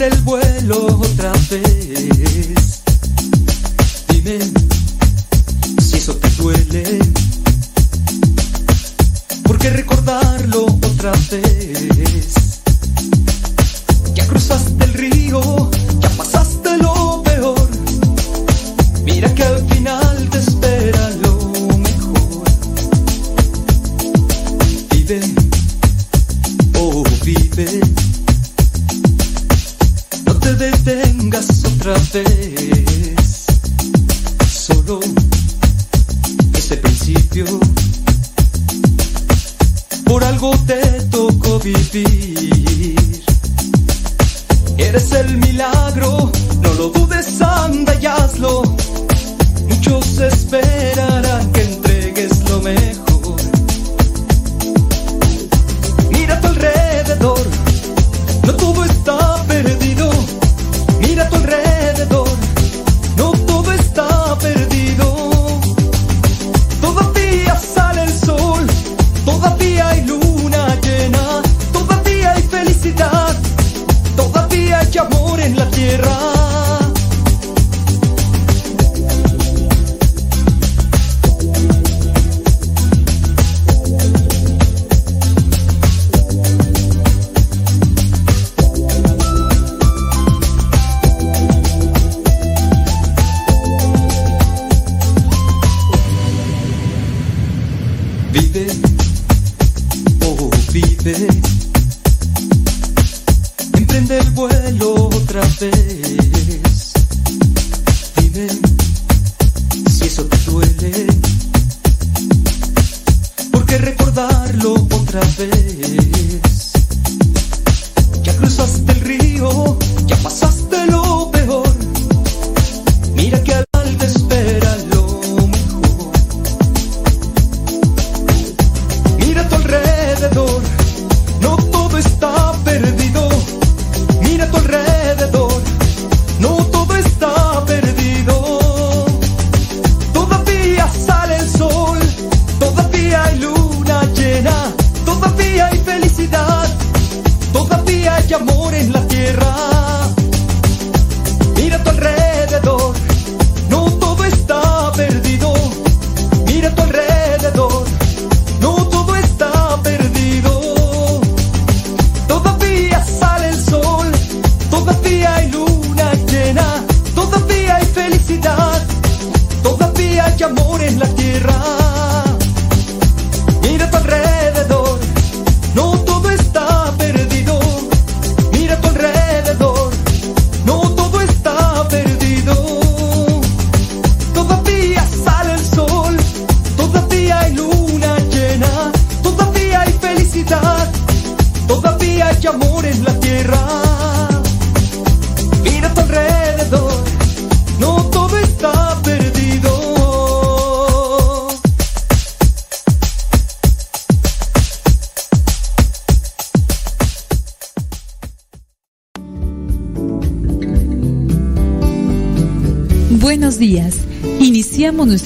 prende el vuelo otra vez. Dime si eso te duele. Porque recordarlo otra vez.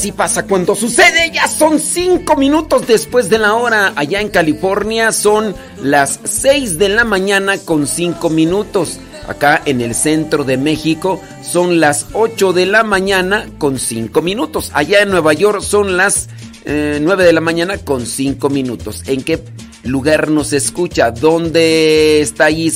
Así pasa cuando sucede. Ya son cinco minutos después de la hora. Allá en California son las seis de la mañana con cinco minutos. Acá en el centro de México son las 8 de la mañana con cinco minutos. Allá en Nueva York son las eh, nueve 9 de la mañana con cinco minutos. ¿En qué lugar nos escucha? ¿Dónde está allí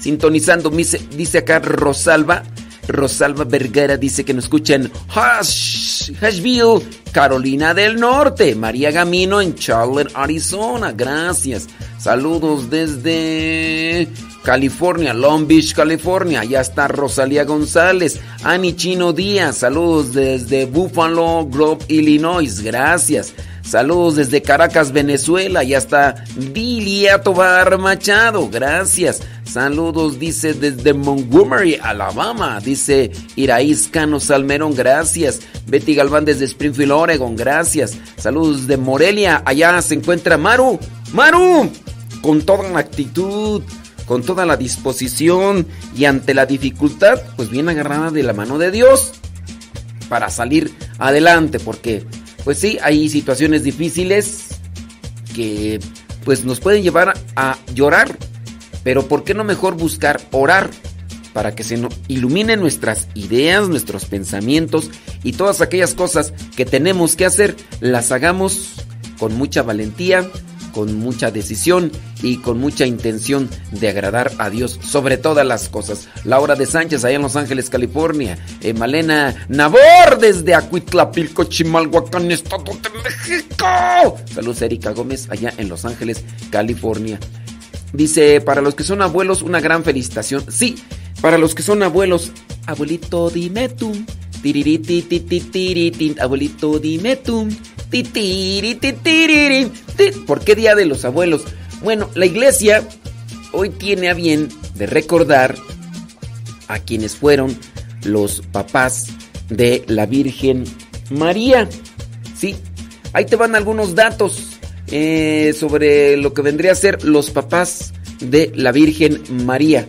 sintonizando? Dice acá Rosalba. Rosalba Vergara dice que nos escuchan Hush, Hushville, Carolina del Norte. María Gamino en Charlotte, Arizona. Gracias. Saludos desde California, Long Beach, California. Ya está Rosalía González. Ani Chino Díaz. Saludos desde Buffalo Grove, Illinois. Gracias. Saludos desde Caracas, Venezuela. Ya está Dilia Tobar Machado. Gracias. Saludos, dice desde Montgomery, Alabama. Dice Iraíz Cano Salmerón. Gracias. Betty Galván desde Springfield, Oregon. Gracias. Saludos de Morelia. Allá se encuentra Maru. Maru. Con toda la actitud con toda la disposición y ante la dificultad, pues bien agarrada de la mano de Dios para salir adelante, porque pues sí, hay situaciones difíciles que pues nos pueden llevar a llorar, pero ¿por qué no mejor buscar orar para que se iluminen nuestras ideas, nuestros pensamientos y todas aquellas cosas que tenemos que hacer, las hagamos con mucha valentía, con mucha decisión y con mucha intención de agradar a Dios sobre todas las cosas. Laura de Sánchez, allá en Los Ángeles, California. Eh, Malena Nabor, desde Acuitlapilco, Chimalhuacán, Estado de México. Saludos, Erika Gómez, allá en Los Ángeles, California. Dice, para los que son abuelos, una gran felicitación. Sí, para los que son abuelos, abuelito, dime tú. Abuelito, dime tú. ¿Por qué Día de los Abuelos? Bueno, la iglesia hoy tiene a bien de recordar a quienes fueron los papás de la Virgen María. Sí, ahí te van algunos datos eh, sobre lo que vendría a ser los papás de la Virgen María.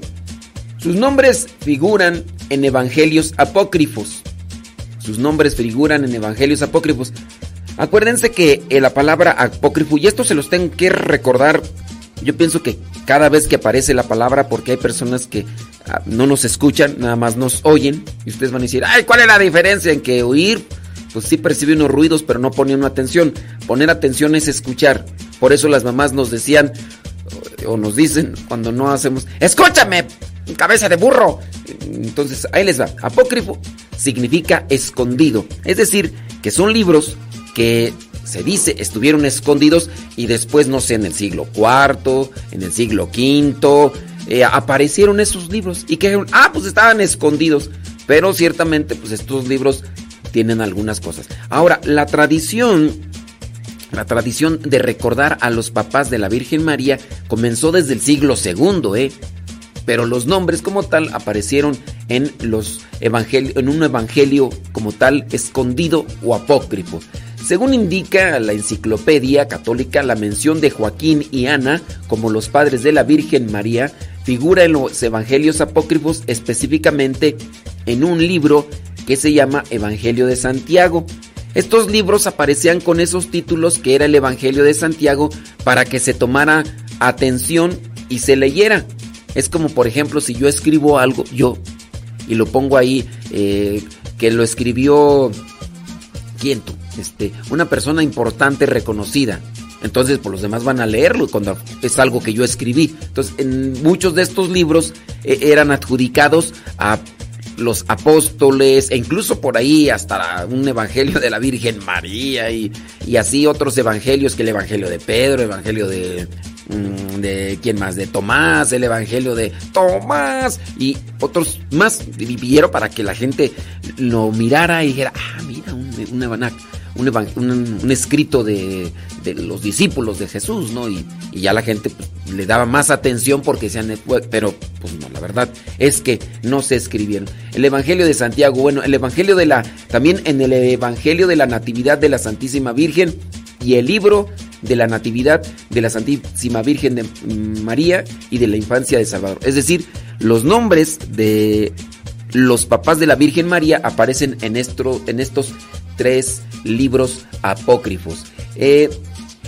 Sus nombres figuran en evangelios apócrifos. Sus nombres figuran en evangelios apócrifos. Acuérdense que eh, la palabra apócrifo, y esto se los tengo que recordar, yo pienso que cada vez que aparece la palabra, porque hay personas que ah, no nos escuchan, nada más nos oyen. Y ustedes van a decir, ay, ¿cuál es la diferencia en que oír? Pues sí percibe unos ruidos, pero no pone atención. Poner atención es escuchar. Por eso las mamás nos decían, o nos dicen cuando no hacemos, escúchame, cabeza de burro. Entonces, ahí les va. Apócrifo significa escondido. Es decir, que son libros que se dice estuvieron escondidos y después, no sé, en el siglo IV, en el siglo V, eh, aparecieron esos libros y que, ah, pues estaban escondidos. Pero ciertamente, pues estos libros tienen algunas cosas. Ahora, la tradición la tradición de recordar a los papás de la Virgen María comenzó desde el siglo II, ¿eh? Pero los nombres como tal aparecieron en, los en un evangelio como tal escondido o apócrifo. Según indica la enciclopedia católica, la mención de Joaquín y Ana como los padres de la Virgen María figura en los evangelios apócrifos específicamente en un libro que se llama Evangelio de Santiago. Estos libros aparecían con esos títulos que era el Evangelio de Santiago para que se tomara atención y se leyera. Es como por ejemplo si yo escribo algo, yo, y lo pongo ahí, eh, que lo escribió, ¿quién tú? Este, una persona importante, reconocida. Entonces, pues los demás van a leerlo cuando es algo que yo escribí. Entonces, en muchos de estos libros eh, eran adjudicados a los apóstoles e incluso por ahí hasta un evangelio de la Virgen María y, así otros evangelios que el evangelio de Pedro, el evangelio de mm, de quién más, de Tomás, el evangelio de Tomás y otros más vivieron para que la gente lo mirara y dijera, ah, mira, un, un, escrito de, los discípulos de Jesús, ¿no? Y, ya la gente pues, le daba más atención porque sean, pero pues no, la verdad es que no se escribieron. El Evangelio de Santiago, bueno, el Evangelio de la, también en el Evangelio de la Natividad de la Santísima Virgen y el libro de la Natividad de la Santísima Virgen de María y de la Infancia de Salvador. Es decir, los nombres de los papás de la Virgen María aparecen en, en estos tres libros apócrifos. Eh,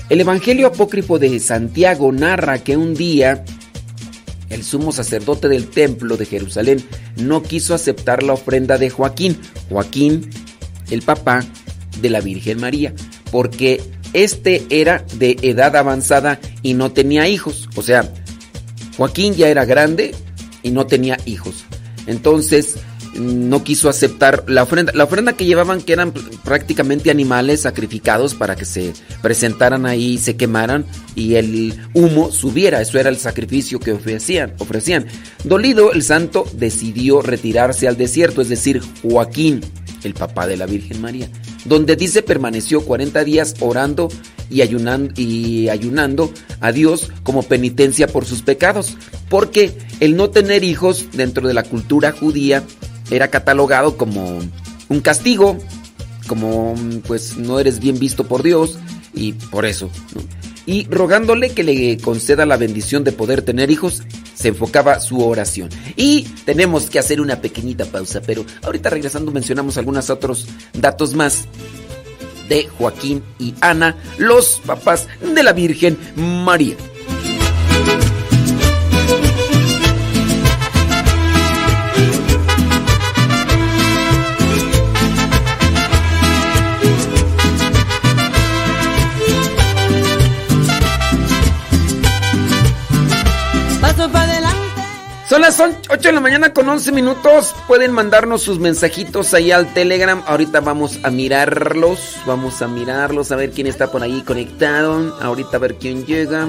el Evangelio apócrifo de Santiago narra que un día el sumo sacerdote del templo de Jerusalén no quiso aceptar la ofrenda de Joaquín, Joaquín, el papá de la Virgen María, porque este era de edad avanzada y no tenía hijos. O sea, Joaquín ya era grande y no tenía hijos. Entonces, no quiso aceptar la ofrenda. La ofrenda que llevaban, que eran prácticamente animales sacrificados para que se presentaran ahí, se quemaran y el humo subiera. Eso era el sacrificio que ofrecían. ofrecían. Dolido, el santo decidió retirarse al desierto, es decir, Joaquín, el papá de la Virgen María, donde dice permaneció 40 días orando y ayunando, y ayunando a Dios como penitencia por sus pecados, porque el no tener hijos dentro de la cultura judía era catalogado como un castigo, como pues no eres bien visto por Dios y por eso. Y rogándole que le conceda la bendición de poder tener hijos, se enfocaba su oración. Y tenemos que hacer una pequeñita pausa, pero ahorita regresando mencionamos algunos otros datos más de Joaquín y Ana, los papás de la Virgen María. Son las 8 de la mañana con 11 minutos. Pueden mandarnos sus mensajitos ahí al Telegram. Ahorita vamos a mirarlos. Vamos a mirarlos, a ver quién está por ahí conectado. Ahorita a ver quién llega.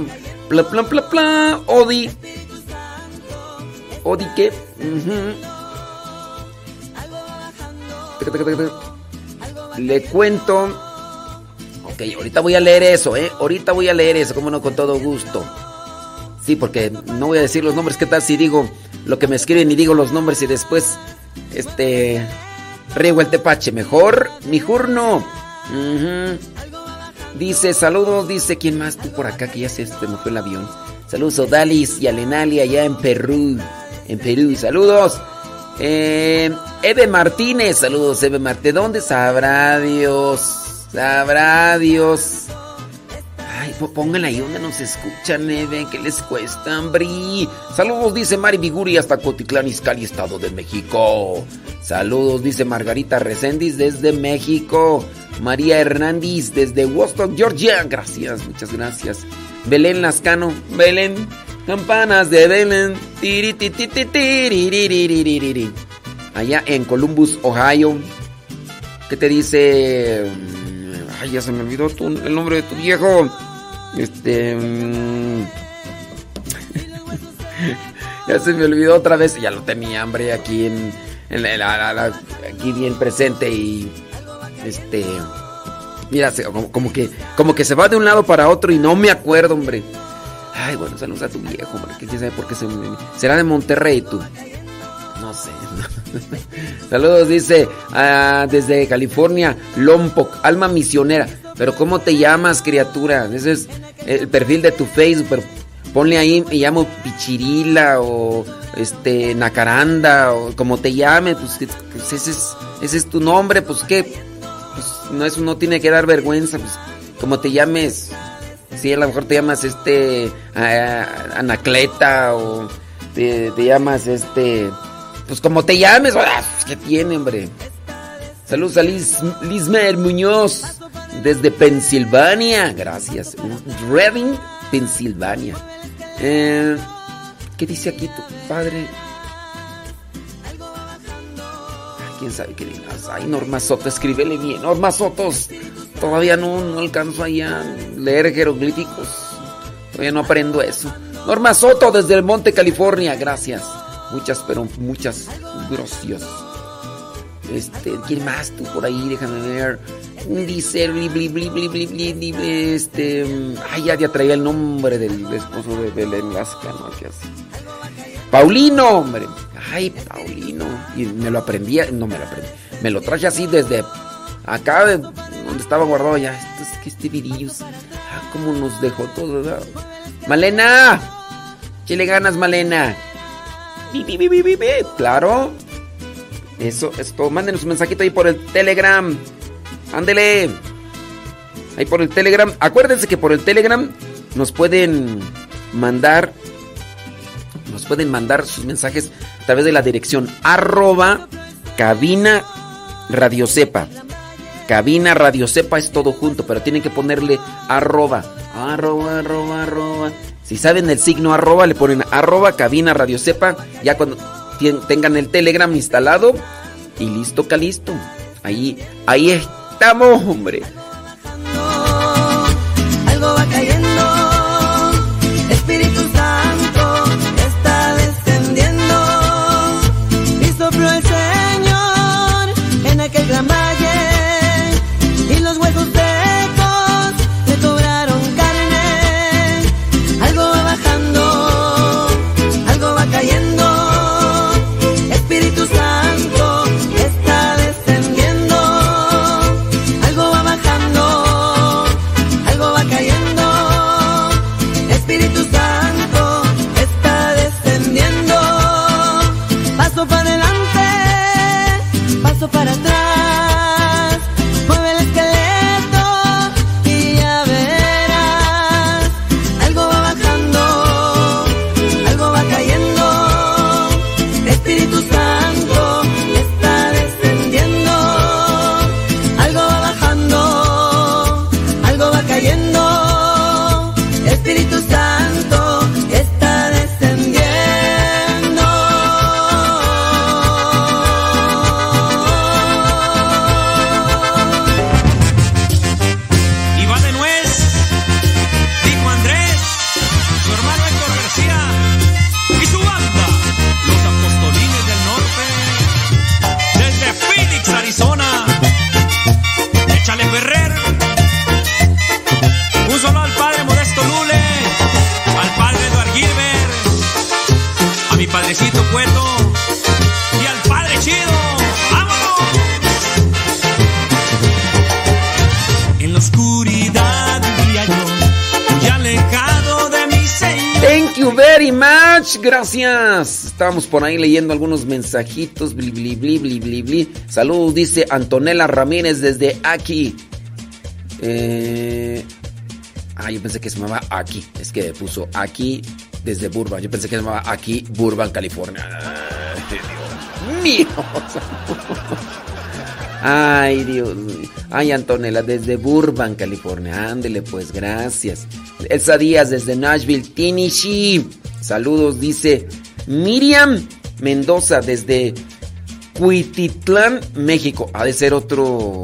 Pla, pla, pla, pla. Odi. Odi, ¿qué? Le cuento. Ok, ahorita voy a leer eso, ¿eh? Ahorita voy a leer eso, como no, con todo gusto. Sí, porque no voy a decir los nombres. ¿Qué tal si digo lo que me escriben y digo los nombres y después, este, riego el tepache? Mejor, mi jurno. Dice, saludos, dice, ¿quién más? Tú por acá que ya se este, me el avión. Saludos a Dalis y a Lenali allá en Perú. En Perú, saludos. Eh, Eve Martínez, saludos Eve Martínez. ¿Dónde sabrá Dios? Sabrá Dios. Ay, pónganla ahí donde nos escuchan, ven que les cuesta, hombre. Saludos, dice Mari Biguri hasta Cotitlán, Izcalli, Estado de México. Saludos, dice Margarita Reséndiz desde México. María Hernández desde Woodstock, Georgia. Gracias, muchas gracias. Belén Lascano, Belén, campanas de Belén. Allá en Columbus, Ohio. ¿Qué te dice? Ay, ya se me olvidó el nombre de tu viejo. Este. Mm, ya se me olvidó otra vez. Ya lo tenía, hambre, aquí en. aquí bien presente y. Este. Mira, como, que, como que se va de un lado para otro y no me acuerdo, hombre. Ay, bueno, saludos a tu viejo, hombre. ¿Quién sabe por qué se Será de Monterrey, tú. No sé. Saludos, dice ah, desde California, Lompoc, alma misionera. Pero ¿cómo te llamas, criatura? Ese es el perfil de tu Facebook. ponle ahí, me llamo Pichirila o este Nacaranda o como te llames, pues, pues, ese, es, ese es tu nombre, pues qué, pues no, eso no tiene que dar vergüenza, pues como te llames, si a lo mejor te llamas este Anacleta o te, te llamas este pues como te llames, ah, pues, ¿qué tiene, hombre? Saludos a Liz, Lizmer Muñoz desde Pensilvania. Gracias. Reading, Pensilvania. Eh, ¿Qué dice aquí tu padre? ¿Quién sabe qué digas? Ay, Norma Soto, escríbele bien. Norma Sotos. Todavía no, no alcanzo ahí a leer jeroglíficos. Todavía no aprendo eso. Norma Soto desde el Monte, California. Gracias. Muchas, pero muchas gracias. Este, ¿quién más tú por ahí? Déjame ver. Dice, bli, bli, bli, este, ay, ya, ya traía el nombre del esposo de Belén Lascano, ¿qué así? Paulino, hombre. Ay, Paulino. Y me lo aprendí, no me lo aprendí. Me lo traje así desde acá, de donde estaba guardado ya. Esto es que este virillos. Ah, cómo nos dejó todo. Malena. ¿Qué le ganas, Malena? Claro. Eso es todo. Mándenos un mensajito ahí por el Telegram. Ándele. Ahí por el Telegram. Acuérdense que por el Telegram nos pueden mandar. Nos pueden mandar sus mensajes a través de la dirección arroba cabina radio sepa. Cabina radio sepa es todo junto, pero tienen que ponerle arroba. Arroba, arroba, arroba. Si saben el signo arroba, le ponen arroba cabina radio sepa. Ya cuando tengan el Telegram instalado y listo, calisto. Ahí, ahí estamos, hombre. Algo gracias. Estábamos por ahí leyendo algunos mensajitos. Bli, bli, bli, bli, bli, bli. Saludos, dice Antonella Ramírez desde aquí. Eh, Ah, yo pensé que se llamaba aquí. Es que puso aquí desde Burbank. Yo pensé que se llamaba aquí Burbank, California. Ay, Dios mío. Ay, Dios. Ay, Antonella, desde Burbank, California. Ándele, pues, gracias. Elsa Díaz, desde Nashville, Tennessee. Saludos, dice Miriam Mendoza, desde Cuititlán, México. Ha de ser otro,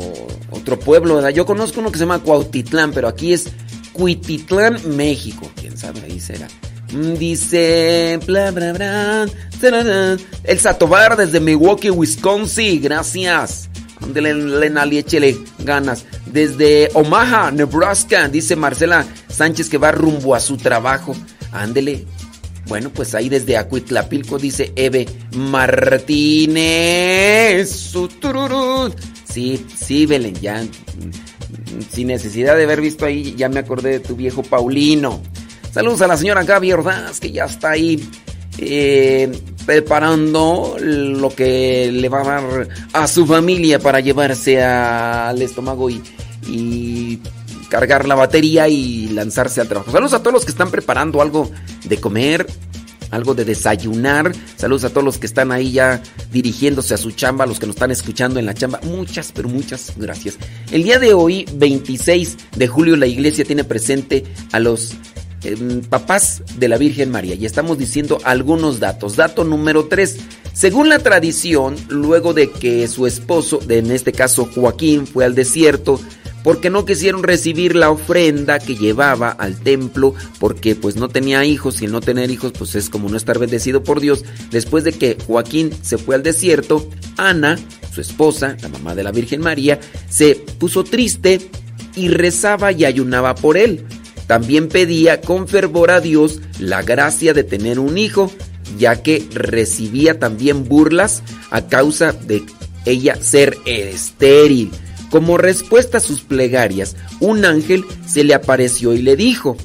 otro pueblo, ¿verdad? Yo conozco uno que se llama Cuautitlán, pero aquí es Cuititlán, México. ¿Quién sabe? Ahí será. Mm, dice. Bla, bla, bla, El Satobar desde Milwaukee, Wisconsin. Gracias. Lena, échele ganas. Desde Omaha, Nebraska, dice Marcela Sánchez que va rumbo a su trabajo. Ándele. Bueno, pues ahí desde Acuitlapilco dice Eve Martínez. Sí, sí, Belén, ya. Sin necesidad de haber visto ahí, ya me acordé de tu viejo Paulino. Saludos a la señora Gaby Ordaz, que ya está ahí eh, preparando lo que le va a dar a su familia para llevarse al estómago y, y cargar la batería y lanzarse al trabajo. Saludos a todos los que están preparando algo de comer, algo de desayunar. Saludos a todos los que están ahí ya dirigiéndose a su chamba, los que nos están escuchando en la chamba. Muchas, pero muchas gracias. El día de hoy, 26 de julio, la iglesia tiene presente a los em, papás de la Virgen María. Y estamos diciendo algunos datos. Dato número 3. Según la tradición, luego de que su esposo, en este caso Joaquín, fue al desierto, porque no quisieron recibir la ofrenda que llevaba al templo, porque pues no tenía hijos y el no tener hijos pues es como no estar bendecido por Dios. Después de que Joaquín se fue al desierto, Ana, su esposa, la mamá de la Virgen María, se puso triste y rezaba y ayunaba por él. También pedía con fervor a Dios la gracia de tener un hijo, ya que recibía también burlas a causa de ella ser estéril. Como respuesta a sus plegarias, un ángel se le apareció y le dijo,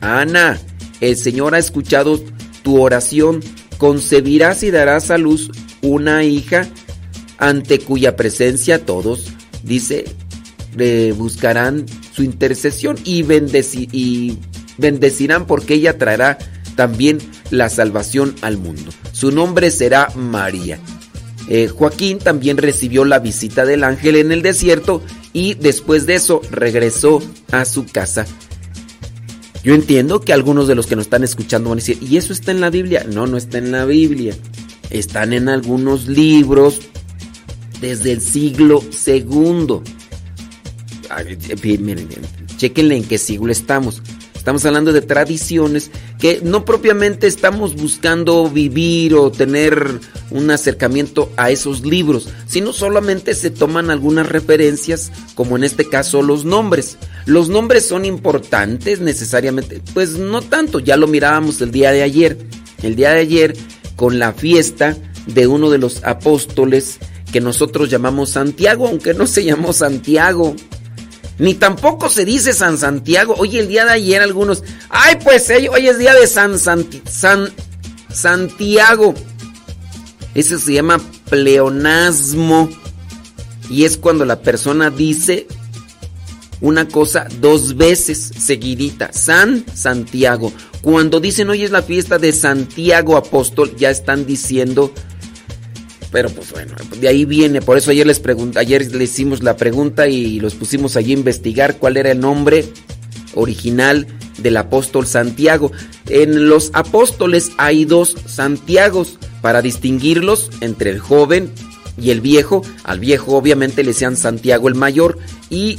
Ana, el Señor ha escuchado tu oración, concebirás y darás a luz una hija ante cuya presencia todos, dice, buscarán su intercesión y, bendecirán porque ella traerá también la salvación al mundo. Su nombre será María. Eh, Joaquín también recibió la visita del ángel en el desierto y después de eso regresó a su casa. Yo entiendo que algunos de los que nos están escuchando van a decir, ¿y eso está en la Biblia? No, no está en la Biblia. Están en algunos libros desde el siglo segundo. Miren, chequenle en qué siglo estamos. Estamos hablando de tradiciones que no propiamente estamos buscando vivir o tener un acercamiento a esos libros, sino solamente se toman algunas referencias, como en este caso los nombres. Los nombres son importantes necesariamente, pues no tanto, ya lo mirábamos el día de ayer. El día de ayer con la fiesta de uno de los apóstoles que nosotros llamamos Santiago, aunque no se llamó Santiago. Ni tampoco se dice San Santiago. Oye, el día de ayer algunos. Ay, pues hoy es día de San, San Santiago. Ese se llama pleonasmo. Y es cuando la persona dice una cosa dos veces seguidita. San Santiago. Cuando dicen hoy es la fiesta de Santiago Apóstol, ya están diciendo pero pues bueno, de ahí viene, por eso ayer les ayer le hicimos la pregunta y los pusimos allí a investigar cuál era el nombre original del apóstol Santiago. En los apóstoles hay dos Santiagos para distinguirlos entre el joven y el viejo. Al viejo obviamente le decían Santiago el mayor y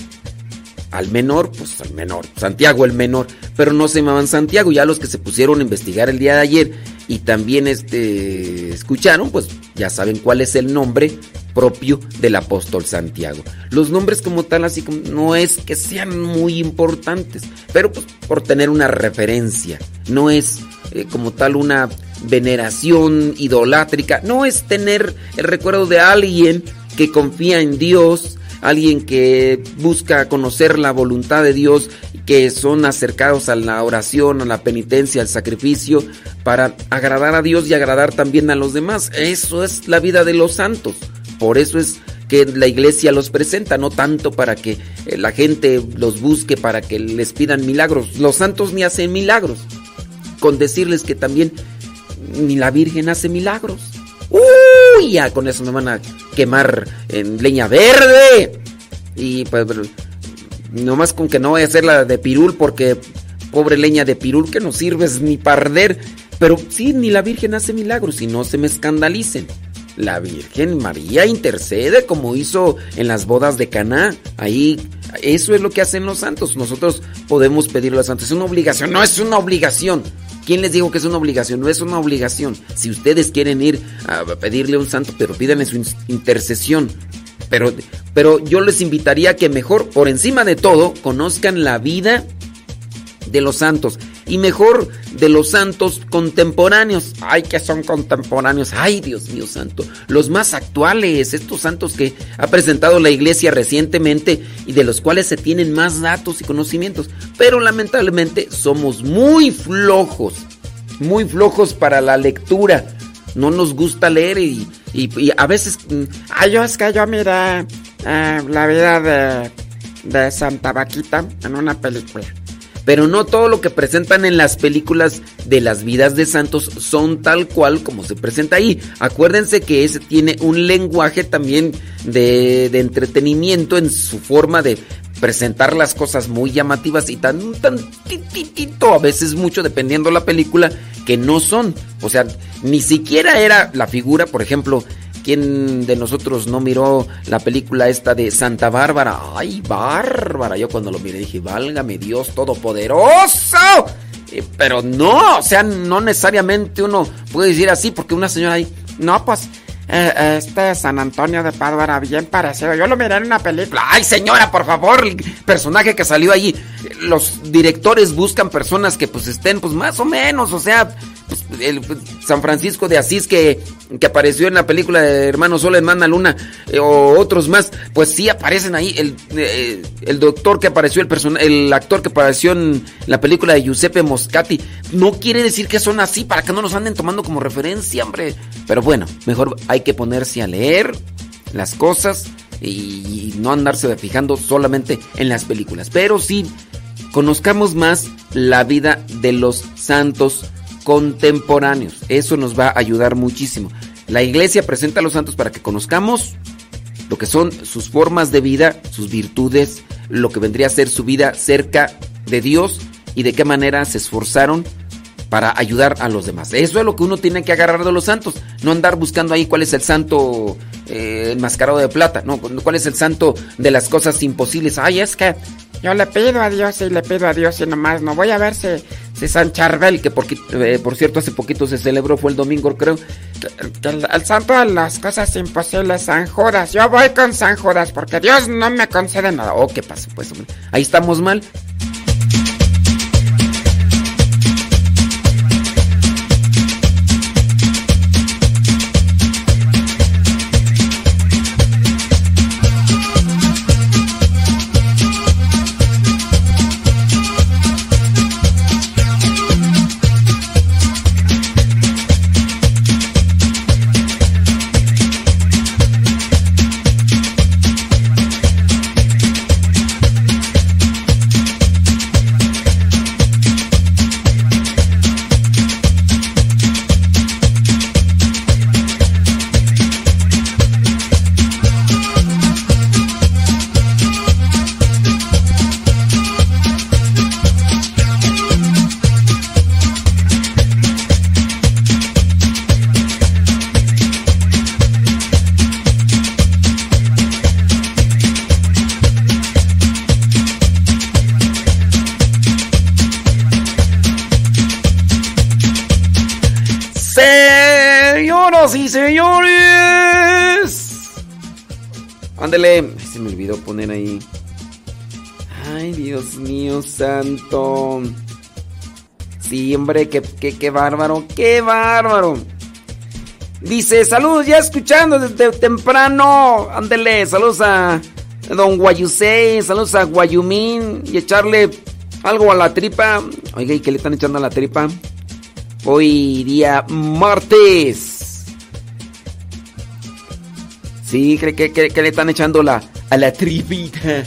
al menor, pues al menor, Santiago el menor, pero no se llamaban Santiago, ya los que se pusieron a investigar el día de ayer y también este escucharon, pues ya saben cuál es el nombre propio del apóstol Santiago. Los nombres como tal así como no es que sean muy importantes, pero pues por tener una referencia, no es eh, como tal una veneración idolátrica, no es tener el recuerdo de alguien que confía en Dios, alguien que busca conocer la voluntad de Dios, que son acercados a la oración, a la penitencia, al sacrificio, para agradar a Dios y agradar también a los demás. Eso es la vida de los santos. Por eso es que la iglesia los presenta, no tanto para que eh, la gente los busque, para que les pidan milagros. Los santos ni hacen milagros. Con decirles que también ni la Virgen hace milagros. Uy, ya con eso me van a quemar en leña verde. Y pues nomás con que no voy a hacer la de pirul porque pobre leña de pirul que no sirves ni para arder. Pero sí, ni la Virgen hace milagros y no se me escandalicen. La Virgen María intercede como hizo en las bodas de Caná. Ahí eso es lo que hacen los santos. Nosotros podemos pedirle a los santos. Es una obligación, no es una obligación. ¿Quién les dijo que es una obligación? No es una obligación. Si ustedes quieren ir a pedirle a un santo, pero pídanle su intercesión. Pero, pero yo les invitaría a que mejor, por encima de todo, conozcan la vida de los santos y mejor de los santos contemporáneos. Ay, que son contemporáneos. Ay, Dios mío santo. Los más actuales, estos santos que ha presentado la iglesia recientemente y de los cuales se tienen más datos y conocimientos. Pero lamentablemente somos muy flojos, muy flojos para la lectura. No nos gusta leer y, a veces... Mm, ay, yo es que yo miré eh, la vida de, de Santa Vaquita en una película. Pero no todo lo que presentan en las películas de las vidas de santos son tal cual como se presenta ahí. Acuérdense que ese tiene un lenguaje también de, entretenimiento en su forma de presentar las cosas muy llamativas y tan, tan tititito, a veces mucho, dependiendo la película, que no son. O sea, ni siquiera era la figura, por ejemplo, ¿Quién de nosotros no miró la película esta de Santa Bárbara? ¡Ay, Bárbara! Yo cuando lo miré dije, válgame Dios Todopoderoso. Eh, pero no, o sea, no necesariamente uno puede decir así, porque una señora ahí, no, pues, eh, este San Antonio de Padua bien parecido. Yo lo miré en una película. Ay, señora, por favor, personaje que salió allí. Los directores buscan personas que pues estén pues más o menos, o sea, el, San Francisco de Asís que, que, apareció en la película de Hermano Sol, Hermana Luna, eh, o otros más, pues sí aparecen ahí. El, eh, el doctor que apareció, el, el actor que apareció en la película de Giuseppe Moscati, no quiere decir que son así, para que no nos anden tomando como referencia, hombre. Pero bueno, mejor hay que ponerse a leer las cosas y no andarse fijando solamente en las películas. Pero sí, conozcamos más la vida de los santos contemporáneos. Eso nos va a ayudar muchísimo. La iglesia presenta a los santos para que conozcamos lo que son sus formas de vida, sus virtudes, lo que vendría a ser su vida cerca de Dios y de qué manera se esforzaron para ayudar a los demás. Eso es lo que uno tiene que agarrar de los santos, no andar buscando ahí cuál es el santo eh, enmascarado de plata, no, cuál es el santo de las cosas imposibles. Ay, es que yo le pido a Dios y le pido a Dios y nomás no voy a ver si, San Charbel, que por, eh, por cierto hace poquito se celebró, fue el domingo creo, el, santo de las cosas imposibles, San Judas. Yo voy con San Judas porque Dios no me concede nada. Oh, ¿qué pasa? Pues ahí estamos mal. Hombre, qué, qué, bárbaro, qué bárbaro. Dice, saludos, ya escuchando desde temprano. Ándele, saludos a Don Guayusei, saludos a Guayumín y echarle algo a la tripa. Oiga, ¿y qué le están echando a la tripa? Hoy día martes. Sí, cree que, que, le están echando la, a la tripita.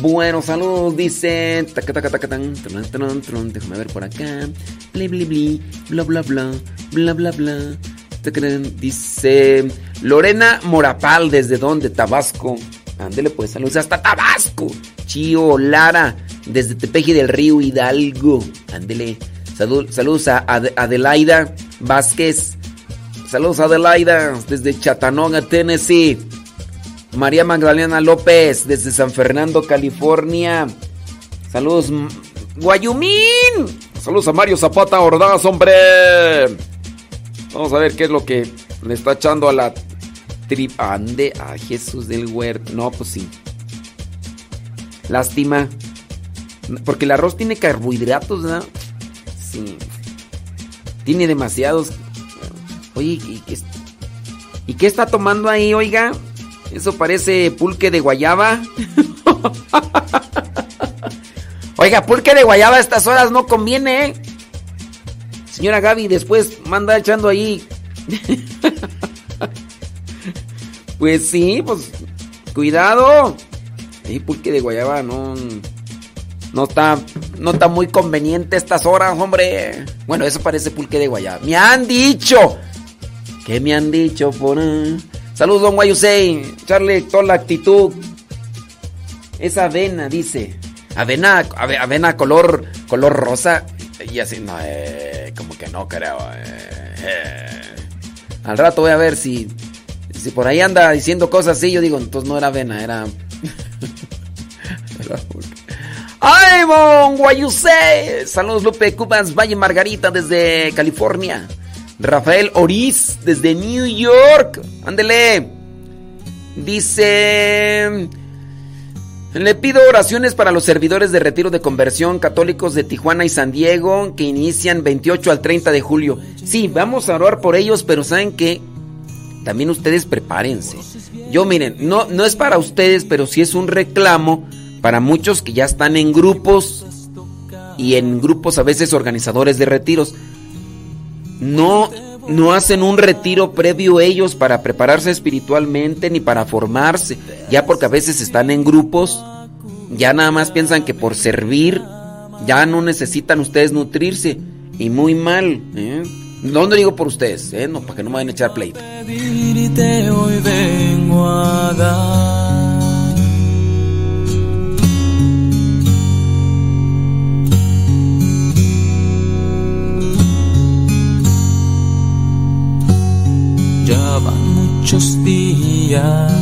Bueno, saludos, dice. Déjame ver por acá. Bli, bli, bli. Bla, bla, bla. Bla, bla, bla. Dice Lorena Morapal, ¿desde dónde? Tabasco. Ándele pues, saludos hasta Tabasco. Chío Lara, desde Tepeji del Río Hidalgo. Ándele. saludos a Adelaida Vázquez. Saludos a Adelaida, desde Chattanooga, Tennessee. María Magdalena López, desde San Fernando, California. Saludos, Guayumín. Saludos a Mario Zapata Ordaz, hombre. Vamos a ver qué es lo que le está echando a la trip. Ande, a Jesús del huerto. No, pues sí. Lástima. Porque el arroz tiene carbohidratos, ¿no? Sí. Tiene demasiados. Oye, ¿y ¿y qué está tomando ahí, oiga? Eso parece pulque de guayaba. oiga, pulque de guayaba a estas horas no conviene, ¿eh? Señora Gaby, después manda echando ahí. pues sí, pues cuidado. Ahí pulque de guayaba no no está no está muy conveniente estas horas, hombre. Bueno, eso parece pulque de guayaba. Me han dicho. ¿Qué me han dicho por Saludos, don Guayusei. Charlie, toda la actitud. Es avena, dice. Avena, avena color color rosa y así no eh como que no creo. Eh. Al rato voy a ver si, si por ahí anda diciendo cosas así. Yo digo, entonces no era avena, era. ¡Ay, Mon Guayuse! Saludos, Lupe Cubas, Valle Margarita desde California. Rafael Oriz desde New York. Ándele. Dice. Le pido oraciones para los servidores de retiro de conversión católicos de Tijuana y San Diego que inician 28 al 30 de julio. Sí, vamos a orar por ellos, pero ¿saben qué? También ustedes prepárense. Yo miren, no, no es para ustedes, pero sí es un reclamo para muchos que ya están en grupos y en grupos a veces organizadores de retiros. No no hacen un retiro previo ellos para prepararse espiritualmente ni para formarse, ya porque a veces están en grupos, ya nada más piensan que por servir ya no necesitan ustedes nutrirse y muy mal. ¿eh? No digo por ustedes, ¿eh? no, para que no me vayan a echar pleito. A dar. Muchos días.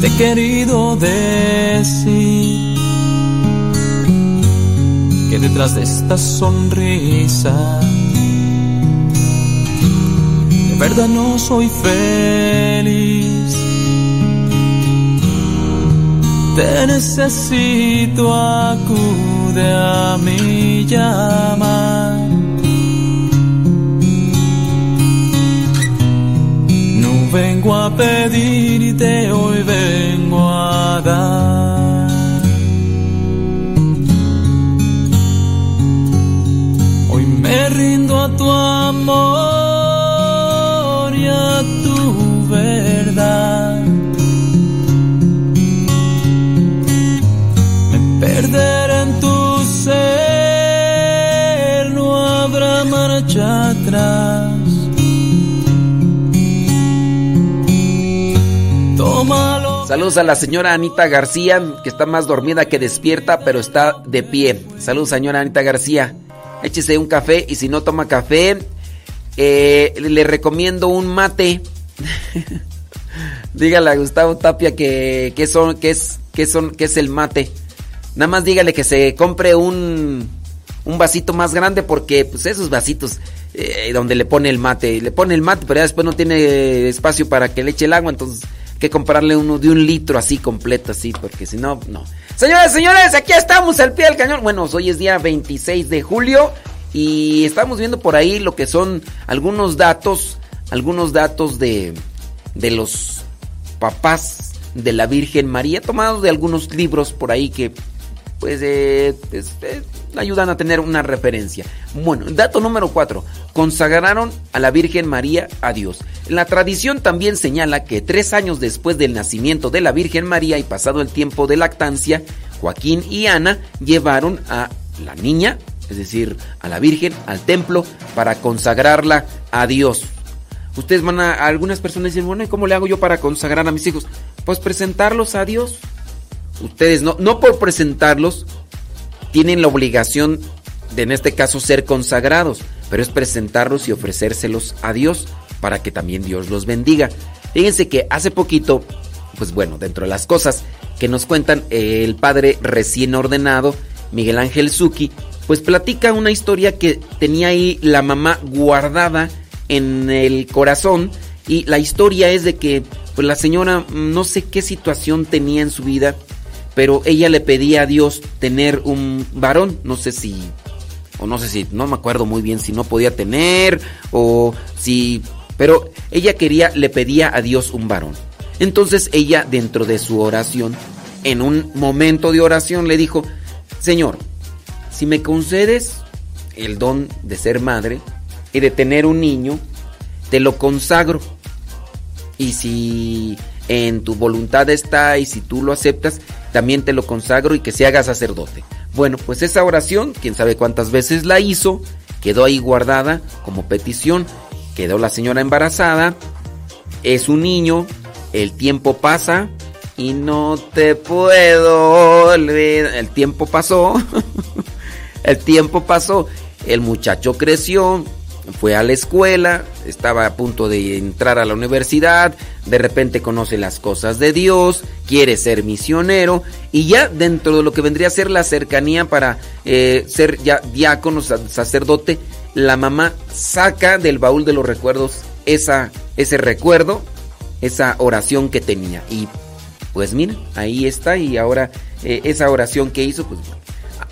Te he querido decir que detrás de esta sonrisa de verdad no soy feliz. Te necesito, acude a mi llamar vengo a pedirte, hoy vengo a dar. Hoy me rindo a tu amor y a tu verdad. Me perderé en tu ser, no habrá marcha atrás. Saludos a la señora Anita García, que está más dormida que despierta, pero está de pie. Saludos, señora Anita García. Échese un café y si no toma café, eh, le recomiendo un mate. dígale a Gustavo Tapia que, son, que es, que son, que es el mate. Nada más dígale que se compre un, un vasito más grande porque pues esos vasitos eh, donde le pone el mate, le pone el mate, pero ya después no tiene espacio para que le eche el agua, entonces que comprarle uno de un litro así completo, así, porque si no, no. Señores, señores, aquí estamos al pie del cañón. Bueno, hoy es día 26 de julio y estamos viendo por ahí lo que son algunos datos, algunos datos de, de los papás de la Virgen María, tomados de algunos libros por ahí que, pues, eh, eh, ayudan a tener una referencia. Bueno, dato número 4. Consagraron a la Virgen María a Dios. La tradición también señala que tres años después del nacimiento de la Virgen María y pasado el tiempo de lactancia, Joaquín y Ana llevaron a la niña, es decir, a la Virgen, al templo para consagrarla a Dios. Ustedes van a, algunas personas dicen, bueno, ¿y cómo le hago yo para consagrar a mis hijos? Pues presentarlos a Dios. Ustedes no, no por presentarlos tienen la obligación de en este caso ser consagrados, pero es presentarlos y ofrecérselos a Dios para que también Dios los bendiga. Fíjense que hace poquito, pues bueno, dentro de las cosas que nos cuentan el padre recién ordenado, Miguel Ángel Zuki, pues platica una historia que tenía ahí la mamá guardada en el corazón y la historia es de que pues la señora mm, no sé qué situación tenía en su vida, pero ella le pedía a Dios tener un varón, no sé si o no sé si no me acuerdo muy bien si no podía tener o si pero ella quería le pedía a Dios un varón. Entonces ella dentro de su oración en un momento de oración le dijo, "Señor, si me concedes el don de ser madre y de tener un niño, te lo consagro. Y si en tu voluntad está y si tú lo aceptas, también te lo consagro y que se haga sacerdote. Bueno, pues esa oración, quién sabe cuántas veces la hizo, quedó ahí guardada como petición, quedó la señora embarazada, es un niño, el tiempo pasa y no te puedo olvidar. El tiempo pasó, el tiempo pasó, el muchacho creció, fue a la escuela, estaba a punto de entrar a la universidad, de repente conoce las cosas de Dios, quiere ser misionero y ya dentro de lo que vendría a ser la cercanía para eh, ser ya diácono, sacerdote, la mamá saca del baúl de los recuerdos esa, ese recuerdo, esa oración que tenía. Y pues mira, ahí está y ahora eh, esa oración que hizo, pues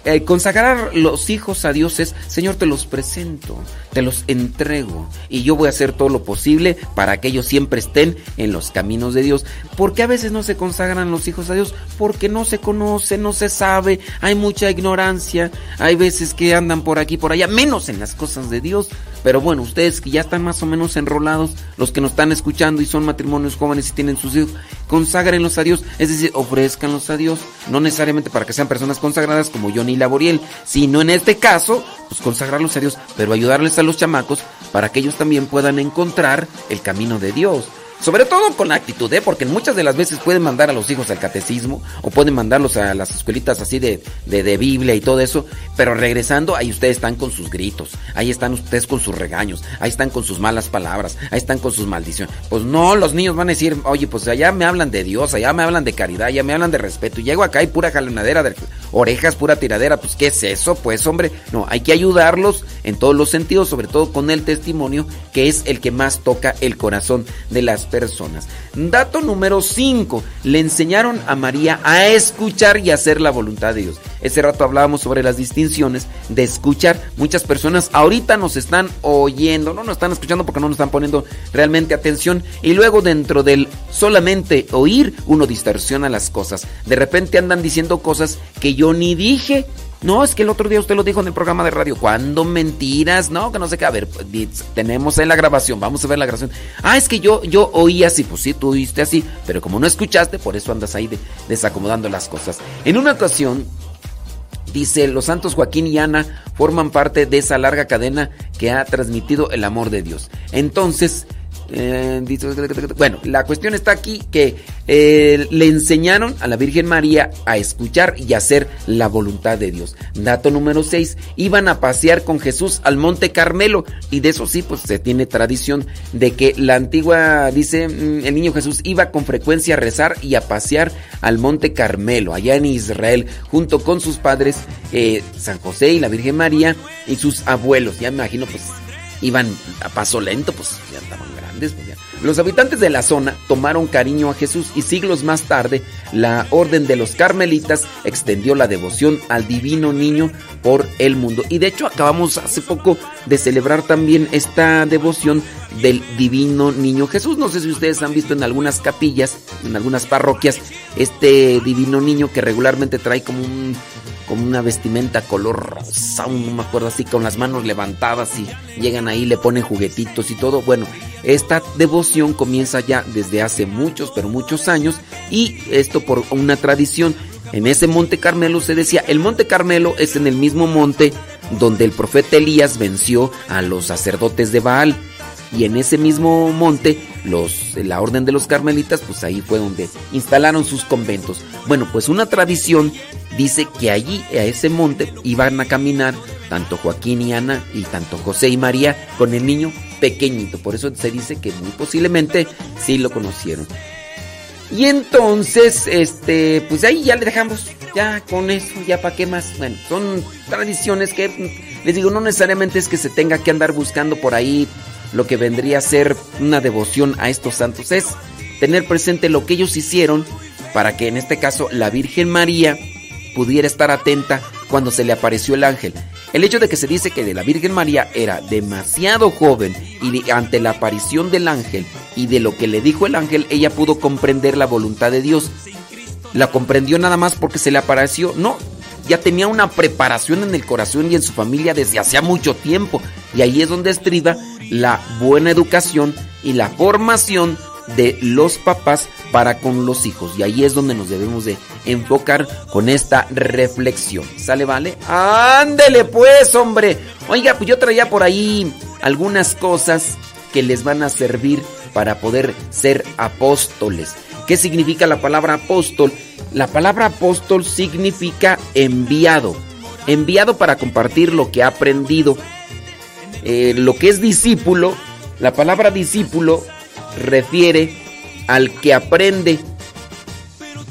eh, consagrar los hijos a Dios es, Señor, te los presento, te los entrego y yo voy a hacer todo lo posible para que ellos siempre estén en los caminos de Dios. ¿Por qué a veces no se consagran los hijos a Dios? Porque no se conoce, no se sabe, hay mucha ignorancia, hay veces que andan por aquí, por allá, menos en las cosas de Dios. Pero bueno, ustedes que ya están más o menos enrolados, los que nos están escuchando y son matrimonios jóvenes y tienen sus hijos, conságrenlos a Dios, es decir, ofrezcanlos a Dios, no necesariamente para que sean personas consagradas como Johnny Laboriel, sino en este caso, pues consagrarlos a Dios, pero ayudarles a los chamacos para que ellos también puedan encontrar el camino de Dios. Sobre todo con la actitud, ¿eh? porque muchas de las veces pueden mandar a los hijos al catecismo o pueden mandarlos a las escuelitas así de, de, de, Biblia y todo eso, pero regresando, ahí ustedes están con sus gritos, ahí están ustedes con sus regaños, ahí están con sus malas palabras, ahí están con sus maldiciones. Pues no, los niños van a decir, oye, pues allá me hablan de Dios, allá me hablan de caridad, allá me hablan de respeto, y llego acá y pura jalonadera de orejas, pura tiradera, pues ¿qué es eso? Pues hombre, no, hay que ayudarlos en todos los sentidos, sobre todo con el testimonio, que es el que más toca el corazón de las personas. Dato número 5. Le enseñaron a María a escuchar y hacer la voluntad de Dios. Ese rato hablábamos sobre las distinciones de escuchar. Muchas personas ahorita nos están oyendo, no nos están escuchando porque no nos están poniendo realmente atención. Y luego dentro del solamente oír, uno distorsiona las cosas. De repente andan diciendo cosas que yo ni dije. No, es que el otro día usted lo dijo en el programa de radio. ¿Cuándo mentiras? No, que no sé qué. A ver, tenemos en la grabación. Vamos a ver la grabación. Ah, es que yo, yo oí así. Pues sí, tú oíste así. Pero como no escuchaste, por eso andas ahí de, desacomodando las cosas. En una ocasión, dice, los santos Joaquín y Ana forman parte de esa larga cadena que ha transmitido el amor de Dios. Entonces, bueno, la cuestión está aquí que eh, le enseñaron a la Virgen María a escuchar y hacer la voluntad de Dios. Dato número 6, iban a pasear con Jesús al Monte Carmelo y de eso sí, pues se tiene tradición de que la antigua, dice, mm, el niño Jesús iba con frecuencia a rezar y a pasear al Monte Carmelo, allá en Israel, junto con sus padres, eh, San José y la Virgen María y sus abuelos. Ya me imagino, pues iban a paso lento, pues ya ya. Los habitantes de la zona tomaron cariño a Jesús y siglos más tarde la orden de los carmelitas extendió la devoción al divino niño por el mundo. Y de hecho acabamos hace poco de celebrar también esta devoción del divino niño Jesús. No sé si ustedes han visto en algunas capillas, en algunas parroquias, este divino niño que regularmente trae como un como una vestimenta color rosa, no me acuerdo así, con las manos levantadas y llegan ahí, le ponen juguetitos y todo. Bueno, esta devoción comienza ya desde hace muchos, pero muchos años y esto por una tradición. En ese Monte Carmelo se decía, el Monte Carmelo es en el mismo monte donde el profeta Elías venció a los sacerdotes de Baal. Y en ese mismo monte, los, la orden de los carmelitas, pues ahí fue donde instalaron sus conventos. Bueno, pues una tradición dice que allí, a ese monte, iban a caminar tanto Joaquín y Ana y tanto José y María con el niño pequeñito. Por eso se dice que muy posiblemente sí lo conocieron. Y entonces, este, pues ahí ya le dejamos, ya con eso, ya para qué más. Bueno, son tradiciones que, les digo, no necesariamente es que se tenga que andar buscando por ahí lo que vendría a ser una devoción a estos santos, es tener presente lo que ellos hicieron para que en este caso la Virgen María pudiera estar atenta cuando se le apareció el ángel. El hecho de que se dice que de la Virgen María era demasiado joven y ante la aparición del ángel y de lo que le dijo el ángel, ella pudo comprender la voluntad de Dios. ¿La comprendió nada más porque se le apareció? No, ya tenía una preparación en el corazón y en su familia desde hacía mucho tiempo. Y ahí es donde estriba la buena educación y la formación de los papás para con los hijos. Y ahí es donde nos debemos de enfocar con esta reflexión. ¿Sale, vale? Ándele pues, hombre. Oiga, pues yo traía por ahí algunas cosas que les van a servir para poder ser apóstoles. ¿Qué significa la palabra apóstol? La palabra apóstol significa enviado. Enviado para compartir lo que ha aprendido. Eh, lo que es discípulo, la palabra discípulo refiere al que aprende.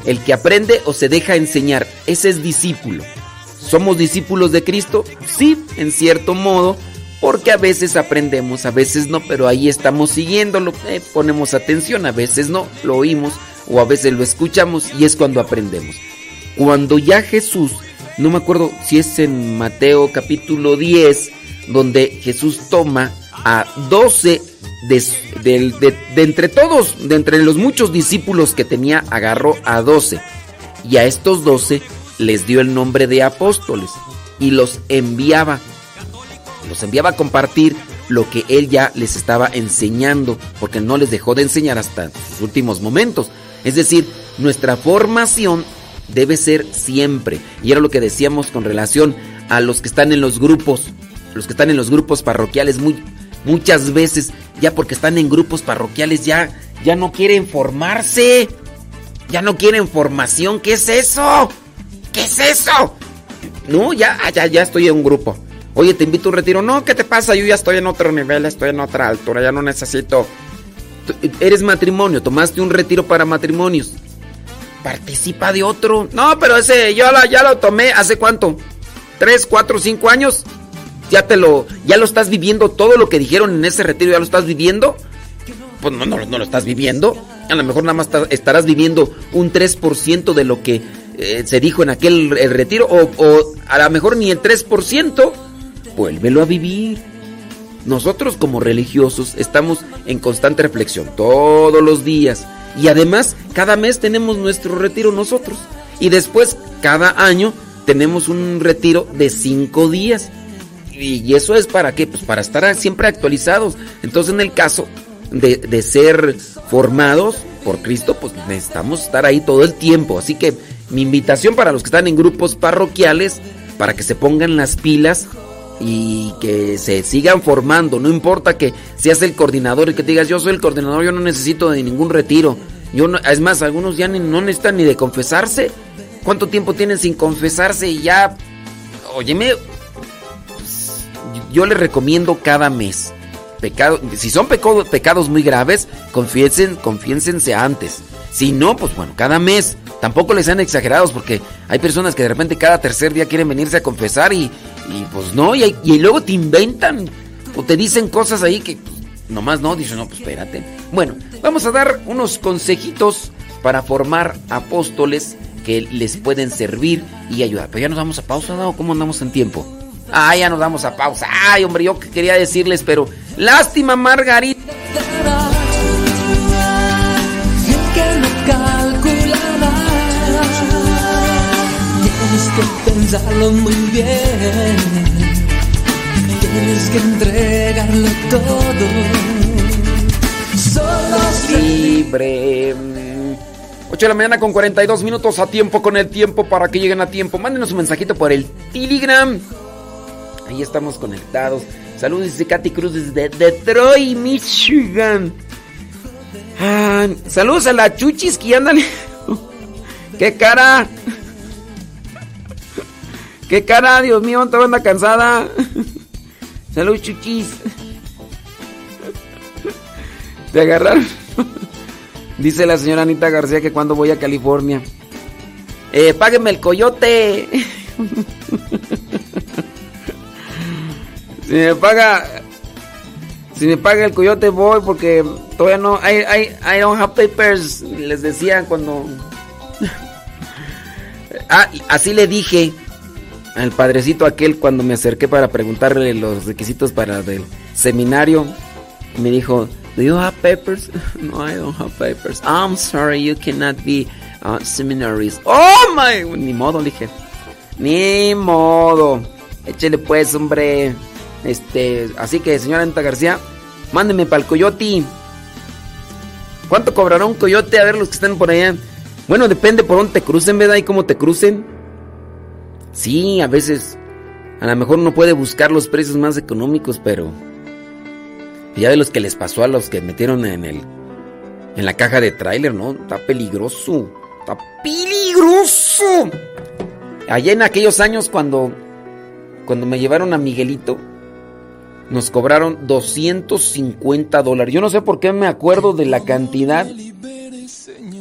El que aprende o se deja enseñar, ese es discípulo. ¿Somos discípulos de Cristo? Sí, en cierto modo, porque a veces aprendemos, a veces no, pero ahí estamos siguiéndolo, eh, ponemos atención, a veces no, lo oímos o a veces lo escuchamos y es cuando aprendemos. Cuando ya Jesús, no me acuerdo si es en Mateo capítulo 10, donde Jesús toma a 12 de, entre todos, de entre los muchos discípulos que tenía, agarró a 12 y a estos 12 les dio el nombre de apóstoles y los enviaba. Los enviaba a compartir lo que él ya les estaba enseñando, porque no les dejó de enseñar hasta sus últimos momentos. Es decir, nuestra formación debe ser siempre. Y era lo que decíamos con relación a los que están en los grupos, los que están en los grupos parroquiales, muy, muchas veces, ya porque están en grupos parroquiales, ya, ya no quieren formarse. Ya no quieren formación. ¿Qué es eso? ¿Qué es eso? No, ya, ah, ya, ya estoy en un grupo. Oye, te invito a un retiro. No, ¿qué te pasa? Yo ya estoy en otro nivel, estoy en otra altura, ya no necesito. Eres matrimonio, tomaste un retiro para matrimonios. Participa de otro. No, pero ese yo ya lo tomé. ¿Hace cuánto? ¿Tres, cuatro, cinco años? Ya te lo, ya lo estás viviendo, todo lo que dijeron en ese retiro, ya lo estás viviendo. Pues no, no, no lo estás viviendo. A lo mejor nada más estarás viviendo un 3% de lo que eh, se dijo en aquel retiro, o, o a lo mejor ni el 3%. Vuélvelo a vivir. Nosotros como religiosos estamos en constante reflexión todos los días. Y además, cada mes tenemos nuestro retiro nosotros. Y después, cada año, tenemos un retiro de cinco días. Y, eso es para qué? Pues para estar siempre actualizados. Entonces, en el caso de, ser formados por Cristo, pues necesitamos estar ahí todo el tiempo. Así que mi invitación para los que están en grupos parroquiales, para que se pongan las pilas y que se sigan formando. No importa que seas el coordinador y que digas, yo soy el coordinador, yo no necesito de ningún retiro. Yo no, es más, algunos ya no necesitan ni de confesarse. ¿Cuánto tiempo tienen sin confesarse y ya... Óyeme, yo les recomiendo cada mes. Pecado, si son pecados muy graves, confiesen, confiénsense antes. Si no, pues bueno, cada mes. Tampoco les sean exagerados porque hay personas que de repente cada tercer día quieren venirse a confesar y, y pues no, y, y, luego te inventan o te dicen cosas ahí que Nomás no, dice, no, pues espérate. Bueno, vamos a dar unos consejitos para formar apóstoles que les pueden servir y ayudar. Pero ya nos damos a pausa, ¿no? ¿Cómo andamos en tiempo? Ah, ya nos damos a pausa. Ay, hombre, yo quería decirles, pero lástima, Margarita. Tienes que pensarlo muy bien. Tienes que entregarlo todo. Solo Libre. 8 de la mañana con 42 minutos a tiempo con el tiempo para que lleguen a tiempo. Mándenos un mensajito por el Telegram. Ahí estamos conectados. Saludos dice Katy Cruz desde Detroit, Michigan. Ah, saludos a la Chuchis que andan. ¡Qué cara! ¡Qué cara, Dios mío! ¿Te anda cansada? Saludos, Chuchis. Te agarraron. Dice la señora Anita García que cuando voy a California. Eh, págueme el coyote. Si me paga. Si me paga el coyote voy porque todavía no. I, I, I don't have papers. Les decía cuando. ah, así le dije al padrecito aquel cuando me acerqué para preguntarle los requisitos para el seminario. Me dijo, Do you have papers? no, I don't have papers. I'm sorry, you cannot be uh, seminaries. Oh my, ni modo, dije. Ni modo. Échele pues, hombre. Este, así que, señora Anta García, mándeme para el coyote. ¿Cuánto cobrará un coyote? A ver los que están por allá. Bueno, depende por dónde te crucen, ¿verdad? Y cómo te crucen. Sí, a veces. A lo mejor uno puede buscar los precios más económicos, pero ya de los que les pasó a los que metieron en el en la caja de tráiler, ¿no? Está peligroso. Está peligroso. Allá en aquellos años cuando cuando me llevaron a Miguelito nos cobraron 250 dólares. Yo no sé por qué me acuerdo de la cantidad,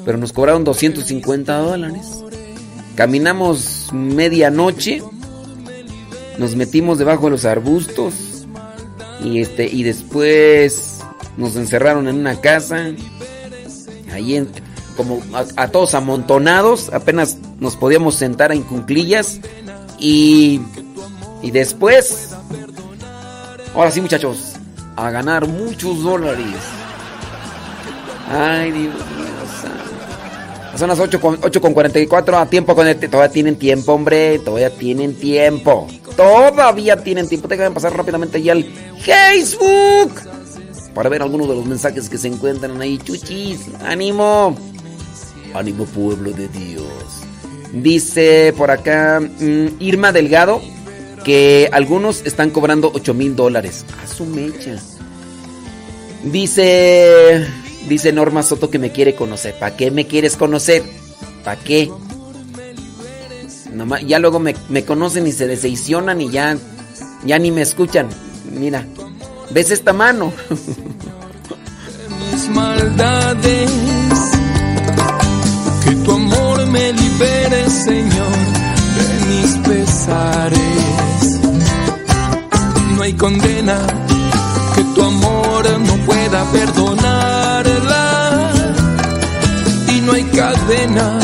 pero nos cobraron 250 dólares. Caminamos medianoche, nos metimos debajo de los arbustos y este y después nos encerraron en una casa ahí en, como a, todos amontonados apenas nos podíamos sentar en cunclillas y y después ahora sí muchachos a ganar muchos dólares ay Dios mío son las 8 con, 8 con 44 a tiempo con el, todavía tienen tiempo hombre todavía tienen tiempo Todavía tienen tiempo. Tengan que pasar rápidamente ya al Facebook para ver algunos de los mensajes que se encuentran ahí. Chuchis, ánimo. Ánimo, pueblo de Dios. Dice por acá mm, Irma Delgado que algunos están cobrando 8 mil dólares. A su mecha. Dice. Dice Norma Soto que me quiere conocer. ¿Para qué me quieres conocer? ¿Para qué? ya luego me, conocen y se decepcionan y ya, ya ni me escuchan. Mira, ¿ves esta mano? mis maldades, que tu amor me libere, Señor, de mis pesares. Hay condena que tu amor no pueda perdonarla, y no hay cadena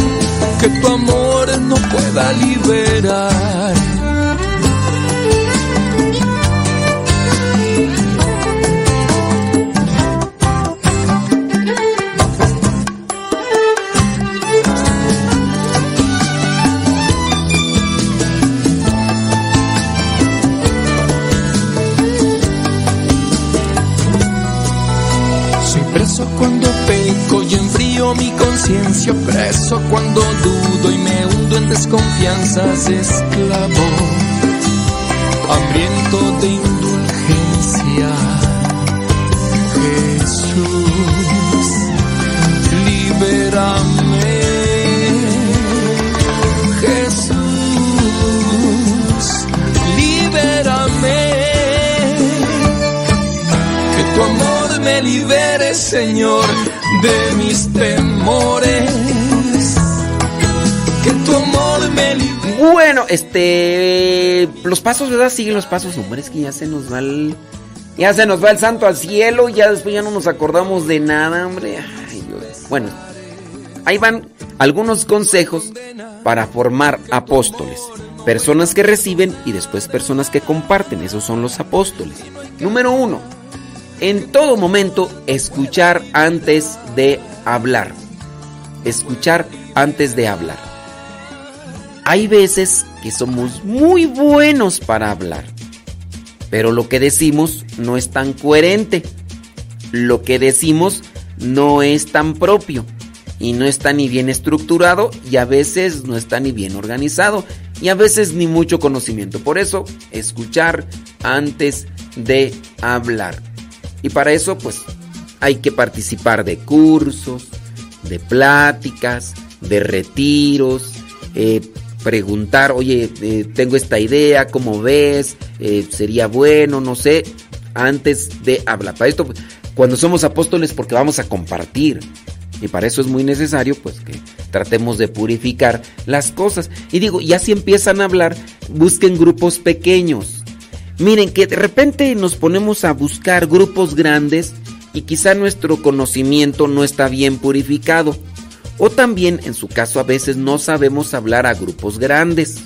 que tu amor no pueda liberar. Conciencia preso cuando dudo y me hundo en desconfianzas esclavo, hambriento de indulgencia. Jesús, libérame. Jesús, libérame. Que tu amor me libere, Señor, de mis temores. Que tu amor me. Bueno, este. Los pasos, ¿verdad? Siguen los pasos. Hombre, es que ya se nos va el. Ya se nos va el santo al cielo, ya después ya no nos acordamos de nada, hombre. Bueno, ahí van algunos consejos para formar apóstoles. Personas que reciben y después personas que comparten. Esos son los apóstoles. Número uno, en todo momento escuchar antes de hablar. Escuchar antes de hablar. Hay veces que somos muy buenos para hablar pero lo que decimos no es tan coherente. Lo que decimos no es tan propio y no está ni bien estructurado y a veces no está ni bien organizado y a veces ni mucho conocimiento. Por eso, escuchar antes de hablar. Y para eso, pues, hay que participar de cursos, de pláticas, de retiros, eh, preguntar, oye, eh, tengo esta idea, ¿cómo ves? Eh, ¿Sería bueno? No sé, antes de hablar. Para esto, cuando somos apóstoles, porque vamos a compartir. Y para eso es muy necesario, pues, que tratemos de purificar las cosas. Y digo, ya si empiezan a hablar, busquen grupos pequeños. Miren, que de repente nos ponemos a buscar grupos grandes y quizá nuestro conocimiento no está bien purificado. O también, en su caso, a veces no sabemos hablar a grupos grandes.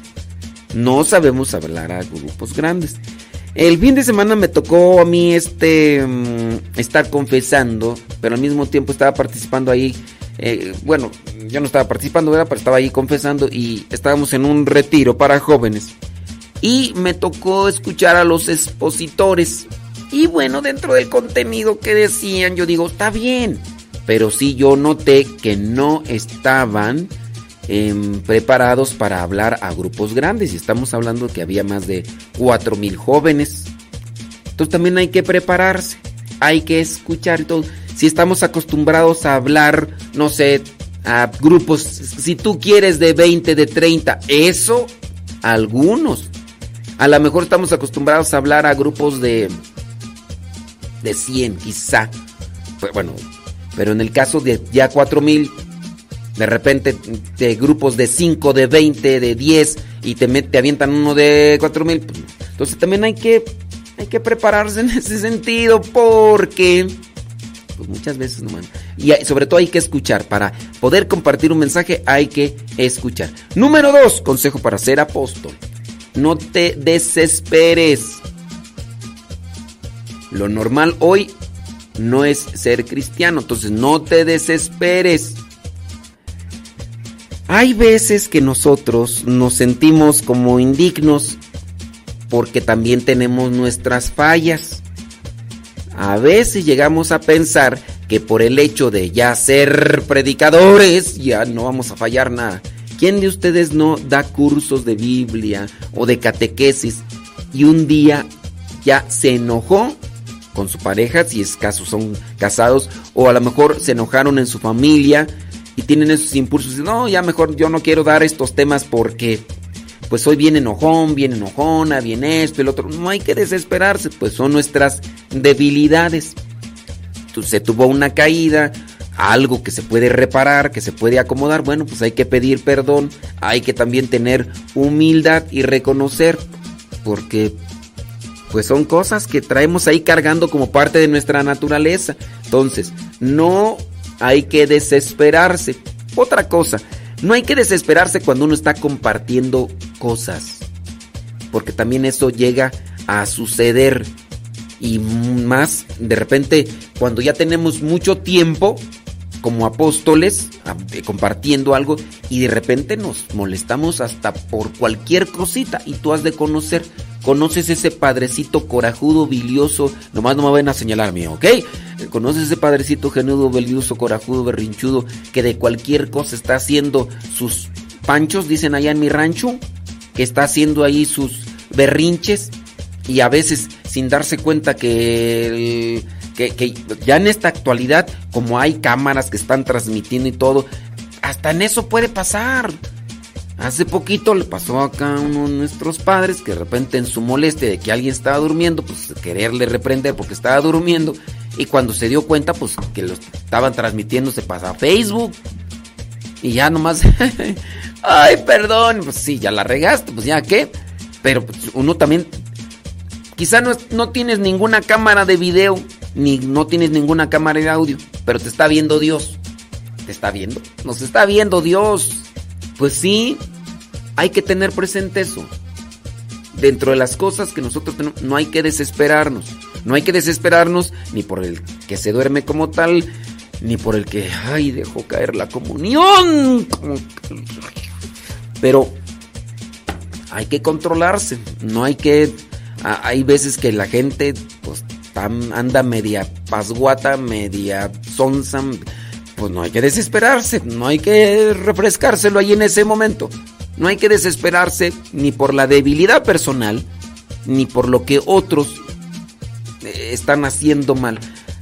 No sabemos hablar a grupos grandes. El fin de semana me tocó a mí este mm, estar confesando, pero al mismo tiempo estaba participando ahí. Eh, bueno, yo no estaba participando, pero estaba ahí confesando y estábamos en un retiro para jóvenes. Y me tocó escuchar a los expositores. Y bueno, dentro del contenido que decían, yo digo, está bien pero sí yo noté que no estaban em, preparados para hablar a grupos grandes y estamos hablando que había más de mil jóvenes. Entonces también hay que prepararse, hay que escuchar todo. Si estamos acostumbrados a hablar, no sé, a grupos, si tú quieres de 20, de 30, eso, algunos. A lo mejor estamos acostumbrados a hablar a grupos de, de 100 quizá. Pues, bueno, pero en el caso de ya 4000, de repente de grupos de 5, de 20, de 10 y te, te avientan uno de 4000, pues, entonces también hay que, hay que prepararse en ese sentido porque pues muchas veces no Y sobre todo hay que escuchar. Para poder compartir un mensaje hay que escuchar. Número 2, consejo para ser apóstol. No te desesperes. Lo normal hoy no es ser cristiano. Entonces no te desesperes. Hay veces que nosotros nos sentimos como indignos porque también tenemos nuestras fallas. A veces llegamos a pensar que por el hecho de ya ser predicadores ya no vamos a fallar nada. ¿Quién de ustedes no da cursos de Biblia o de catequesis y un día ya se enojó con su pareja, si es caso son casados, o a lo mejor se enojaron en su familia y tienen esos impulsos. No, ya mejor yo no quiero dar estos temas porque pues soy bien enojón, bien enojona, bien esto, el otro. No hay que desesperarse, pues son nuestras debilidades. Se tuvo una caída, algo que se puede reparar, que se puede acomodar, bueno, pues hay que pedir perdón, hay que también tener humildad y reconocer, porque pues son cosas que traemos ahí cargando como parte de nuestra naturaleza. Entonces, no hay que desesperarse. Otra cosa, no hay que desesperarse cuando uno está compartiendo cosas. Porque también eso llega a suceder. Y más, de repente, cuando ya tenemos mucho tiempo como apóstoles eh, compartiendo algo y de repente nos molestamos hasta por cualquier cosita y tú has de conocer ¿Conoces ese padrecito corajudo, bilioso? Nomás no me van a señalar mío, ¿ok? ¿Conoces ese padrecito genudo, bilioso, corajudo, berrinchudo, que de cualquier cosa está haciendo sus panchos, dicen allá en mi rancho? Que está haciendo ahí sus berrinches y a veces sin darse cuenta que, que, ya en esta actualidad, como hay cámaras que están transmitiendo y todo, hasta en eso puede pasar. Hace poquito le pasó acá a uno de nuestros padres que de repente en su molestia de que alguien estaba durmiendo, pues quererle reprender porque estaba durmiendo y cuando se dio cuenta pues que lo estaban transmitiendo se pasa a Facebook y ya nomás, ay perdón, pues sí, ya la regaste, pues ya qué, pero pues, uno también Quizá no, no tienes ninguna cámara de video, ni no tienes ninguna cámara de audio, pero te está viendo Dios. ¿Te está viendo? Nos está viendo Dios. Pues sí, hay que tener presente eso. Dentro de las cosas que nosotros tenemos, no hay que desesperarnos. No hay que desesperarnos ni por el que se duerme como tal, ni por el que, ay, dejó caer la comunión. Pero hay que controlarse, no hay que... Hay veces que la gente pues anda media pasguata, media sonsa, pues no hay que desesperarse, no hay que refrescárselo ahí en ese momento. No hay que desesperarse ni por la debilidad personal, ni por lo que otros eh, están haciendo mal.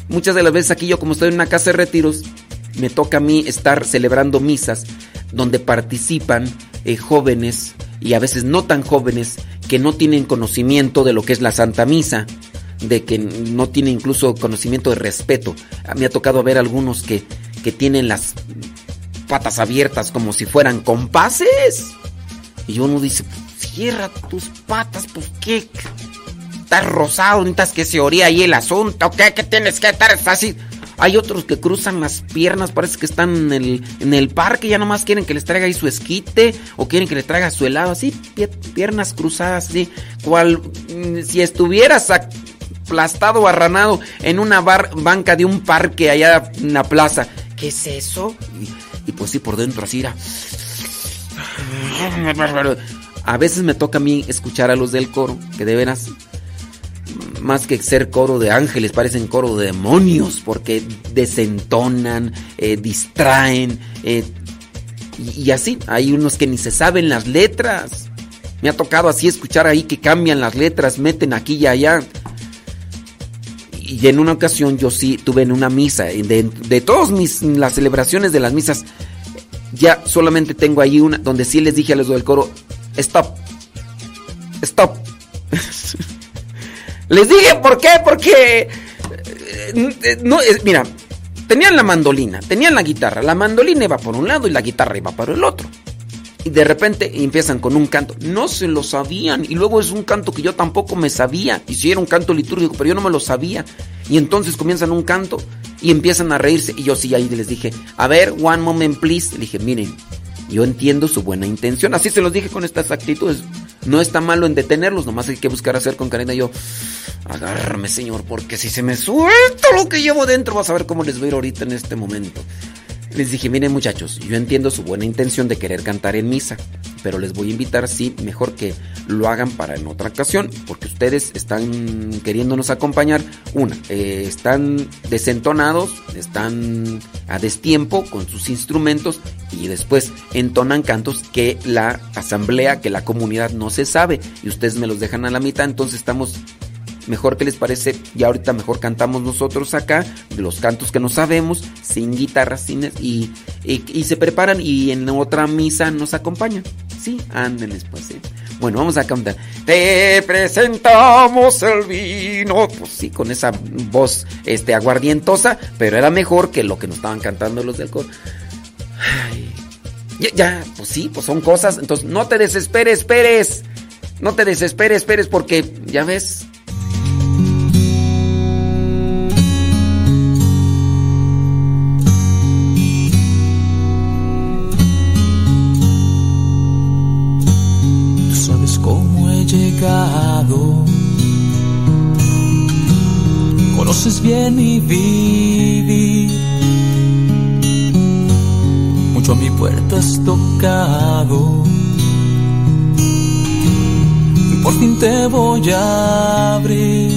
Muchas de las veces aquí yo como estoy en una casa de retiros, me toca a mí estar celebrando misas donde participan eh, jóvenes y a veces no tan jóvenes que no tienen conocimiento de lo que es la Santa Misa, de que no tienen incluso conocimiento de respeto. Me ha tocado ver algunos que, que tienen las patas abiertas como si fueran compases. Y uno dice, cierra tus patas, pues qué. Estás rosado, necesitas que se oría ahí el asunto, ¿qué? Que tienes que estar así. Hay otros que cruzan las piernas, parece que están en el, en el parque, ya nomás quieren que les traiga ahí su esquite o quieren que le traiga su helado, así, piernas cruzadas, así, cual mm, si estuvieras aplastado arranado en una banca de un parque allá en la plaza. ¿Qué es eso? Y, pues sí, por dentro así era. A veces me toca a mí escuchar a los del coro, que de veras, más que ser coro de ángeles, parecen coro de demonios, porque desentonan, eh, distraen, eh, y, así. Hay unos que ni se saben las letras. Me ha tocado así escuchar ahí que cambian las letras, meten aquí y allá. Y en una ocasión yo sí tuve en una misa, de, de todas mis, las celebraciones de las misas, ya solamente tengo ahí una donde sí les dije a los del coro, stop, stop. les dije, ¿por qué? Porque, eh, no, mira, tenían la mandolina, tenían la guitarra, la mandolina iba por un lado y la guitarra iba por el otro. Y de repente empiezan con un canto. No se lo sabían. Y luego es un canto que yo tampoco me sabía. Y si era un canto litúrgico, pero yo no me lo sabía. Y entonces comienzan un canto y empiezan a reírse. Y yo sí ahí les dije, a ver, one moment please. Le dije, miren, yo entiendo su buena intención. Así se los dije con estas actitudes. No está malo en detenerlos, nomás hay que buscar hacer con Karina. Yo, agárrame, señor, porque si se me suelta lo que llevo dentro, vas a ver cómo les voy a ir ahorita en este momento. Les dije, miren muchachos, yo entiendo su buena intención de querer cantar en misa, pero les voy a invitar, sí, mejor que lo hagan para en otra ocasión, porque ustedes están queriéndonos acompañar. Una, eh, están desentonados, están a destiempo con sus instrumentos y después entonan cantos que la asamblea, que la comunidad no se sabe y ustedes me los dejan a la mitad, entonces estamos mejor que les parece, y ahorita mejor cantamos nosotros acá, los cantos que no sabemos, sin guitarras, sin, y, y, se preparan y en otra misa nos acompañan. Sí, ándenles pues. Sí. Bueno, vamos a cantar. Te presentamos el vino. Pues sí, con esa voz este, aguardientosa, pero era mejor que lo que nos estaban cantando los del coro. Ya, ya, pues sí, pues son cosas. Entonces, no te desesperes, esperes. No te desesperes, esperes, porque ya ves, Conoces bien mi vivir. Mucho a mi puerta has tocado. Por fin te voy a abrir.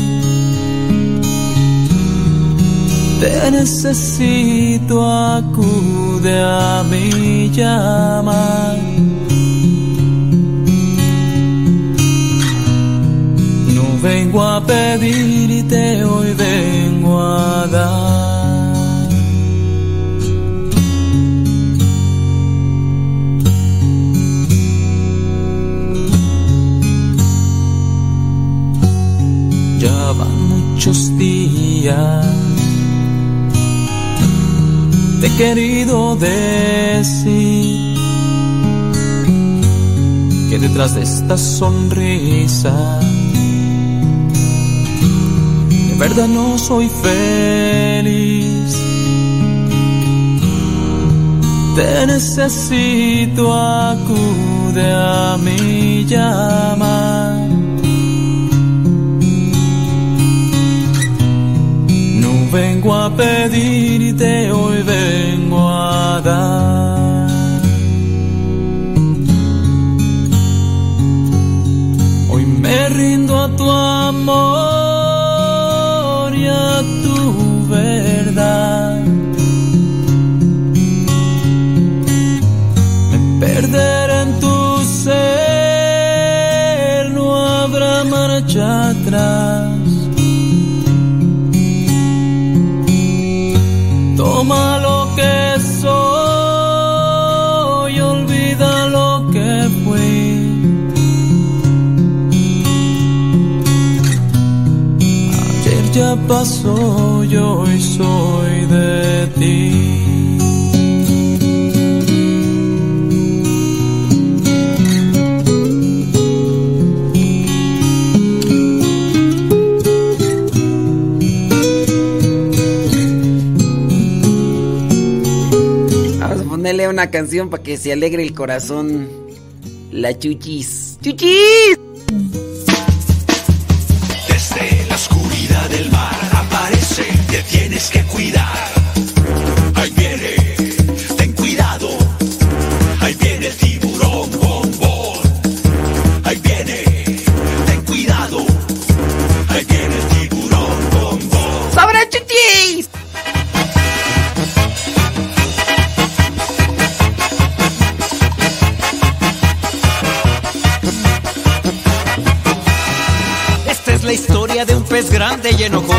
Te necesito, acude a mi llamar vengo a pedirte, hoy vengo a dar. Ya van muchos días, te he querido decir que detrás de esta sonrisa verdad no soy feliz. Te necesito, acude a mi llama. No vengo a pedirte, hoy vengo a dar. Hoy me rindo a tu amor pasó, yo hoy soy de ti. Vamos a ponerle una canción para que se alegre el corazón. La chuchis. ¡Chuchis! Tienes que cuidar. Ahí viene, ten cuidado. Ahí viene el tiburón bombón. Ahí viene, ten cuidado. Ahí viene el tiburón bombón. ¡Sobre chuchis! Esta es la historia de un pez grande y enojón.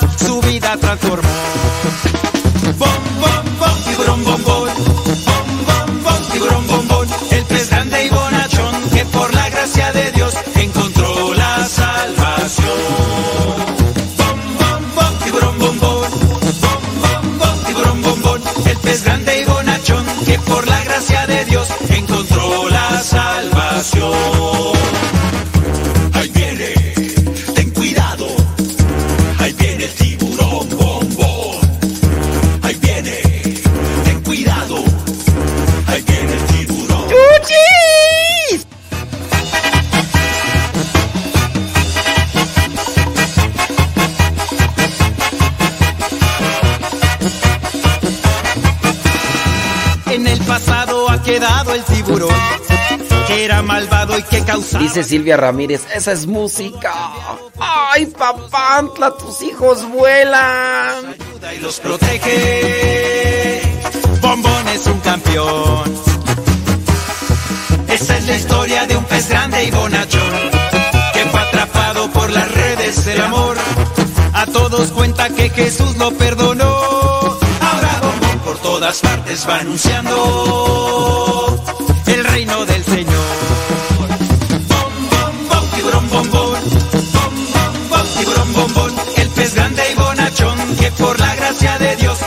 su vida transformó. Bom, bom, era malvado y que causaba. Dice Silvia Ramírez, esa es música. ¡Ay, papantla, tus hijos vuelan! y los protege. Bombón es un campeón. Esa es la historia de un pez grande y bonachón que fue atrapado por las redes del amor. A todos cuenta que Jesús lo perdonó. Ahora Bombón por todas partes va anunciando bombón. Bom, bom, bom, tiburón, bombón. El pez grande y bonachón que por la gracia de Dios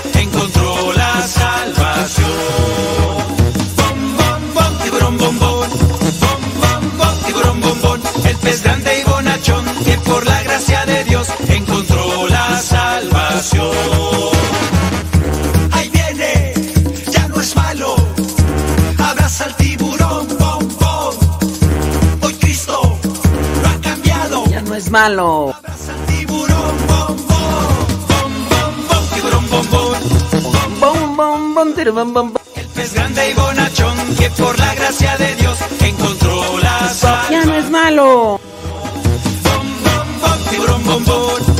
bom. El pez grande y bonachón que por la gracia de Dios encontró la salvación. Ya no es malo. Bom, bom, bom, tiburón bombón.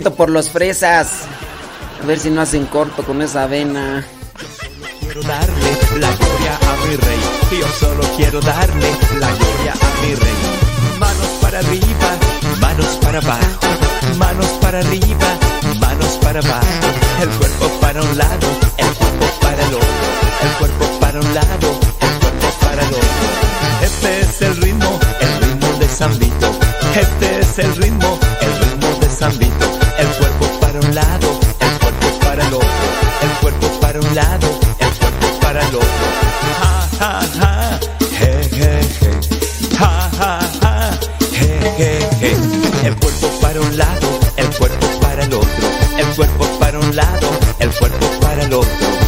contento por los fresas. A ver si no hacen corto con esa avena. Quiero darle la gloria a mi rey. Yo solo quiero darle la gloria a mi rey. Manos para arriba, manos para abajo. Manos para arriba, manos para abajo. El cuerpo para un lado, el cuerpo para el otro. El cuerpo para un lado, el cuerpo para el otro. Este es el ritmo, el ritmo de San Vito. Este es el ritmo ha, ha, je, je, je. Ha, ha, ha, je, je, je. El cuerpo para un lado, el cuerpo para el otro. El cuerpo para un lado, el cuerpo para el otro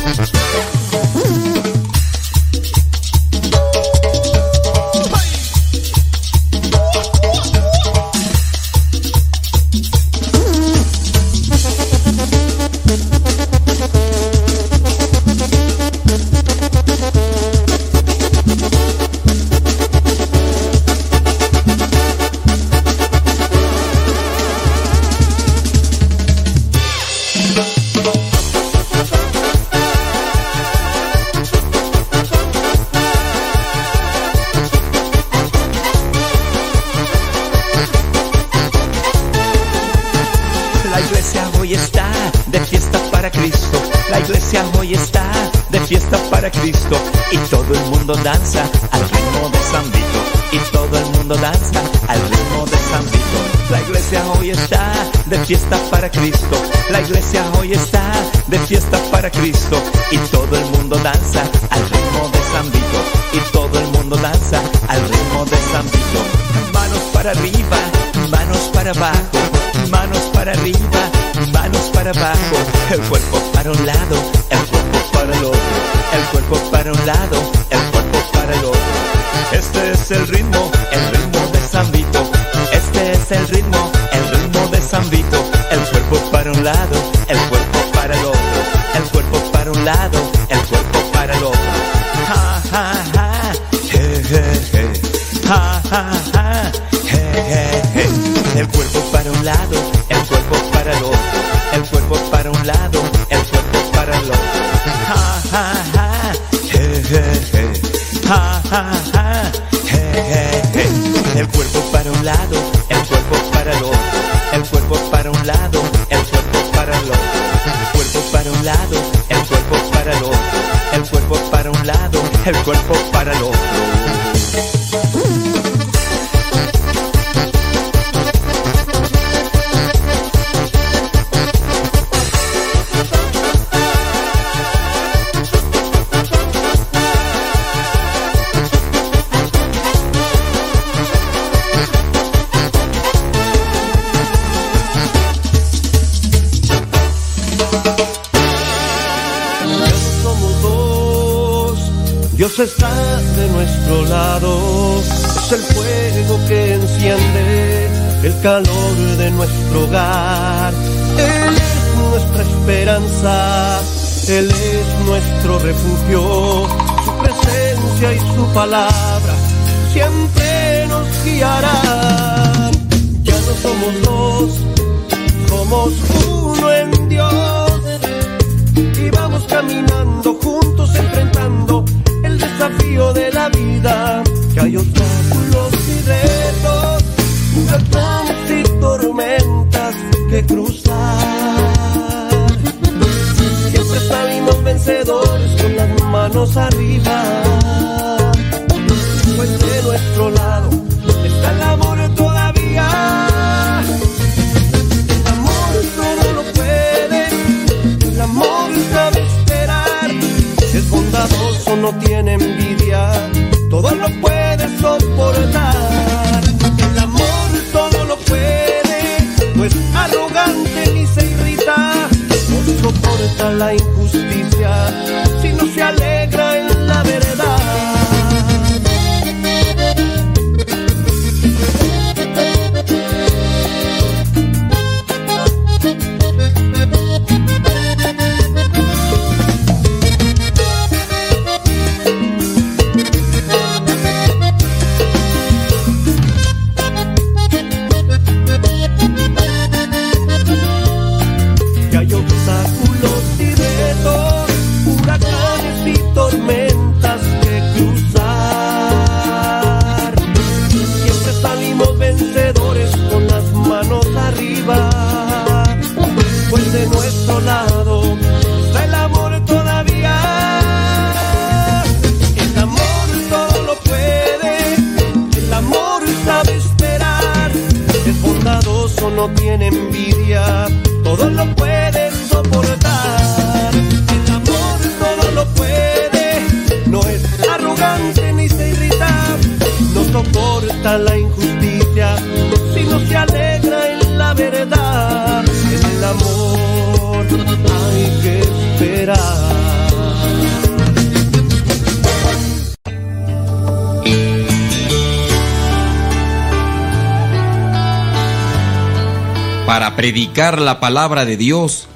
la palabra de Dios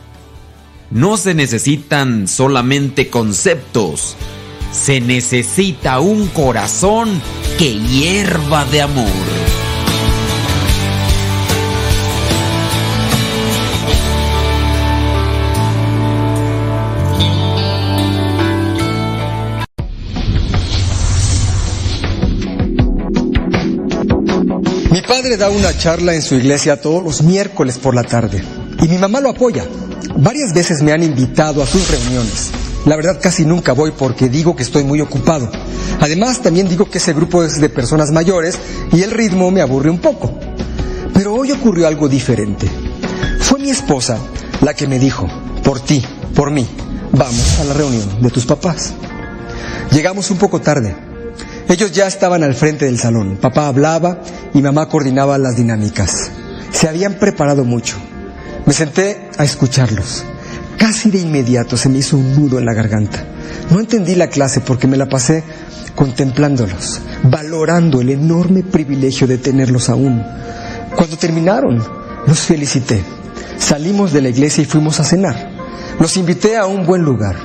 no se necesitan solamente conceptos, se necesita un corazón que hierva de amor. Padre da una charla en su iglesia todos los miércoles por la tarde y mi mamá lo apoya. Varias veces me han invitado a sus reuniones. La verdad casi nunca voy porque digo que estoy muy ocupado. Además también digo que ese grupo es de personas mayores y el ritmo me aburre un poco. Pero hoy ocurrió algo diferente. Fue mi esposa la que me dijo, por ti, por mí, vamos a la reunión de tus papás. Llegamos un poco tarde. Ellos ya estaban al frente del salón. Papá hablaba y mamá coordinaba las dinámicas. Se habían preparado mucho. Me senté a escucharlos. Casi de inmediato se me hizo un nudo en la garganta. No entendí la clase porque me la pasé contemplándolos, valorando el enorme privilegio de tenerlos aún. Cuando terminaron, los felicité. Salimos de la iglesia y fuimos a cenar. Los invité a un buen lugar.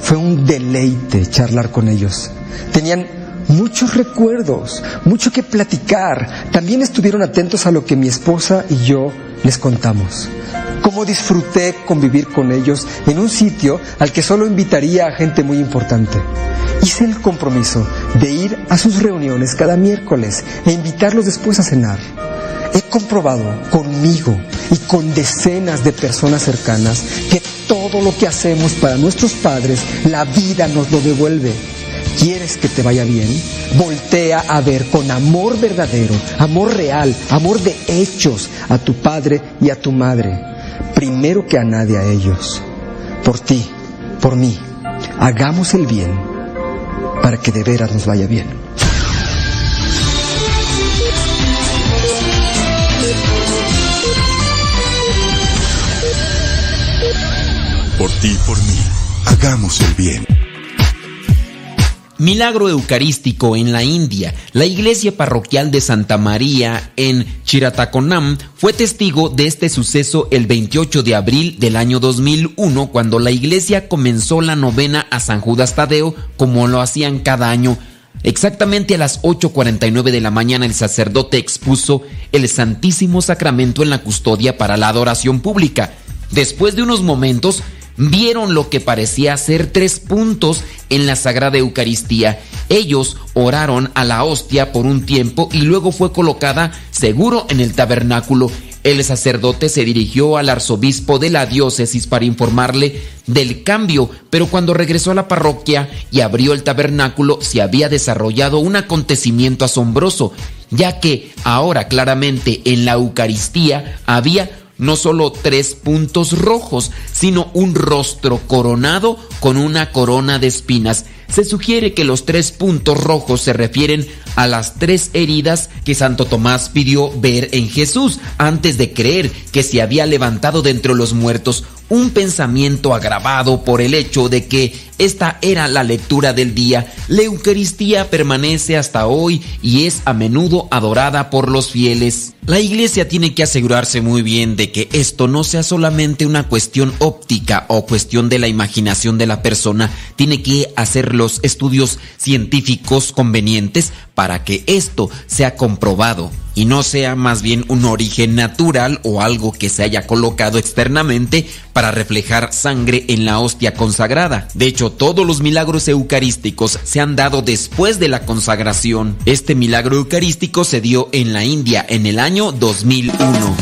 Fue un deleite charlar con ellos. Tenían muchos recuerdos, mucho que platicar. También estuvieron atentos a lo que mi esposa y yo les contamos. Cómo disfruté convivir con ellos en un sitio al que solo invitaría a gente muy importante. Hice el compromiso de ir a sus reuniones cada miércoles e invitarlos después a cenar. He comprobado conmigo y con decenas de personas cercanas que todo lo que hacemos para nuestros padres, la vida nos lo devuelve. ¿Quieres que te vaya bien? Voltea a ver con amor verdadero, amor real, amor de hechos a tu padre y a tu madre. Primero que a nadie a ellos. Por ti, por mí. Hagamos el bien para que de veras nos vaya bien. Por ti por mí, hagamos el bien. Milagro Eucarístico en la India. La iglesia parroquial de Santa María en Chirataconam fue testigo de este suceso el 28 de abril del año 2001 cuando la iglesia comenzó la novena a San Judas Tadeo como lo hacían cada año. Exactamente a las 8.49 de la mañana el sacerdote expuso el Santísimo Sacramento en la custodia para la adoración pública. Después de unos momentos, vieron lo que parecía ser tres puntos en la Sagrada Eucaristía. Ellos oraron a la hostia por un tiempo y luego fue colocada seguro en el tabernáculo. El sacerdote se dirigió al arzobispo de la diócesis para informarle del cambio, pero cuando regresó a la parroquia y abrió el tabernáculo se había desarrollado un acontecimiento asombroso, ya que ahora claramente en la Eucaristía había no solo tres puntos rojos, sino un rostro coronado con una corona de espinas. Se sugiere que los tres puntos rojos se refieren a las tres heridas que Santo Tomás pidió ver en Jesús antes de creer que se había levantado de entre los muertos un pensamiento agravado por el hecho de que esta era la lectura del día. La Eucaristía permanece hasta hoy y es a menudo adorada por los fieles. La iglesia tiene que asegurarse muy bien de que esto no sea solamente una cuestión óptica o cuestión de la imaginación de la persona. Tiene que hacer los estudios científicos convenientes para que esto sea comprobado y no sea más bien un origen natural o algo que se haya colocado externamente para reflejar sangre en la hostia consagrada. De hecho, todos los milagros eucarísticos se han dado después de la consagración. Este milagro eucarístico se dio en la India en el año 2001.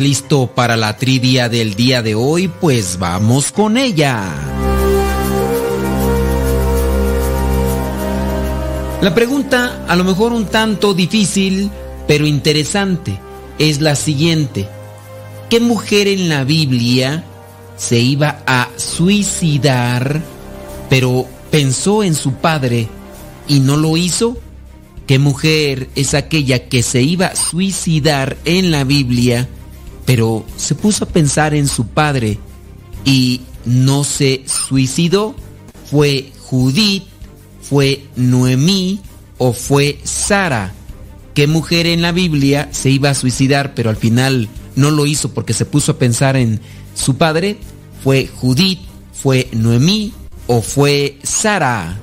Listo para la trivia del día de hoy? Pues vamos con ella. La pregunta, a lo mejor un tanto difícil, pero interesante, es la siguiente. ¿Qué mujer en la Biblia se iba a suicidar, pero pensó en su padre y no lo hizo? ¿Qué mujer es aquella que se iba a suicidar en la Biblia, pero se puso a pensar en su padre y no se suicidó? ¿Fue Judith? ¿Fue Noemí? ¿O fue Sara? ¿Qué mujer en la Biblia se iba a suicidar, pero al final no lo hizo porque se puso a pensar en su padre? ¿Fue Judith? ¿Fue Noemí? ¿O fue Sara?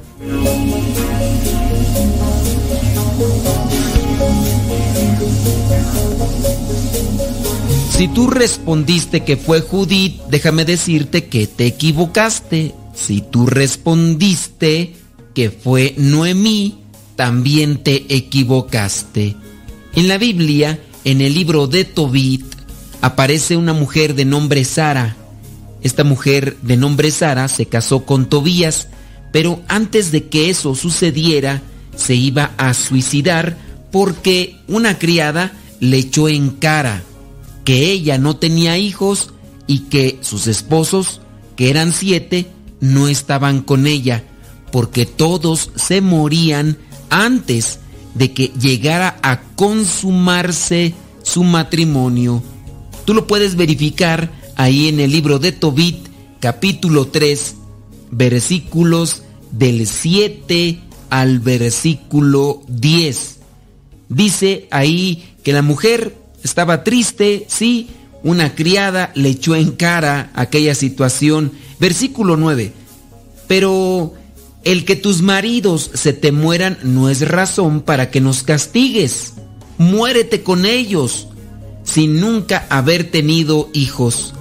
Si tú respondiste que fue Judith, déjame decirte que te equivocaste. Si tú respondiste que fue Noemí, también te equivocaste. En la Biblia, en el libro de Tobit, aparece una mujer de nombre Sara. Esta mujer de nombre Sara se casó con Tobías, pero antes de que eso sucediera, se iba a suicidar porque una criada le echó en cara que ella no tenía hijos y que sus esposos, que eran siete, no estaban con ella, porque todos se morían antes de que llegara a consumarse su matrimonio. Tú lo puedes verificar ahí en el libro de Tobit, capítulo 3, versículos del 7 al versículo 10. Dice ahí que la mujer estaba triste, sí, una criada le echó en cara aquella situación. Versículo 9. Pero el que tus maridos se te mueran no es razón para que nos castigues. Muérete con ellos, sin nunca haber tenido hijos.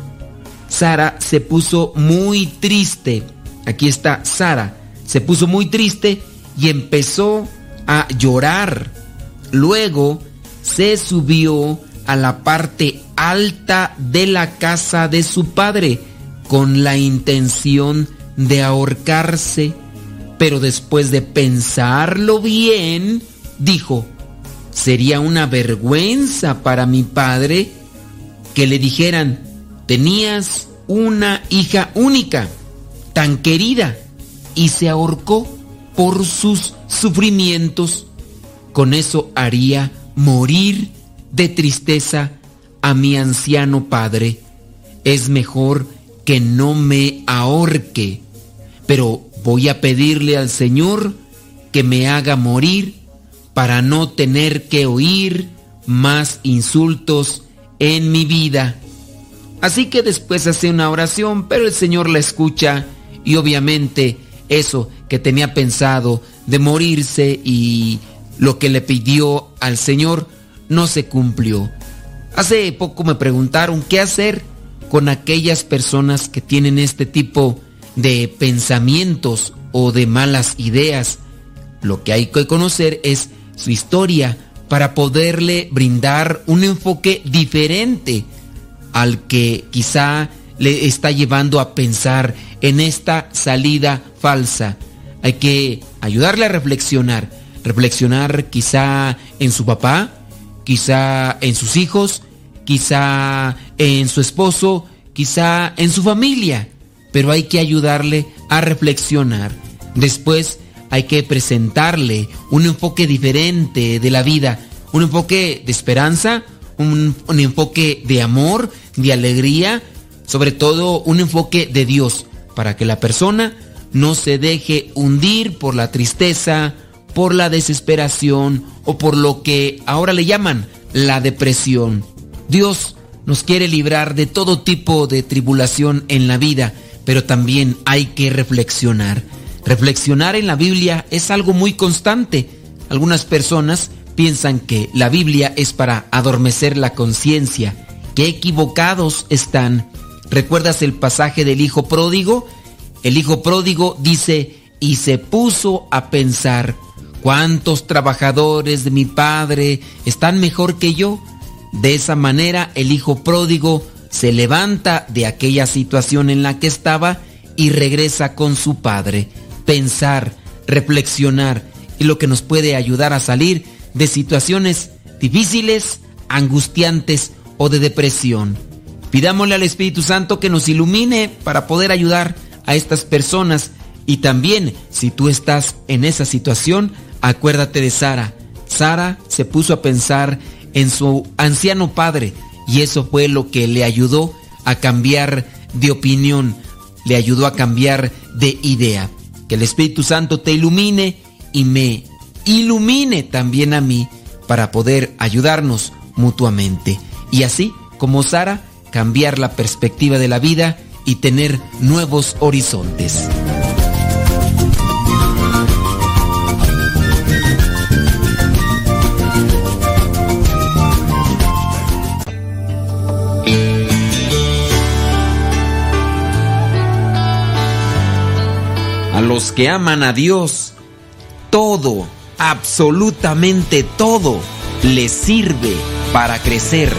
Sara se puso muy triste. Aquí está Sara. Se puso muy triste y empezó a llorar. Luego se subió a la parte alta de la casa de su padre con la intención de ahorcarse. Pero después de pensarlo bien, dijo, sería una vergüenza para mi padre que le dijeran, tenías una hija única, tan querida, y se ahorcó por sus sufrimientos. Con eso haría morir de tristeza a mi anciano padre. Es mejor que no me ahorque, pero voy a pedirle al Señor que me haga morir para no tener que oír más insultos en mi vida. Así que después hace una oración, pero el Señor la escucha y obviamente eso que tenía pensado de morirse y lo que le pidió al Señor no se cumplió. Hace poco me preguntaron qué hacer con aquellas personas que tienen este tipo de pensamientos o de malas ideas. Lo que hay que conocer es su historia para poderle brindar un enfoque diferente al que quizá le está llevando a pensar en esta salida falsa. Hay que ayudarle a reflexionar, reflexionar quizá en su papá, quizá en sus hijos, quizá en su esposo, quizá en su familia, pero hay que ayudarle a reflexionar. Después hay que presentarle un enfoque diferente de la vida, un enfoque de esperanza, un, un enfoque de amor, de alegría, sobre todo un enfoque de Dios, para que la persona no se deje hundir por la tristeza, por la desesperación o por lo que ahora le llaman la depresión. Dios nos quiere librar de todo tipo de tribulación en la vida, pero también hay que reflexionar. Reflexionar en la Biblia es algo muy constante. Algunas personas piensan que la Biblia es para adormecer la conciencia. Qué equivocados están. ¿Recuerdas el pasaje del hijo pródigo? El hijo pródigo dice, y se puso a pensar, ¿cuántos trabajadores de mi padre están mejor que yo? De esa manera el hijo pródigo se levanta de aquella situación en la que estaba y regresa con su padre. Pensar, reflexionar y lo que nos puede ayudar a salir de situaciones difíciles, angustiantes o de depresión. Pidámosle al Espíritu Santo que nos ilumine para poder ayudar a estas personas y también si tú estás en esa situación, acuérdate de Sara. Sara se puso a pensar en su anciano padre y eso fue lo que le ayudó a cambiar de opinión, le ayudó a cambiar de idea. Que el Espíritu Santo te ilumine y me ilumine también a mí para poder ayudarnos mutuamente. Y así como Sara, cambiar la perspectiva de la vida y tener nuevos horizontes. Que aman a Dios, todo, absolutamente todo, les sirve para crecer.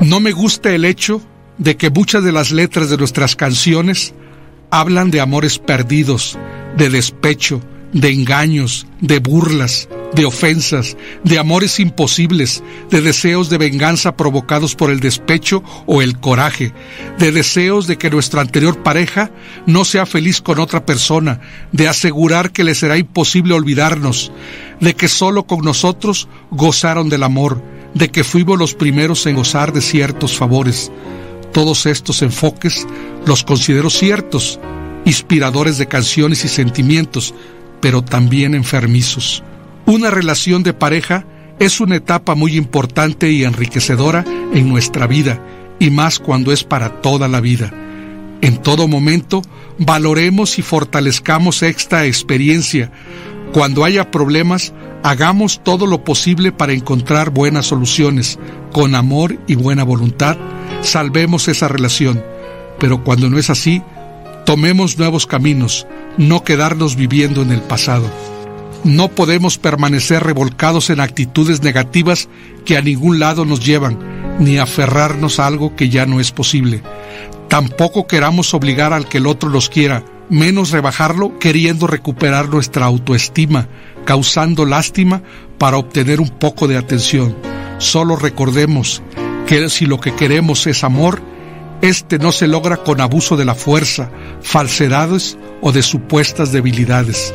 No me gusta el hecho de que muchas de las letras de nuestras canciones hablan de amores perdidos, de despecho, de engaños, de burlas, de ofensas, de amores imposibles, de deseos de venganza provocados por el despecho o el coraje, de deseos de que nuestra anterior pareja no sea feliz con otra persona, de asegurar que le será imposible olvidarnos, de que solo con nosotros gozaron del amor, de que fuimos los primeros en gozar de ciertos favores. Todos estos enfoques los considero ciertos, inspiradores de canciones y sentimientos, pero también enfermizos. Una relación de pareja es una etapa muy importante y enriquecedora en nuestra vida, y más cuando es para toda la vida. En todo momento, valoremos y fortalezcamos esta experiencia. Cuando haya problemas, hagamos todo lo posible para encontrar buenas soluciones. Con amor y buena voluntad, salvemos esa relación. Pero cuando no es así, tomemos nuevos caminos, no quedarnos viviendo en el pasado. No podemos permanecer revolcados en actitudes negativas que a ningún lado nos llevan, ni aferrarnos a algo que ya no es posible. Tampoco queramos obligar al que el otro nos quiera, menos rebajarlo queriendo recuperar nuestra autoestima, causando lástima para obtener un poco de atención. Solo recordemos que si lo que queremos es amor, este no se logra con abuso de la fuerza, falsedades o de supuestas debilidades.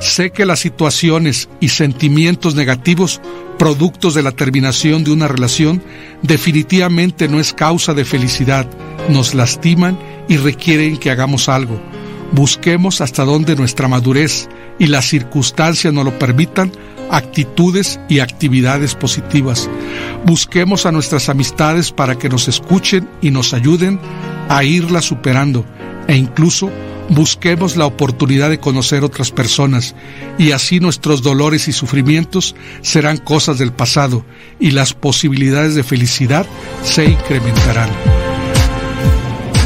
Sé que las situaciones y sentimientos negativos productos de la terminación de una relación definitivamente no es causa de felicidad, nos lastiman y requieren que hagamos algo. Busquemos hasta donde nuestra madurez y las circunstancias nos lo permitan actitudes y actividades positivas. Busquemos a nuestras amistades para que nos escuchen y nos ayuden a irlas superando e incluso busquemos la oportunidad de conocer otras personas y así nuestros dolores y sufrimientos serán cosas del pasado y las posibilidades de felicidad se incrementarán.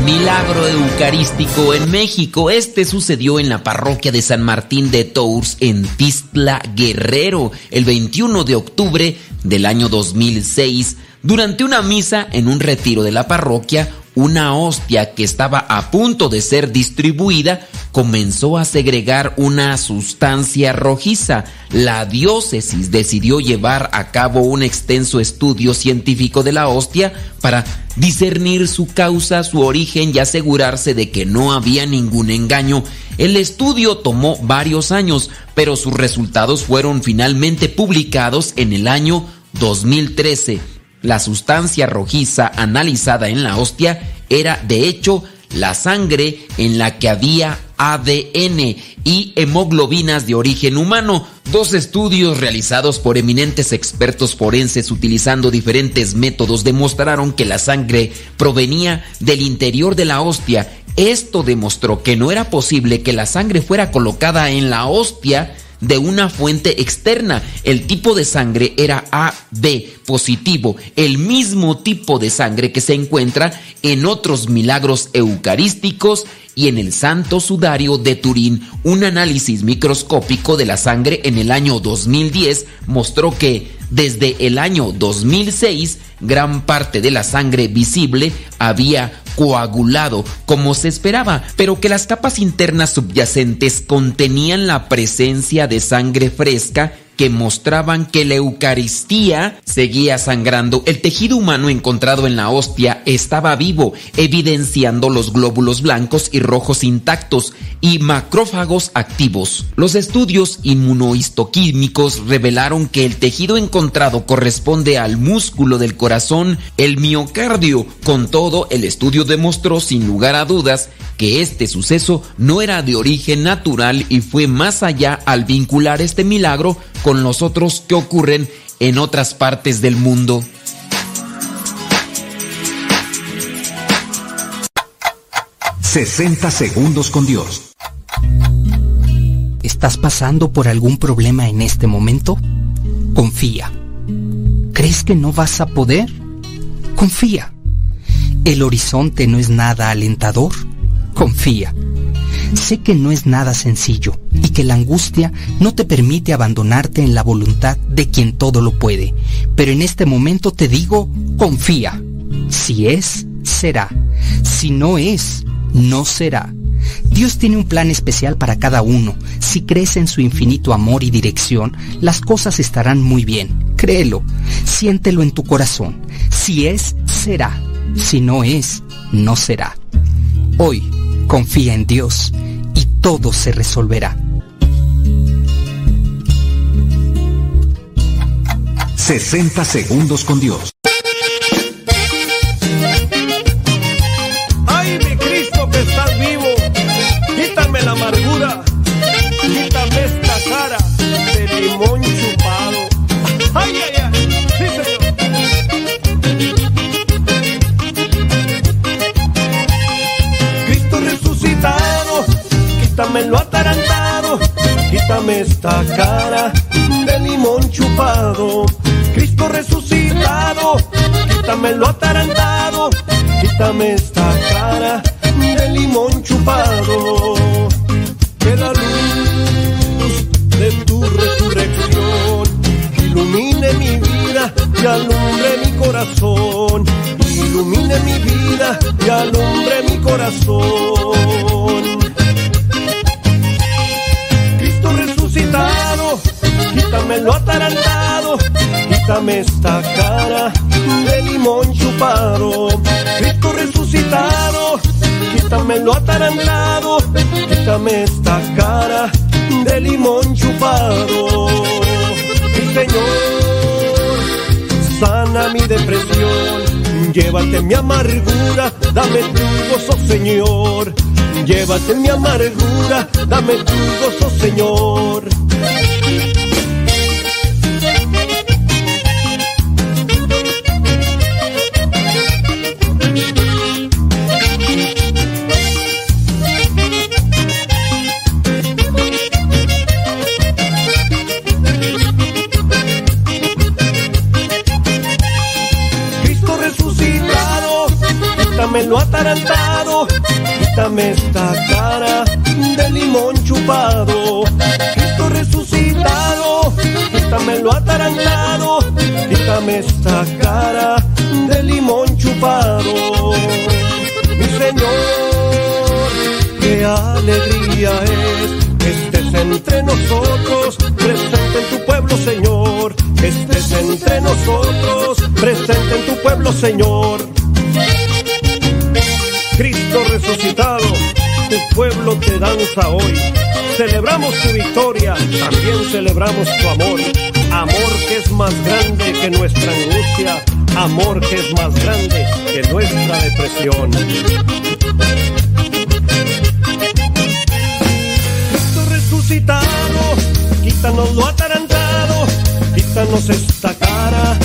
Milagro Eucarístico en México. Este sucedió en la parroquia de San Martín de Tours en Tistla Guerrero el 21 de octubre del año 2006. Durante una misa en un retiro de la parroquia, una hostia que estaba a punto de ser distribuida comenzó a segregar una sustancia rojiza. La diócesis decidió llevar a cabo un extenso estudio científico de la hostia para discernir su causa, su origen y asegurarse de que no había ningún engaño. El estudio tomó varios años, pero sus resultados fueron finalmente publicados en el año 2013. La sustancia rojiza analizada en la hostia era de hecho la sangre en la que había ADN y hemoglobinas de origen humano. Dos estudios realizados por eminentes expertos forenses utilizando diferentes métodos demostraron que la sangre provenía del interior de la hostia. Esto demostró que no era posible que la sangre fuera colocada en la hostia de una fuente externa. El tipo de sangre era AB positivo, el mismo tipo de sangre que se encuentra en otros milagros eucarísticos y en el Santo Sudario de Turín. Un análisis microscópico de la sangre en el año 2010 mostró que desde el año 2006 gran parte de la sangre visible había coagulado como se esperaba, pero que las capas internas subyacentes contenían la presencia de sangre fresca que mostraban que la Eucaristía seguía sangrando. El tejido humano encontrado en la hostia estaba vivo, evidenciando los glóbulos blancos y rojos intactos y macrófagos activos. Los estudios inmunohistoquímicos revelaron que el tejido encontrado corresponde al músculo del corazón, el miocardio. Con todo, el estudio demostró sin lugar a dudas que este suceso no era de origen natural y fue más allá al vincular este milagro con los otros que ocurren en otras partes del mundo. ...60 segundos con Dios. ¿Estás pasando por algún problema en este momento? Confía. ¿Crees que no vas a poder? Confía. ¿El horizonte no es nada alentador? Confía. Sé que no es nada sencillo y que la angustia no te permite abandonarte en la voluntad de quien todo lo puede, pero en este momento te digo, confía. Si es, será. Si no es, no será. Dios tiene un plan especial para cada uno. Si crees en su infinito amor y dirección, las cosas estarán muy bien. Créelo, siéntelo en tu corazón. Si es, será. Si no es, no será. Hoy, confía en Dios y todo se resolverá. 60 segundos con Dios. Quítame lo atarantado, quítame esta cara de limón chupado. Cristo resucitado, quítame lo atarantado, quítame esta cara de limón chupado. Que la luz de tu resurrección ilumine mi vida y alumbre mi corazón. Ilumine mi vida y alumbre mi corazón. Quítame lo atarantado, quítame esta cara de limón chupado. Cristo resucitado, quítame lo atarantado, quítame esta cara de limón chupado. Mi Señor, sana mi depresión, llévate mi amargura, dame tu gozo, Señor. Llévate mi amargura, dame tu gozo, Señor. Quítame esta cara de limón chupado. Cristo resucitado, quítame lo atarantado, quítame esta cara de limón chupado. Mi Señor, qué alegría es que estés entre nosotros, presente en tu pueblo, Señor. Que estés entre nosotros, presente en tu pueblo, Señor. Cristo resucitado, tu pueblo te danza hoy. Celebramos tu victoria, también celebramos tu amor. Amor que es más grande que nuestra angustia, amor que es más grande que nuestra depresión. Cristo resucitado, quítanos lo atarantado, quítanos esta cara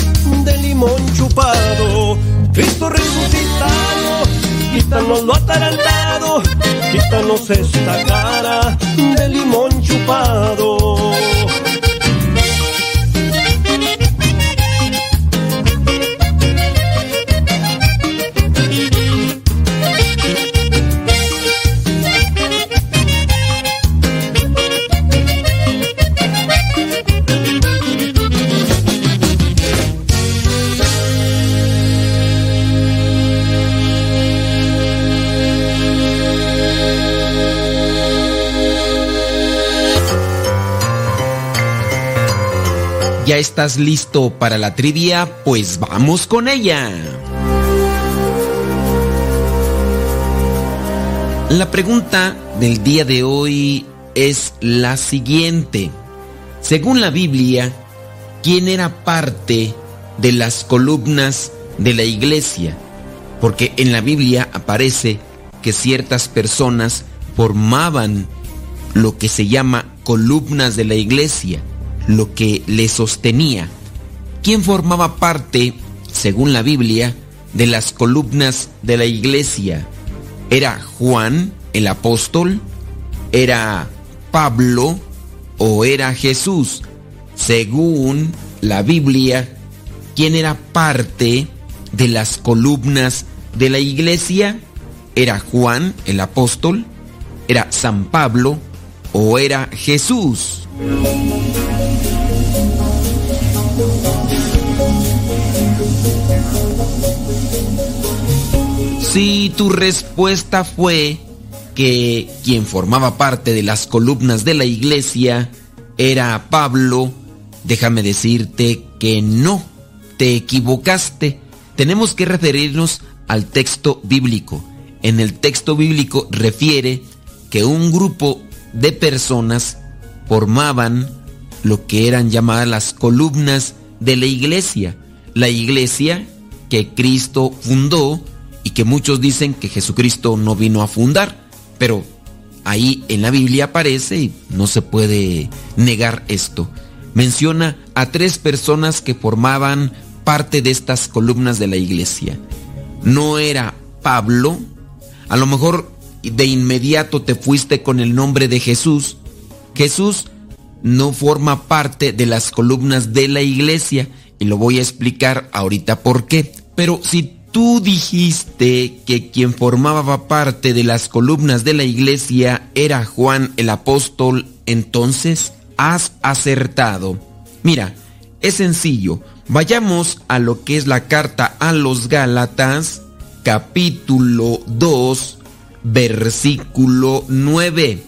de limón chupado. Cristo resucitado, quítanos lo atarantado, quítanos esta cara de limón chupado. ¿Ya estás listo para la trivia? Pues vamos con ella. La pregunta del día de hoy es la siguiente. Según la Biblia, ¿quién era parte de las columnas de la iglesia? Porque en la Biblia aparece que ciertas personas formaban lo que se llama columnas de la iglesia, lo que le sostenía. ¿Quién formaba parte, según la Biblia, de las columnas de la iglesia? ¿Era Juan el apóstol? ¿Era Pablo? o era Jesús? Según la Biblia, ¿quién era parte de las columnas de la iglesia? ¿Era Juan el apóstol? ¿Era San Pablo? ¿O era Jesús? Si tu respuesta fue que quien formaba parte de las columnas de la iglesia era Pablo, déjame decirte que no, te equivocaste. Tenemos que referirnos al texto bíblico. En el texto bíblico refiere que un grupo de personas formaban lo que eran llamadas las columnas de la iglesia. La iglesia que Cristo fundó y que muchos dicen que Jesucristo no vino a fundar, pero ahí en la Biblia aparece y no se puede negar esto. Menciona a tres personas que formaban parte de estas columnas de la iglesia. No era Pablo, a lo mejor de inmediato te fuiste con el nombre de Jesús. Jesús no forma parte de las columnas de la iglesia y lo voy a explicar ahorita por qué. Pero si tú dijiste que quien formaba parte de las columnas de la iglesia era Juan el apóstol, entonces has acertado. Mira, es sencillo. Vayamos a lo que es la carta a los Gálatas, capítulo 2, versículo 9.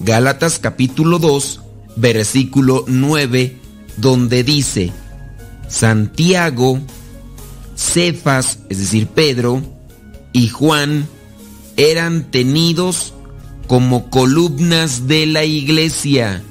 Gálatas capítulo 2, versículo 9, donde dice, Santiago, Cefas, es decir, Pedro, y Juan eran tenidos como columnas de la iglesia.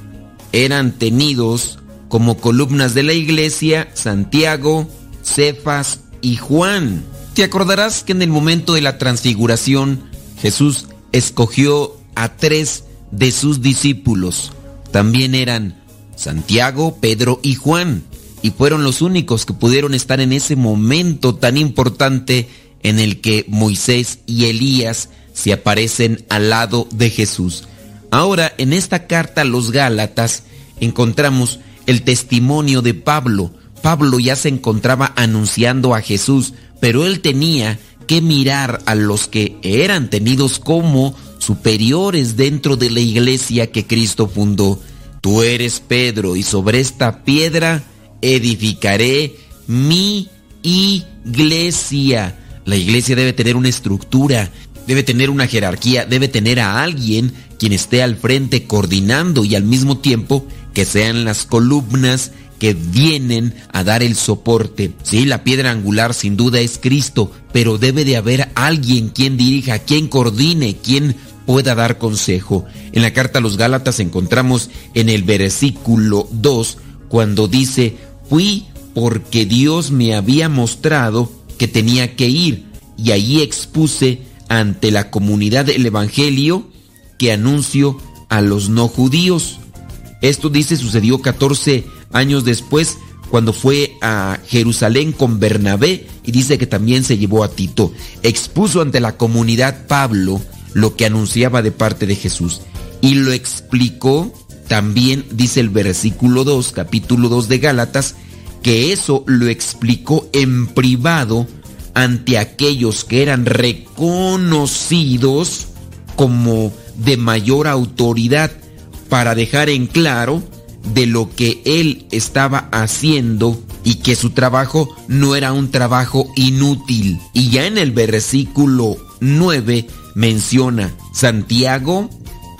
Eran tenidos como columnas de la iglesia Santiago, Cefas y Juan. Te acordarás que en el momento de la transfiguración Jesús escogió a tres de sus discípulos. También eran Santiago, Pedro y Juan y fueron los únicos que pudieron estar en ese momento tan importante en el que Moisés y Elías se aparecen al lado de Jesús. Ahora, en esta carta a los Gálatas encontramos el testimonio de Pablo. Pablo ya se encontraba anunciando a Jesús, pero él tenía que mirar a los que eran tenidos como superiores dentro de la iglesia que Cristo fundó. Tú eres Pedro y sobre esta piedra edificaré mi iglesia. La iglesia debe tener una estructura, debe tener una jerarquía, debe tener a alguien quien esté al frente coordinando y al mismo tiempo que sean las columnas que vienen a dar el soporte. Sí, la piedra angular sin duda es Cristo, pero debe de haber alguien quien dirija, quien coordine, quien pueda dar consejo. En la carta a los Gálatas encontramos en el versículo 2 cuando dice, Fui porque Dios me había mostrado que tenía que ir y allí expuse ante la comunidad el Evangelio que anuncio a los no judíos. Esto dice sucedió 14 años después cuando fue a Jerusalén con Bernabé y dice que también se llevó a Tito. Expuso ante la comunidad Pablo lo que anunciaba de parte de Jesús y lo explicó también dice el versículo 2, capítulo 2 de Gálatas, que eso lo explicó en privado ante aquellos que eran reconocidos como de mayor autoridad para dejar en claro de lo que él estaba haciendo y que su trabajo no era un trabajo inútil. Y ya en el versículo 9 menciona Santiago,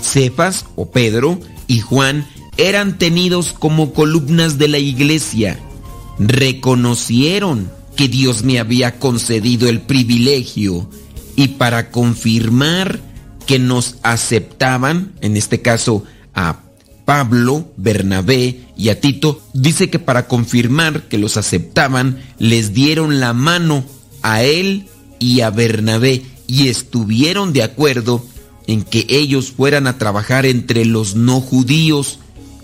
Cefas o Pedro y Juan eran tenidos como columnas de la iglesia. Reconocieron que Dios me había concedido el privilegio y para confirmar que nos aceptaban, en este caso a Pablo, Bernabé y a Tito, dice que para confirmar que los aceptaban, les dieron la mano a él y a Bernabé y estuvieron de acuerdo en que ellos fueran a trabajar entre los no judíos,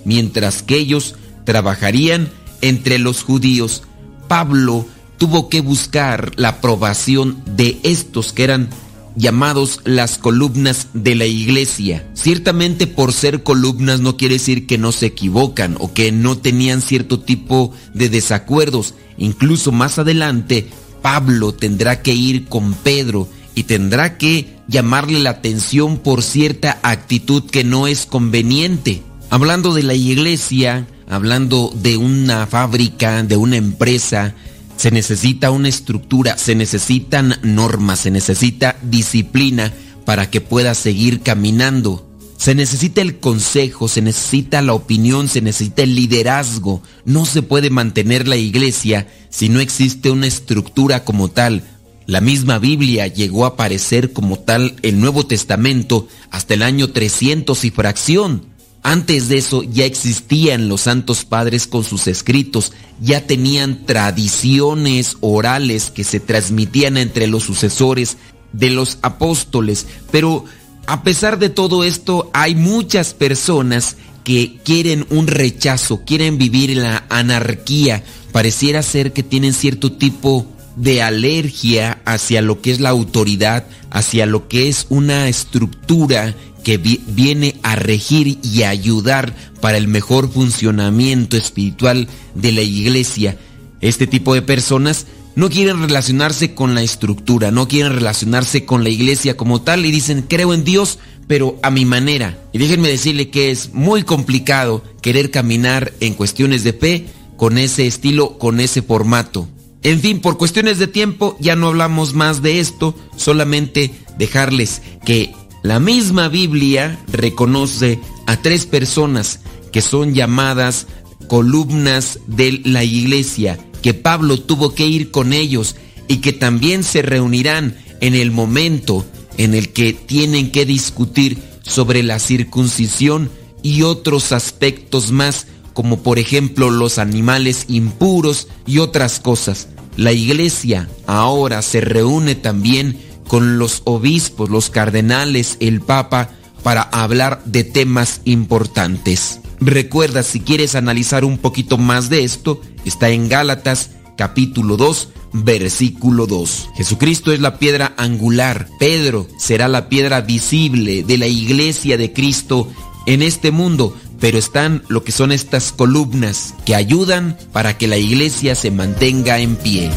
mientras que ellos trabajarían entre los judíos. Pablo tuvo que buscar la aprobación de estos que eran llamados las columnas de la iglesia. Ciertamente por ser columnas no quiere decir que no se equivocan o que no tenían cierto tipo de desacuerdos. Incluso más adelante, Pablo tendrá que ir con Pedro y tendrá que llamarle la atención por cierta actitud que no es conveniente. Hablando de la iglesia, hablando de una fábrica, de una empresa, se necesita una estructura, se necesitan normas, se necesita disciplina para que pueda seguir caminando. Se necesita el consejo, se necesita la opinión, se necesita el liderazgo. No se puede mantener la iglesia si no existe una estructura como tal. La misma Biblia llegó a aparecer como tal el Nuevo Testamento hasta el año 300 y fracción. Antes de eso ya existían los santos padres con sus escritos, ya tenían tradiciones orales que se transmitían entre los sucesores de los apóstoles, pero a pesar de todo esto hay muchas personas que quieren un rechazo, quieren vivir la anarquía, pareciera ser que tienen cierto tipo de alergia hacia lo que es la autoridad, hacia lo que es una estructura que viene a regir y ayudar para el mejor funcionamiento espiritual de la iglesia. Este tipo de personas no quieren relacionarse con la estructura, no quieren relacionarse con la iglesia como tal y dicen, creo en Dios, pero a mi manera. Y déjenme decirle que es muy complicado querer caminar en cuestiones de fe con ese estilo, con ese formato. En fin, por cuestiones de tiempo ya no hablamos más de esto, solamente dejarles que la misma Biblia reconoce a tres personas que son llamadas columnas de la iglesia, que Pablo tuvo que ir con ellos y que también se reunirán en el momento en el que tienen que discutir sobre la circuncisión y otros aspectos más, como por ejemplo los animales impuros y otras cosas. La iglesia ahora se reúne también con los obispos, los cardenales, el papa, para hablar de temas importantes. Recuerda, si quieres analizar un poquito más de esto, está en Gálatas capítulo 2, versículo 2. Jesucristo es la piedra angular, Pedro será la piedra visible de la iglesia de Cristo en este mundo, pero están lo que son estas columnas que ayudan para que la iglesia se mantenga en pie.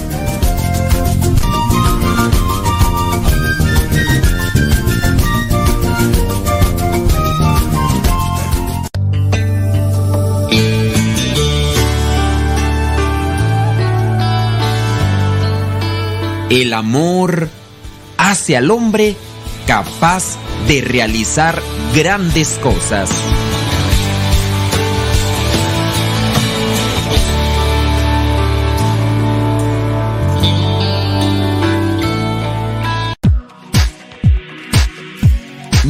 El amor hace al hombre capaz de realizar grandes cosas.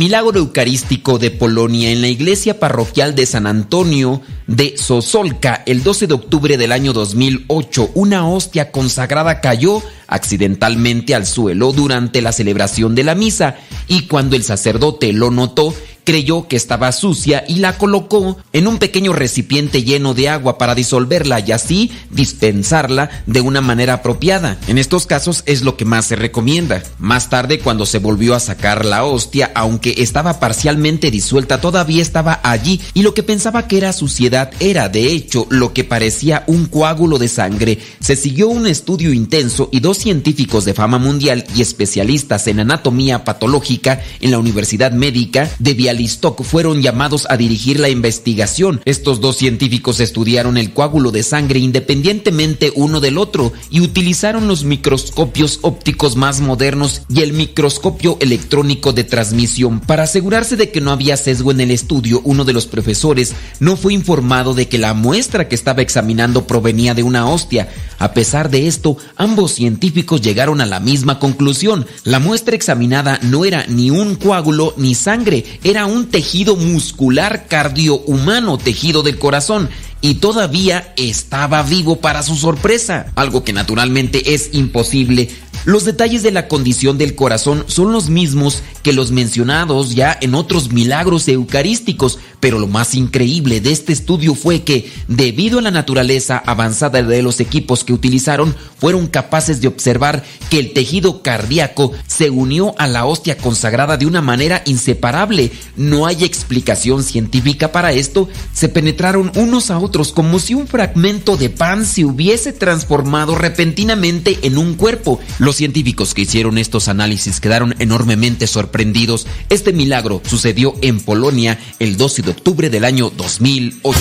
Milagro Eucarístico de Polonia en la iglesia parroquial de San Antonio de Sosolca el 12 de octubre del año 2008. Una hostia consagrada cayó accidentalmente al suelo durante la celebración de la misa y cuando el sacerdote lo notó, creyó que estaba sucia y la colocó en un pequeño recipiente lleno de agua para disolverla y así dispensarla de una manera apropiada. En estos casos es lo que más se recomienda. Más tarde, cuando se volvió a sacar la hostia, aunque estaba parcialmente disuelta, todavía estaba allí y lo que pensaba que era suciedad era, de hecho, lo que parecía un coágulo de sangre. Se siguió un estudio intenso y dos científicos de fama mundial y especialistas en anatomía patológica en la Universidad Médica de Vial fueron llamados a dirigir la investigación. Estos dos científicos estudiaron el coágulo de sangre independientemente uno del otro y utilizaron los microscopios ópticos más modernos y el microscopio electrónico de transmisión. Para asegurarse de que no había sesgo en el estudio, uno de los profesores no fue informado de que la muestra que estaba examinando provenía de una hostia. A pesar de esto, ambos científicos llegaron a la misma conclusión. La muestra examinada no era ni un coágulo ni sangre, era un tejido muscular cardiohumano, tejido del corazón, y todavía estaba vivo para su sorpresa, algo que naturalmente es imposible Los detalles de la condición del corazón son los mismos que los mencionados ya en otros milagros eucarísticos, pero lo más increíble de este estudio fue que, debido a la naturaleza avanzada de los equipos que utilizaron, fueron capaces de observar que el tejido cardíaco se unió a la hostia consagrada de una manera inseparable. No hay explicación científica para esto. Se penetraron unos a otros como si un fragmento de pan se hubiese transformado repentinamente en un cuerpo. Los científicos que hicieron estos análisis quedaron enormemente sorprendidos. Este milagro sucedió en Polonia el 12 de octubre del año 2008.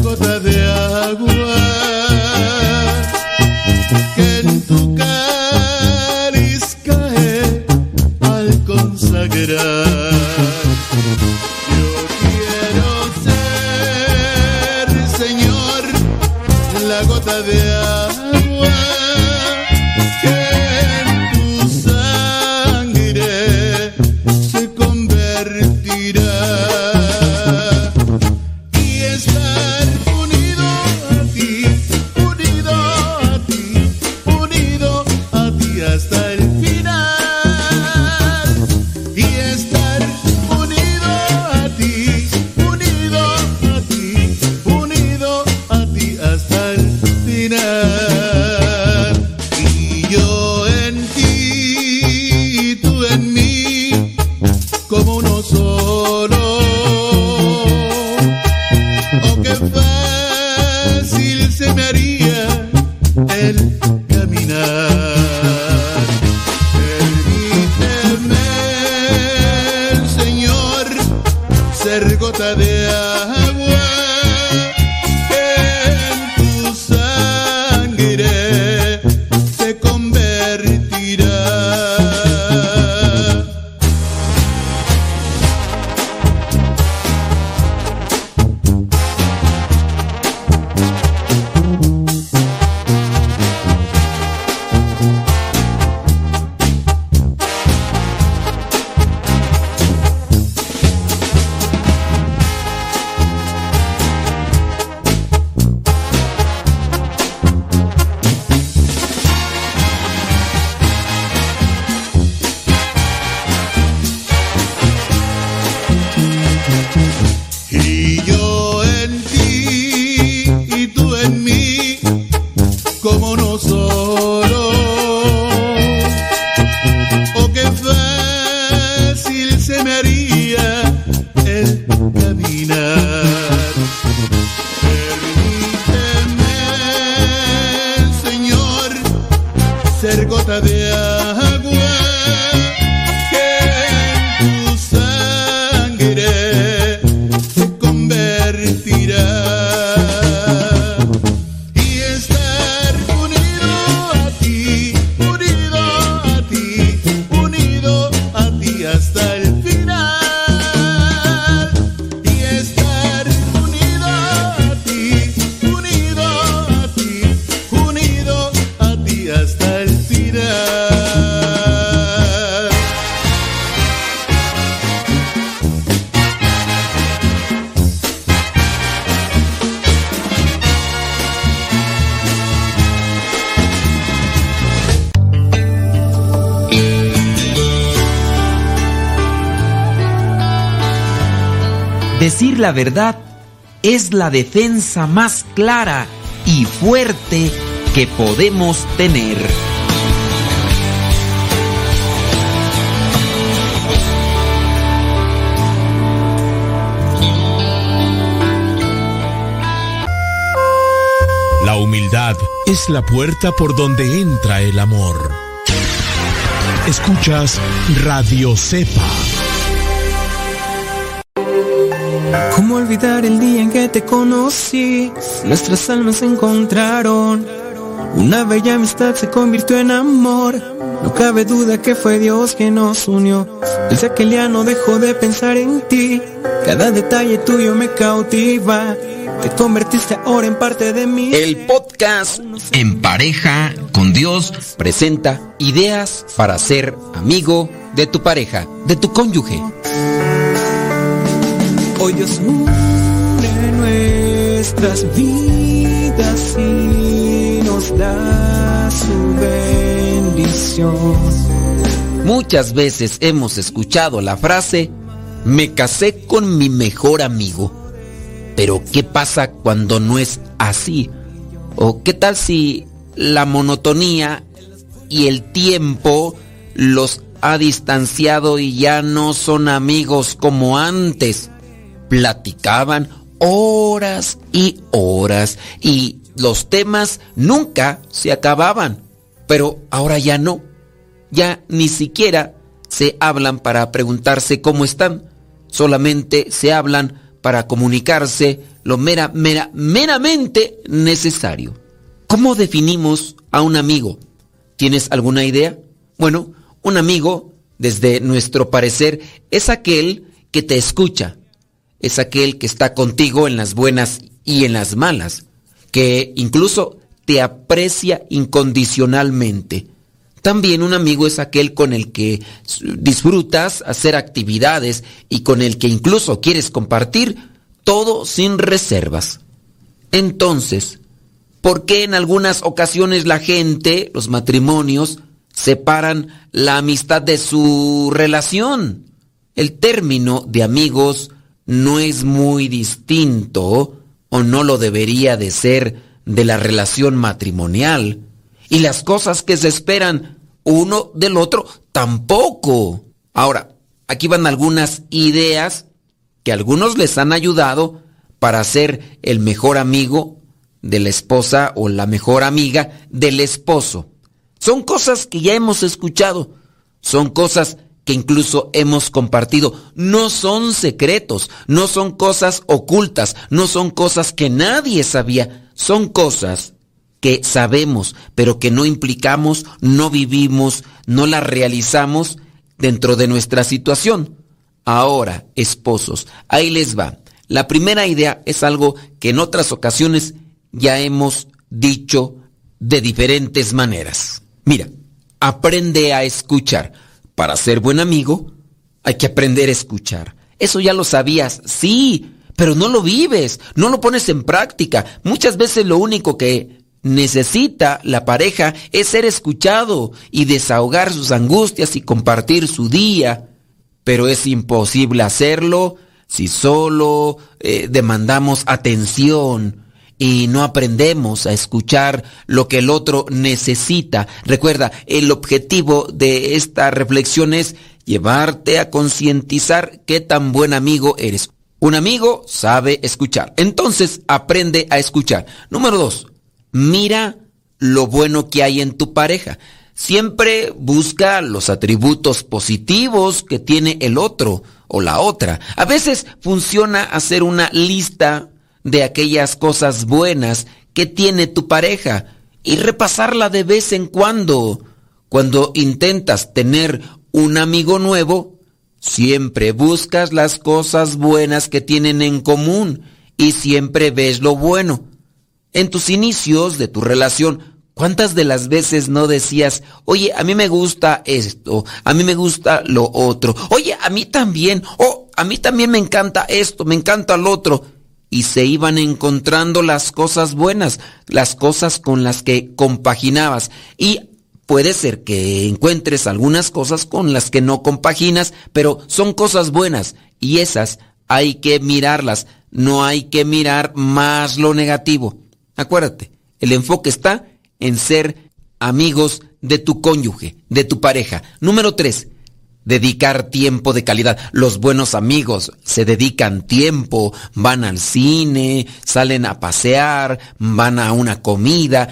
Gota Decir la verdad es la defensa más clara y fuerte que podemos tener. La humildad es la puerta por donde entra el amor. Escuchas Radio Cepa. ¿Cómo olvidar el día en que te conocí? Nuestras almas se encontraron. Una bella amistad se convirtió en amor. No cabe duda que fue Dios que nos unió. Desde aquel día no dejo de pensar en ti. Cada detalle tuyo me cautiva. Te convertiste ahora en parte de mí. El podcast En pareja con Dios presenta ideas para ser amigo de tu pareja, de tu cónyuge. Hoy nuestras vidas y nos da su bendición. Muchas veces hemos escuchado la frase, me casé con mi mejor amigo. Pero ¿qué pasa cuando no es así? ¿O qué tal si la monotonía y el tiempo los ha distanciado y ya no son amigos como antes? Platicaban horas y horas y los temas nunca se acababan, pero ahora ya no. Ya ni siquiera se hablan para preguntarse cómo están, solamente se hablan para comunicarse lo mera, mera, meramente necesario. ¿Cómo definimos a un amigo? ¿Tienes alguna idea? Bueno, un amigo, desde nuestro parecer, es aquel que te escucha, es aquel que está contigo en las buenas y en las malas, que incluso te aprecia incondicionalmente. También un amigo es aquel con el que disfrutas hacer actividades y con el que incluso quieres compartir todo sin reservas. Entonces, ¿por qué en algunas ocasiones la gente, los matrimonios, separan la amistad de su relación? El término de amigos no es muy distinto o no lo debería de ser de la relación matrimonial y las cosas que se esperan uno del otro tampoco. Ahora, aquí van algunas ideas que a algunos les han ayudado para ser el mejor amigo de la esposa o la mejor amiga del esposo. Son cosas que ya hemos escuchado, son cosas que incluso hemos compartido. No son secretos, no son cosas ocultas, no son cosas que nadie sabía, son cosas que sabemos, pero que no implicamos, no vivimos, no las realizamos dentro de nuestra situación. Ahora, esposos, ahí les va. La primera idea es algo que en otras ocasiones ya hemos dicho de diferentes maneras. Mira, aprende a escuchar. Para ser buen amigo, hay que aprender a escuchar. Eso ya lo sabías, sí, pero no lo vives, no lo pones en práctica. Muchas veces lo único que necesita la pareja es ser escuchado y desahogar sus angustias y compartir su día. Pero es imposible hacerlo si solo eh, demandamos atención y no aprendemos a escuchar lo que el otro necesita. Recuerda, el objetivo de esta reflexión es llevarte a concientizar qué tan buen amigo eres. Un amigo sabe escuchar. Entonces, aprende a escuchar. Número dos, mira lo bueno que hay en tu pareja. Siempre busca los atributos positivos que tiene el otro o la otra. A veces funciona hacer una lista de aquellas cosas buenas que tiene tu pareja y repasarla de vez en cuando. Cuando intentas tener un amigo nuevo, siempre buscas las cosas buenas que tienen en común y siempre ves lo bueno. En tus inicios de tu relación, ¿cuántas de las veces no decías, oye, a mí me gusta esto, a mí me gusta lo otro, oye, a mí también, oh, a mí también me encanta esto, me encanta lo otro? Y se iban encontrando las cosas buenas, las cosas con las que compaginabas. Y puede ser que encuentres algunas cosas con las que no compaginas, pero son cosas buenas y esas hay que mirarlas, no hay que mirar más lo negativo. Acuérdate, el enfoque está en ser amigos de tu cónyuge, de tu pareja. Número tres, dedicar tiempo de calidad. Los buenos amigos se dedican tiempo, van al cine, salen a pasear, van a una comida.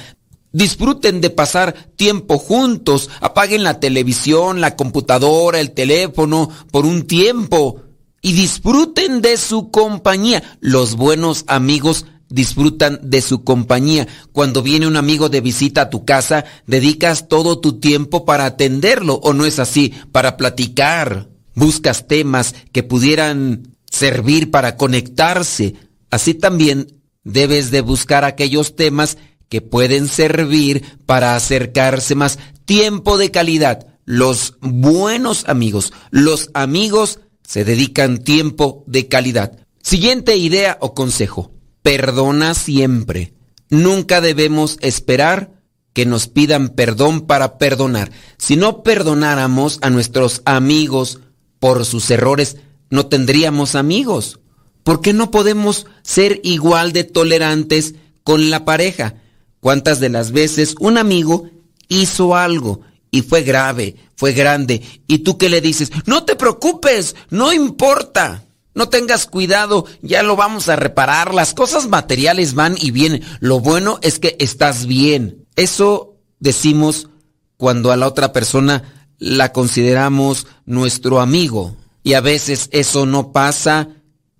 Disfruten de pasar tiempo juntos, apaguen la televisión, la computadora, el teléfono por un tiempo y disfruten de su compañía. Los buenos amigos disfrutan de su compañía. Cuando viene un amigo de visita a tu casa, dedicas todo tu tiempo para atenderlo, o no es así, para platicar. Buscas temas que pudieran servir para conectarse. Así también debes de buscar aquellos temas que pueden servir para acercarse más. Tiempo de calidad. Los buenos amigos, los amigos se dedican tiempo de calidad. Siguiente idea o consejo. Perdona siempre. Nunca debemos esperar que nos pidan perdón para perdonar. Si no perdonáramos a nuestros amigos por sus errores, no tendríamos amigos. ¿Por qué no podemos ser igual de tolerantes con la pareja? ¿Cuántas de las veces un amigo hizo algo y fue grave, fue grande, y tú qué le dices? No te preocupes, no importa. No tengas cuidado, ya lo vamos a reparar. Las cosas materiales van y vienen. Lo bueno es que estás bien. Eso decimos cuando a la otra persona la consideramos nuestro amigo. Y a veces eso no pasa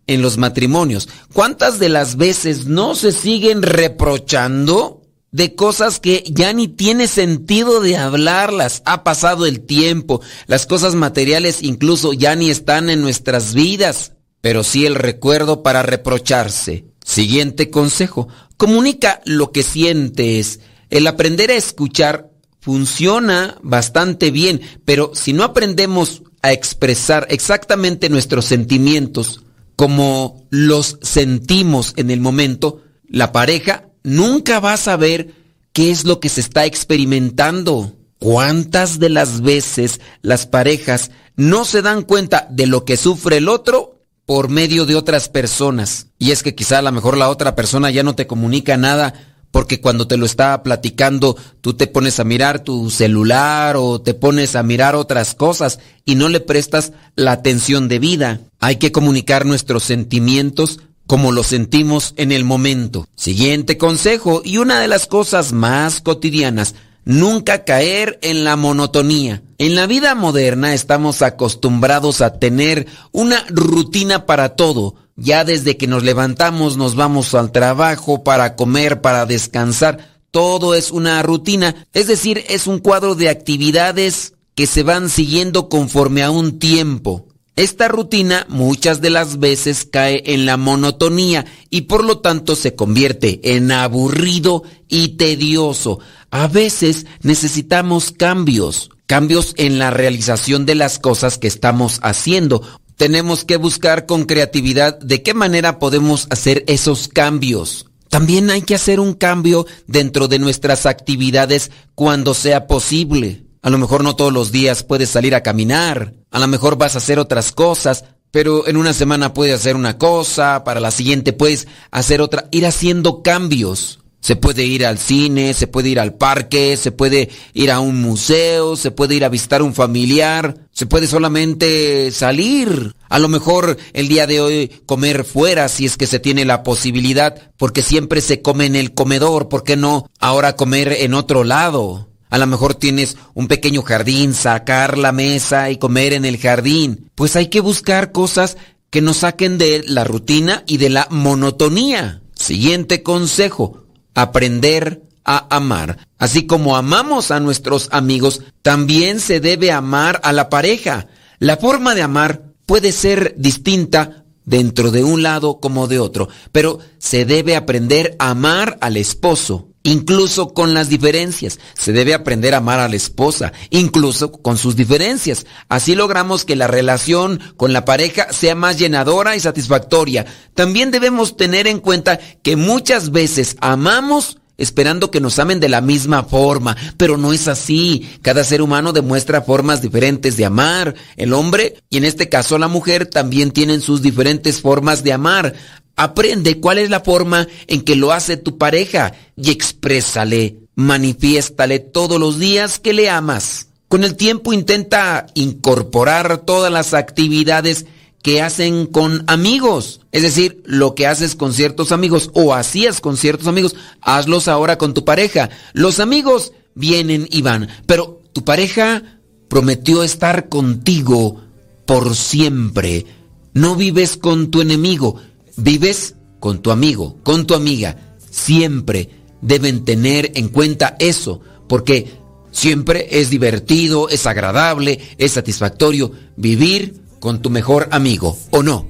en los matrimonios. ¿Cuántas de las veces no se siguen reprochando de cosas que ya ni tiene sentido de hablarlas? Ha pasado el tiempo, las cosas materiales incluso ya ni están en nuestras vidas, pero sí el recuerdo para reprocharse. Siguiente consejo, comunica lo que sientes. El aprender a escuchar funciona bastante bien, pero si no aprendemos a expresar exactamente nuestros sentimientos como los sentimos en el momento, la pareja nunca va a saber qué es lo que se está experimentando. ¿Cuántas de las veces las parejas no se dan cuenta de lo que sufre el otro por medio de otras personas? Y es que quizá a lo mejor la otra persona ya no te comunica nada porque cuando te lo está platicando tú te pones a mirar tu celular o te pones a mirar otras cosas y no le prestas la atención debida. Hay que comunicar nuestros sentimientos como los sentimos en el momento. Siguiente consejo y una de las cosas más cotidianas, nunca caer en la monotonía. En la vida moderna estamos acostumbrados a tener una rutina para todo ya desde que nos levantamos nos vamos al trabajo para comer, para descansar. Todo es una rutina, es decir, es un cuadro de actividades que se van siguiendo conforme a un tiempo. Esta rutina muchas de las veces cae en la monotonía y por lo tanto se convierte en aburrido y tedioso. A veces necesitamos cambios, cambios en la realización de las cosas que estamos haciendo tenemos que buscar con creatividad de qué manera podemos hacer esos cambios. También hay que hacer un cambio dentro de nuestras actividades cuando sea posible. A lo mejor no todos los días puedes salir a caminar, a lo mejor vas a hacer otras cosas, pero en una semana puedes hacer una cosa, para la siguiente puedes hacer otra, ir haciendo cambios. Se puede ir al cine, se puede ir al parque, se puede ir a un museo, se puede ir a visitar un familiar, se puede solamente salir. A lo mejor el día de hoy comer fuera si es que se tiene la posibilidad, porque siempre se come en el comedor, ¿por qué no ahora comer en otro lado? A lo mejor tienes un pequeño jardín, sacar la mesa y comer en el jardín. Pues hay que buscar cosas que nos saquen de la rutina y de la monotonía. Siguiente consejo aprender a amar. Así como amamos a nuestros amigos, también se debe amar a la pareja. La forma de amar puede ser distinta dentro de un lado como de otro, pero se debe aprender a amar al esposo, incluso con las diferencias. Se debe aprender a amar a la esposa, incluso con sus diferencias. Así logramos que la relación con la pareja sea más llenadora y satisfactoria. También debemos tener en cuenta que muchas veces amamos esperando que nos amen de la misma forma, pero no es así. Cada ser humano demuestra formas diferentes de amar. El hombre, y en este caso la mujer, también tienen sus diferentes formas de amar. Aprende cuál es la forma en que lo hace tu pareja y exprésale, manifiéstale todos los días que le amas. Con el tiempo intenta incorporar todas las actividades que hacen con amigos. Es decir, lo que haces con ciertos amigos o hacías con ciertos amigos, hazlos ahora con tu pareja. Los amigos vienen y van, pero tu pareja prometió estar contigo por siempre. No vives con tu enemigo, vives con tu amigo, con tu amiga, siempre deben tener en cuenta eso, porque siempre es divertido, es agradable, es satisfactorio vivir con tu mejor amigo, ¿o no?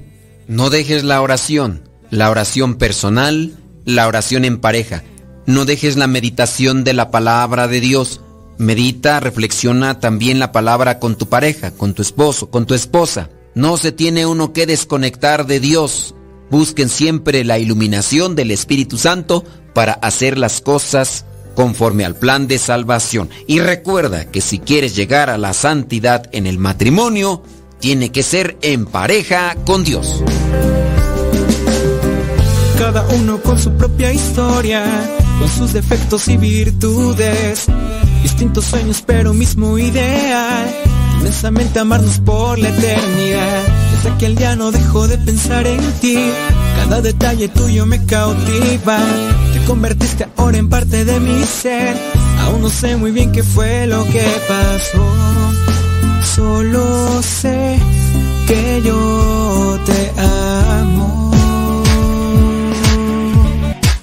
No dejes la oración, la oración personal, la oración en pareja. No dejes la meditación de la palabra de Dios. Medita, reflexiona también la palabra con tu pareja, con tu esposo, con tu esposa. No se tiene uno que desconectar de Dios. Busquen siempre la iluminación del Espíritu Santo para hacer las cosas conforme al plan de salvación. Y recuerda que si quieres llegar a la santidad en el matrimonio, tiene que ser en pareja con Dios. Cada uno con su propia historia, con sus defectos y virtudes, distintos sueños pero mismo ideal, inmensamente amarnos por la eternidad. Desde aquel día no dejo de pensar en ti, cada detalle tuyo me cautiva, te convertiste ahora en parte de mi ser, aún no sé muy bien qué fue lo que pasó. Solo sé que yo te amo.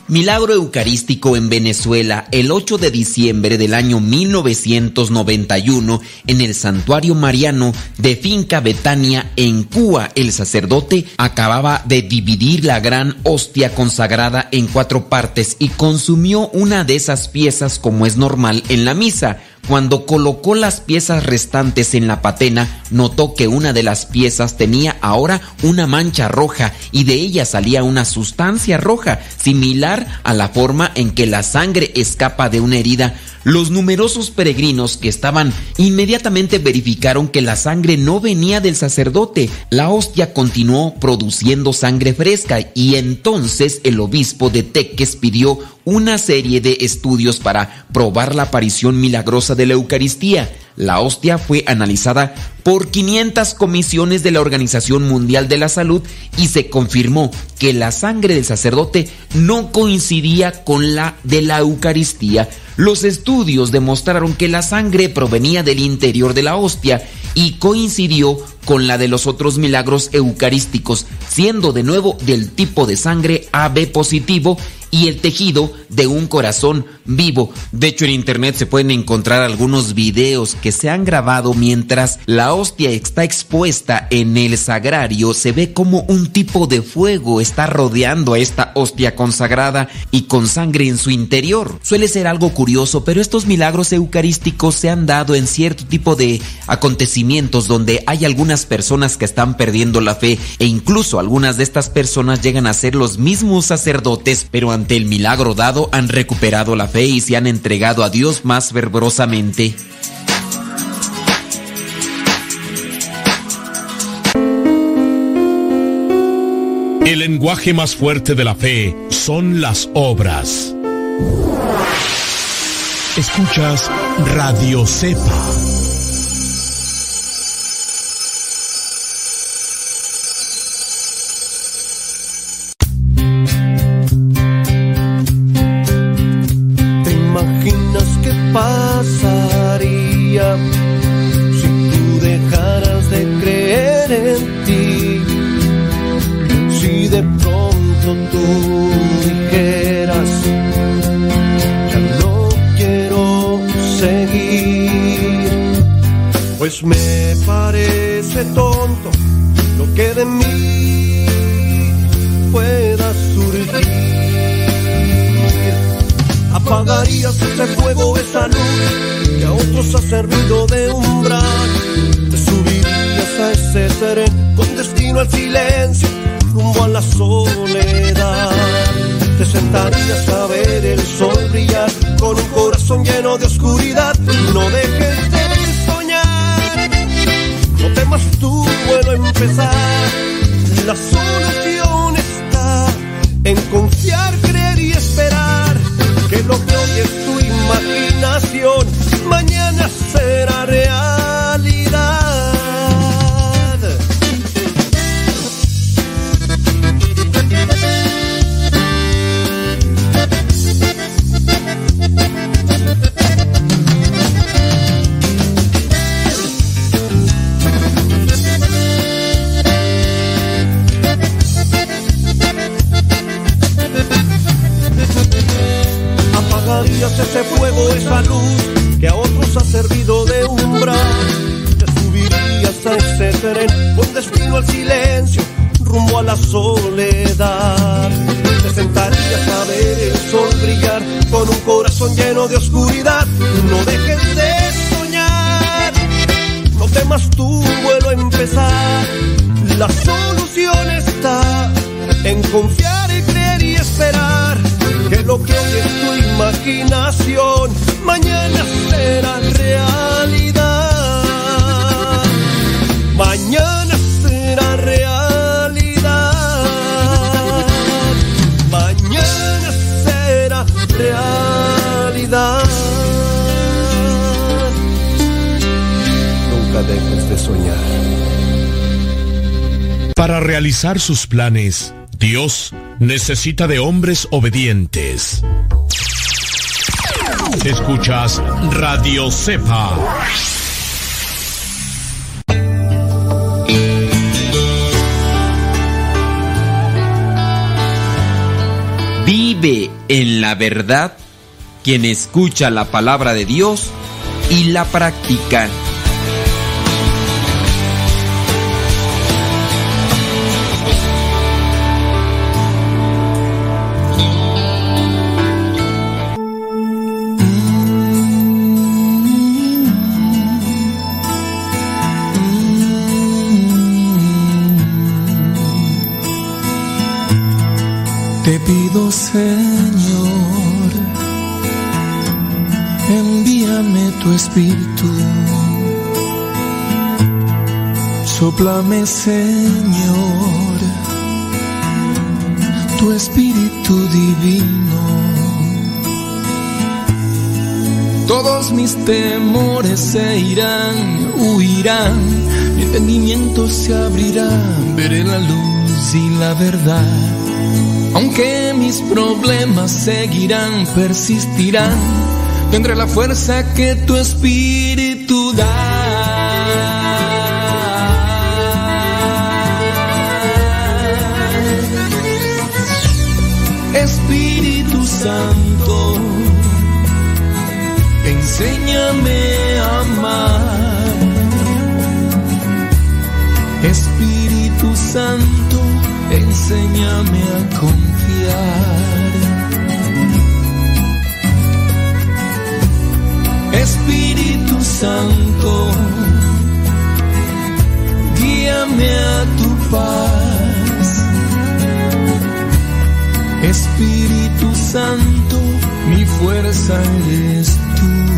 Milagro Eucarístico en Venezuela el 8 de diciembre del año 1991 en el Santuario Mariano de Finca Betania en Cuba. El sacerdote acababa de dividir la gran hostia consagrada en cuatro partes y consumió una de esas piezas como es normal en la misa. Cuando colocó las piezas restantes en la patena, notó que una de las piezas tenía ahora una mancha roja y de ella salía una sustancia roja, similar a la forma en que la sangre escapa de una herida. Los numerosos peregrinos que estaban inmediatamente verificaron que la sangre no venía del sacerdote. La hostia continuó produciendo sangre fresca y entonces el obispo de Teques pidió una serie de estudios para probar la aparición milagrosa de la Eucaristía. La hostia fue analizada por 500 comisiones de la Organización Mundial de la Salud y se confirmó que la sangre del sacerdote no coincidía con la de la Eucaristía. Los estudios demostraron que la sangre provenía del interior de la hostia y coincidió con la de los otros milagros eucarísticos, siendo de nuevo del tipo de sangre AB positivo y el tejido de un corazón vivo. De hecho, en internet se pueden encontrar algunos videos que se han grabado mientras la hostia está expuesta en el sagrario. Se ve como un tipo de fuego está rodeando a esta hostia consagrada y con sangre en su interior. Suele ser algo curioso, pero estos milagros eucarísticos se han dado en cierto tipo de acontecimientos donde hay algunas personas que están perdiendo la fe e incluso algunas de estas personas llegan a ser los mismos sacerdotes, pero ante el milagro dado han recuperado la fe y se han entregado a Dios más fervorosamente. El lenguaje más fuerte de la fe son las obras. Escuchas Radio Cepa. Sus planes, Dios necesita de hombres obedientes. Escuchas Radio Cepa. Vive en la verdad quien escucha la palabra de Dios y la practica. Soplame, Señor, tu espíritu divino. Todos mis temores se irán, huirán, mi entendimiento se abrirá, veré la luz y la verdad. Aunque mis problemas seguirán, persistirán, tendré la fuerza que tu espíritu Santo, enséñame a amar. Espíritu Santo, enséñame a confiar. Espíritu Santo, guíame a tu paz. Espíritu Santo, mi fuerza eres tú.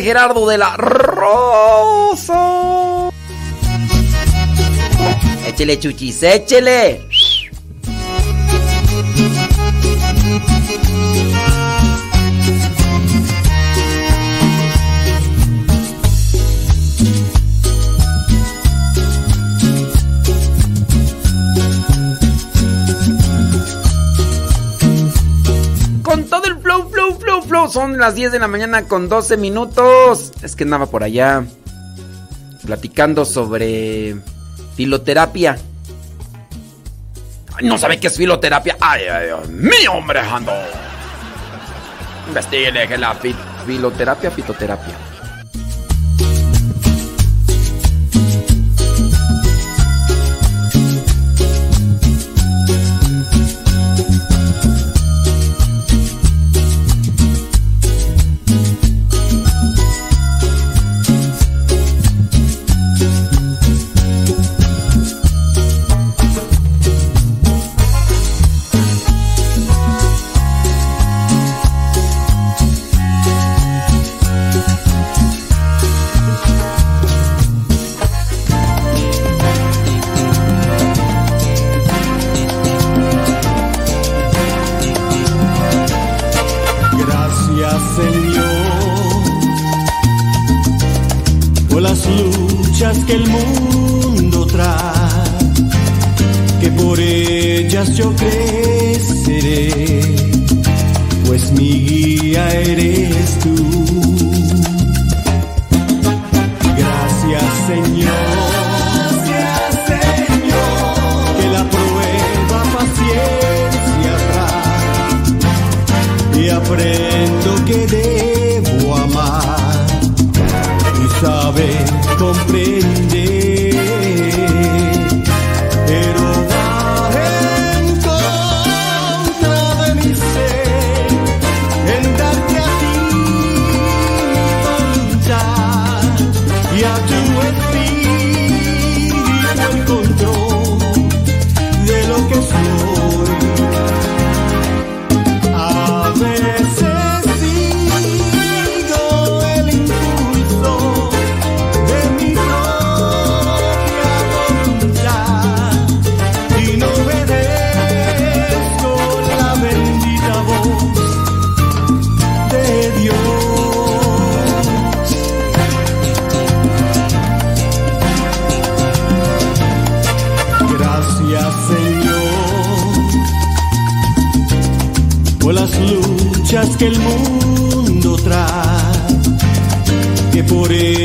Gerardo de la Rosa. Échele, chuchis, échele. las 10 de la mañana con 12 minutos. Es que andaba por allá platicando sobre filoterapia. No sabe qué es filoterapia. Ay, ay Dios mío, hombre, ando. Investíguele que la filoterapia, fitoterapia.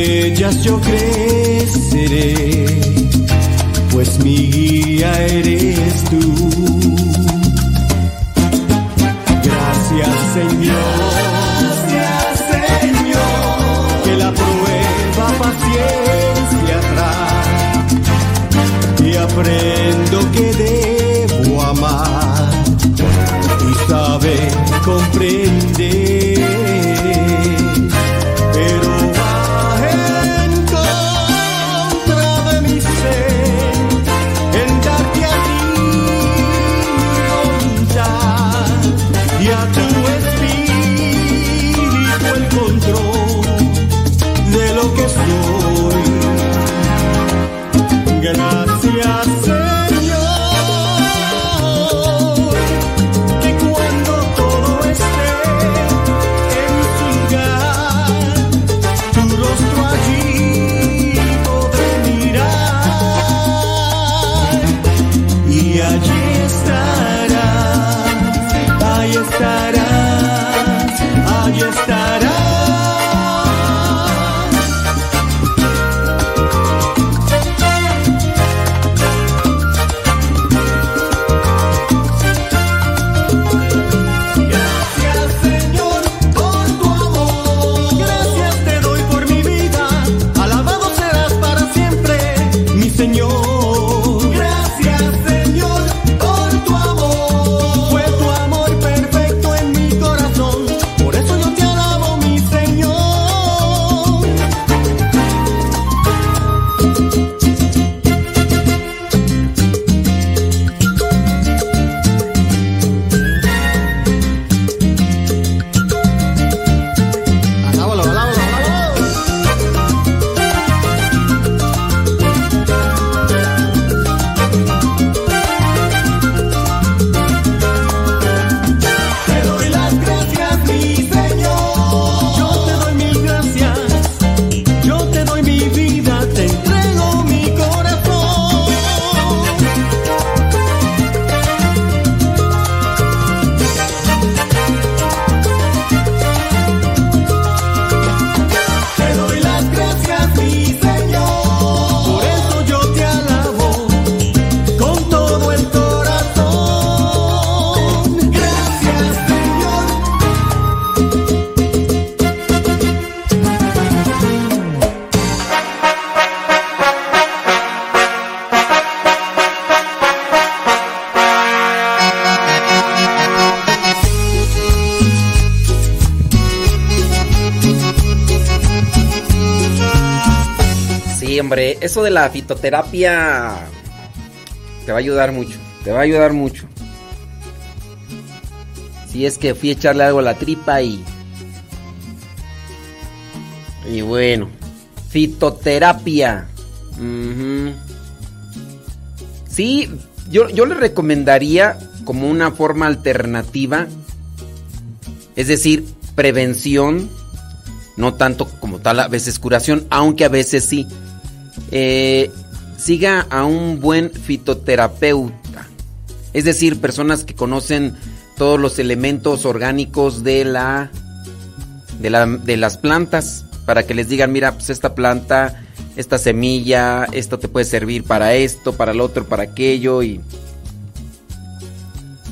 ellas yo creceré, pues mi guía eres tú. Gracias Señor, gracias Señor, que la prueba paciencia trae. Y aprendo que la fitoterapia te va a ayudar mucho, te va a ayudar mucho. Si es que fui a echarle algo a la tripa y... Y bueno, fitoterapia. Ujú. Sí, yo, yo le recomendaría como una forma alternativa, es decir, prevención, no tanto como tal a veces curación, aunque a veces sí. Eh, siga a un buen fitoterapeuta, es decir, personas que conocen todos los elementos orgánicos de la de, la, de las plantas para que les digan, mira, pues esta planta, esta semilla, esto te puede servir para esto, para lo otro, para aquello y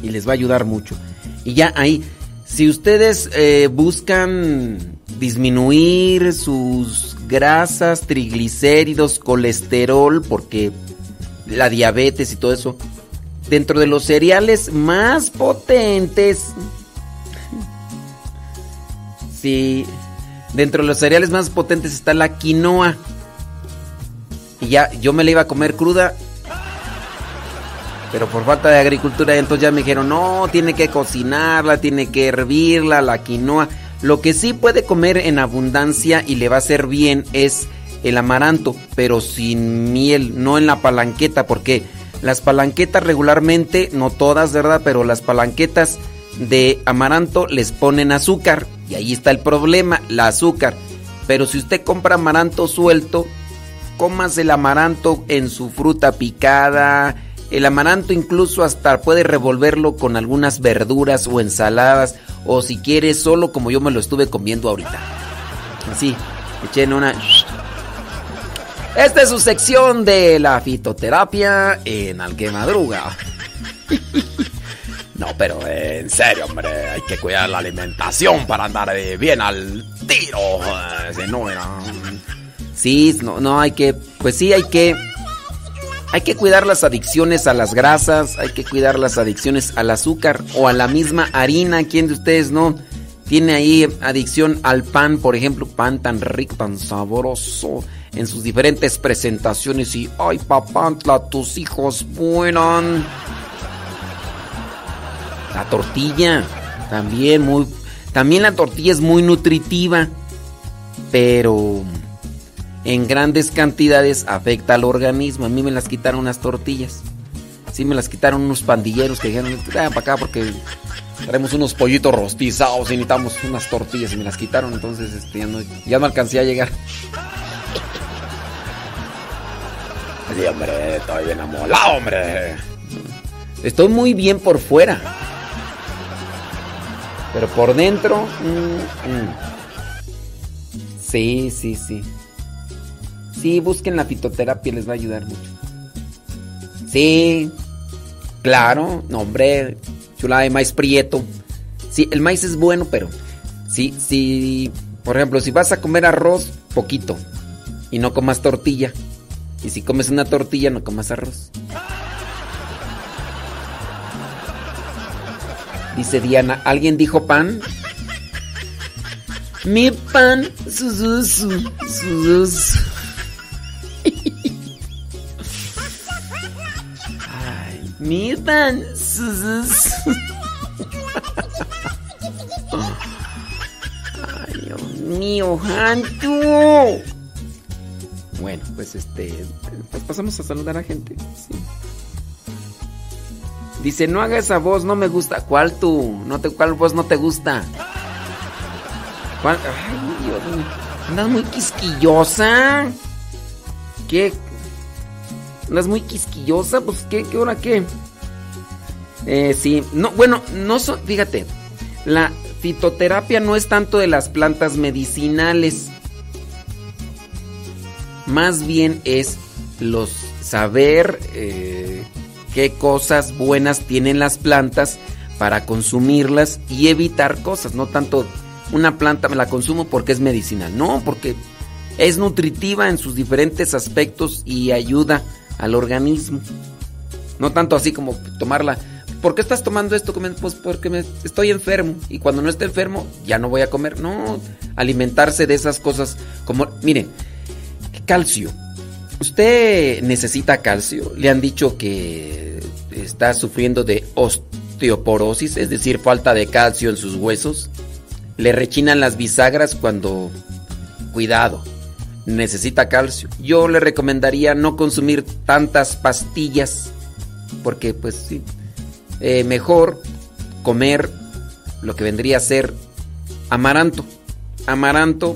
y les va a ayudar mucho. Y ya ahí, si ustedes eh, buscan disminuir sus grasas, triglicéridos, colesterol, porque la diabetes y todo eso, dentro de los cereales más potentes, sí, dentro de los cereales más potentes está la quinoa. Y ya, yo me la iba a comer cruda. Pero por falta de agricultura, entonces ya me dijeron, no, tiene que cocinarla, tiene que hervirla, la quinoa. Lo que sí puede comer en abundancia y le va a hacer bien es el amaranto, pero sin miel, no en la palanqueta, porque las palanquetas regularmente, no todas, ¿verdad? Pero las palanquetas de amaranto les ponen azúcar y ahí está el problema, la azúcar. Pero si usted compra amaranto suelto, comas el amaranto en su fruta picada. El amaranto incluso hasta puede revolverlo con algunas verduras o ensaladas o si quiere solo como yo me lo estuve comiendo ahorita. Así, echen una... Esta es su sección de la fitoterapia en Al Madruga. No, pero en serio, hombre, hay que cuidar la alimentación para andar eh, bien al tiro. si no, era- Sí, no, no, hay que, pues sí, hay que, hay que cuidar las adicciones a las grasas, hay que cuidar las adicciones al azúcar o a la misma harina. ¿Quién de ustedes no tiene ahí adicción al pan, por ejemplo, pan tan rico, tan sabroso en sus diferentes presentaciones y, ay, papantla, tus hijos vuelan. La tortilla, también muy, también la tortilla es muy nutritiva, pero en grandes cantidades afecta al organismo. A mí me las quitaron unas tortillas. Sí, me las quitaron unos pandilleros que dijeron, "Trae para acá porque traemos unos pollitos rostizados y necesitamos unas tortillas y me las quitaron. Entonces este, ya, no, ya no alcancé a llegar. Sí, hombre, estoy bien amolado, hombre. Estoy muy bien por fuera. Pero por dentro... mm, mm. Sí, sí, sí. Sí, busquen la fitoterapia, les va a ayudar mucho. Sí, claro, no, hombre, chulada de maíz prieto. Sí, el maíz es bueno, pero sí, sí, por ejemplo, si vas a comer arroz, poquito, y no comas tortilla. Y si comes una tortilla, no comas arroz. Dice Diana, ¿alguien dijo pan? Mi pan, su, su, su, su. Ay, Dios mío, Hantu. Bueno, pues este, pues pasamos a saludar a gente. Dice, no haga esa voz, no me gusta. ¿Cuál tú? No te, ¿Cuál voz no te gusta? ¿Cuál? Ay, Dios mío. Andas muy quisquillosa. ¿Qué? Andas muy quisquillosa, pues ¿qué, qué hora qué? Eh, sí, no, bueno, no fíjate, la fitoterapia no es tanto de las plantas medicinales. Más bien es los saber eh, qué cosas buenas tienen las plantas para consumirlas y evitar cosas, no tanto una planta me la consumo porque es medicinal, no, porque es nutritiva en sus diferentes aspectos y ayuda al organismo. No tanto así como tomarla. ¿Por qué estás tomando esto? Pues porque me estoy enfermo. Y cuando no esté enfermo, ya no voy a comer. No, alimentarse de esas cosas como, miren, calcio. usted necesita calcio. Le han dicho que está sufriendo de osteoporosis, es decir, falta de calcio en sus huesos. Le rechinan las bisagras cuando... Cuidado, necesita calcio. Yo le recomendaría no consumir tantas pastillas, porque pues sí, eh, mejor comer lo que vendría a ser amaranto. Amaranto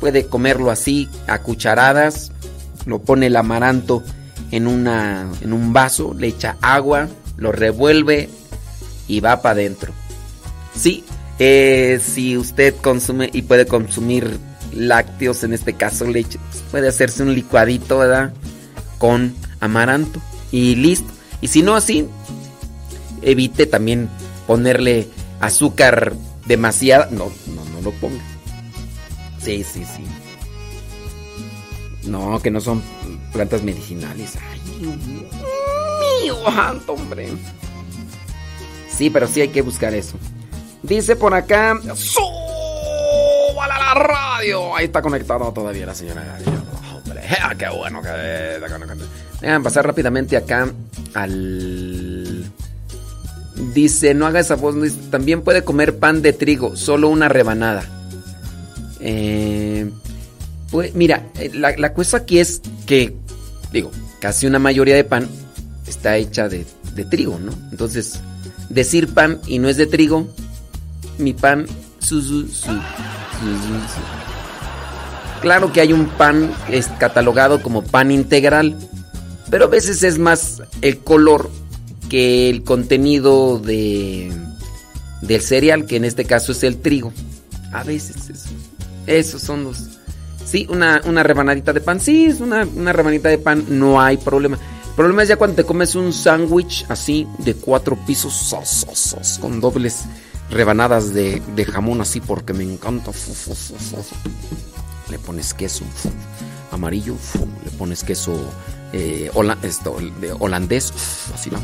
puede comerlo así a cucharadas, lo pone el amaranto en, una, en un vaso, le echa agua, lo revuelve y va para adentro. Sí, eh, si usted consume y puede consumir lácteos, en este caso leche, puede hacerse un licuadito, ¿verdad? Con amaranto y listo. Y si no así, evite también ponerle azúcar demasiada. No, no, no lo ponga. Sí, sí, sí. No, que no son plantas medicinales. Ay, mío, hombre. Sí, pero sí hay que buscar eso. Dice por acá. ¡Súbala la radio! Ahí está conectado todavía la señora. Hombre, qué bueno que está. Dejan pasar rápidamente acá al. Dice, no haga esa voz. También puede comer pan de trigo, solo una rebanada. Eh, pues mira, eh, la, la cosa aquí es que, digo, casi una mayoría de pan está hecha de, de trigo, ¿no? Entonces, decir pan y no es de trigo, mi pan, su, su, su. Claro que hay un pan es catalogado como pan integral, pero a veces es más el color que el contenido de del cereal, que en este caso es el trigo. A veces eso. Esos son los. Sí, una, una rebanadita de pan. Sí, es una, una rebanadita de pan. No hay problema. El problema es ya cuando te comes un sándwich así de cuatro pisos sos, sos, sos, con dobles rebanadas de, de jamón así porque me encanta. Le pones queso amarillo, le pones queso eh, de holandés, así va.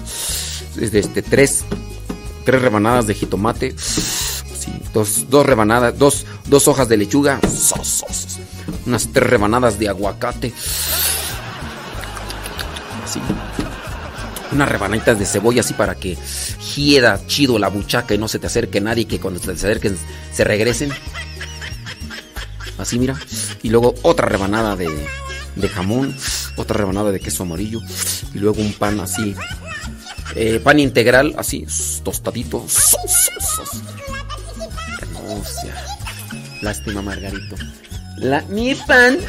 Desde este, tres, tres rebanadas de jitomate. Dos, dos rebanadas, dos, dos hojas de lechuga, unas tres rebanadas de aguacate, así, unas rebanaditas de cebolla así para que hieda chido la buchaca y no se te acerque nadie que cuando se te acerquen se regresen. Así mira, y luego otra rebanada de, de jamón, otra rebanada de queso amarillo y luego un pan así, eh, pan integral así, tostadito. Lástima, Margarito. La, mi pan.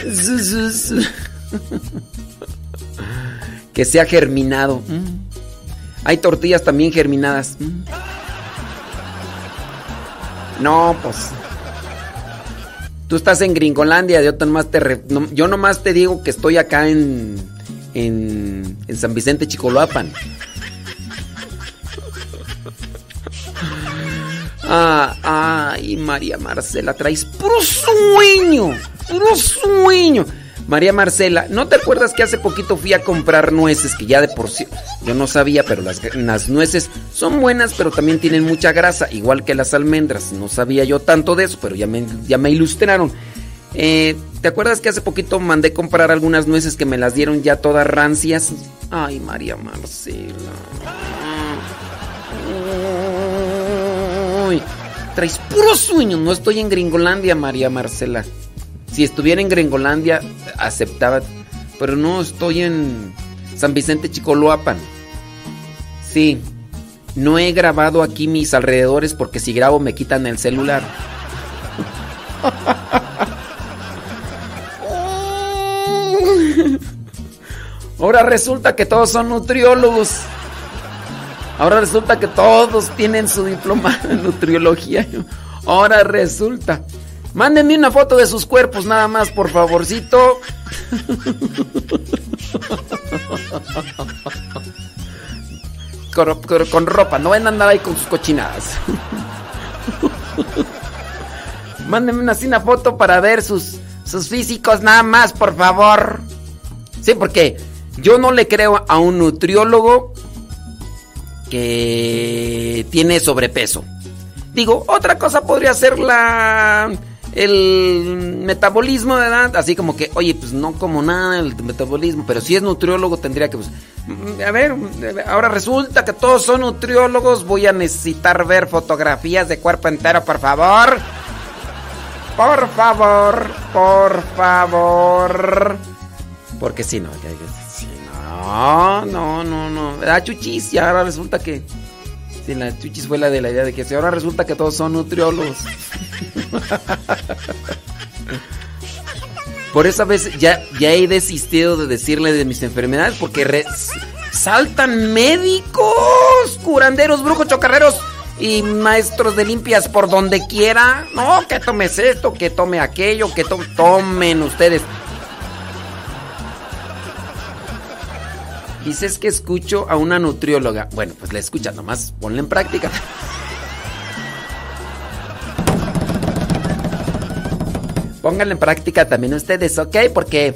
que sea germinado. Mm. Hay tortillas también germinadas. Mm. No, pues. Tú estás en Gringolandia, yo nomás te, re- no- yo nomás te digo que estoy acá en, en, en San Vicente Chicoloapan. Ah, ay, María Marcela, traes puro sueño, puro sueño. María Marcela, ¿no te acuerdas que hace poquito fui a comprar nueces que ya de por sí yo no sabía, pero las, las nueces son buenas, pero también tienen mucha grasa, igual que las almendras. No sabía yo tanto de eso, pero ya me, ya me ilustraron. Eh, ¿Te acuerdas que hace poquito mandé comprar algunas nueces que me las dieron ya todas rancias? Ay, María Marcela. Ay, traes puro sueño. No estoy en Gringolandia, María Marcela. Si estuviera en Gringolandia, aceptaba. Pero no estoy en San Vicente Chicoloapan. Sí. No he grabado aquí mis alrededores porque si grabo me quitan el celular. Ahora resulta que todos son nutriólogos. Ahora resulta que todos tienen su diploma en nutriología. Ahora resulta. Mándenme una foto de sus cuerpos nada más, por favorcito. Con, ropa, no vayan a andar ahí con sus cochinadas. Mándenme una foto para ver sus, sus físicos nada más, por favor. Sí, porque yo no le creo a un nutriólogo que tiene sobrepeso. Digo, otra cosa podría ser la el metabolismo, ¿verdad? Así como que, oye, pues no como nada el metabolismo, pero si es nutriólogo tendría que, pues, mm, a ver, ahora resulta que todos son nutriólogos, voy a necesitar ver fotografías de cuerpo entero, por favor. Por favor, por favor. Porque si no, si no, no, no, no. Ah, chuchis, y ahora resulta que... Si la chuchis fue la de la idea de que si ahora resulta que todos son nutriólogos. Por esa vez ya, ya he desistido de decirle de mis enfermedades porque saltan médicos, curanderos, brujos, chocarreros y maestros de limpias por donde quiera. No, que tomes esto, que tome aquello, que tomen ustedes. Dices que escucho a una nutrióloga. Bueno, pues la escucha, nomás ponla en práctica. Pónganla en práctica también ustedes, ¿ok? Porque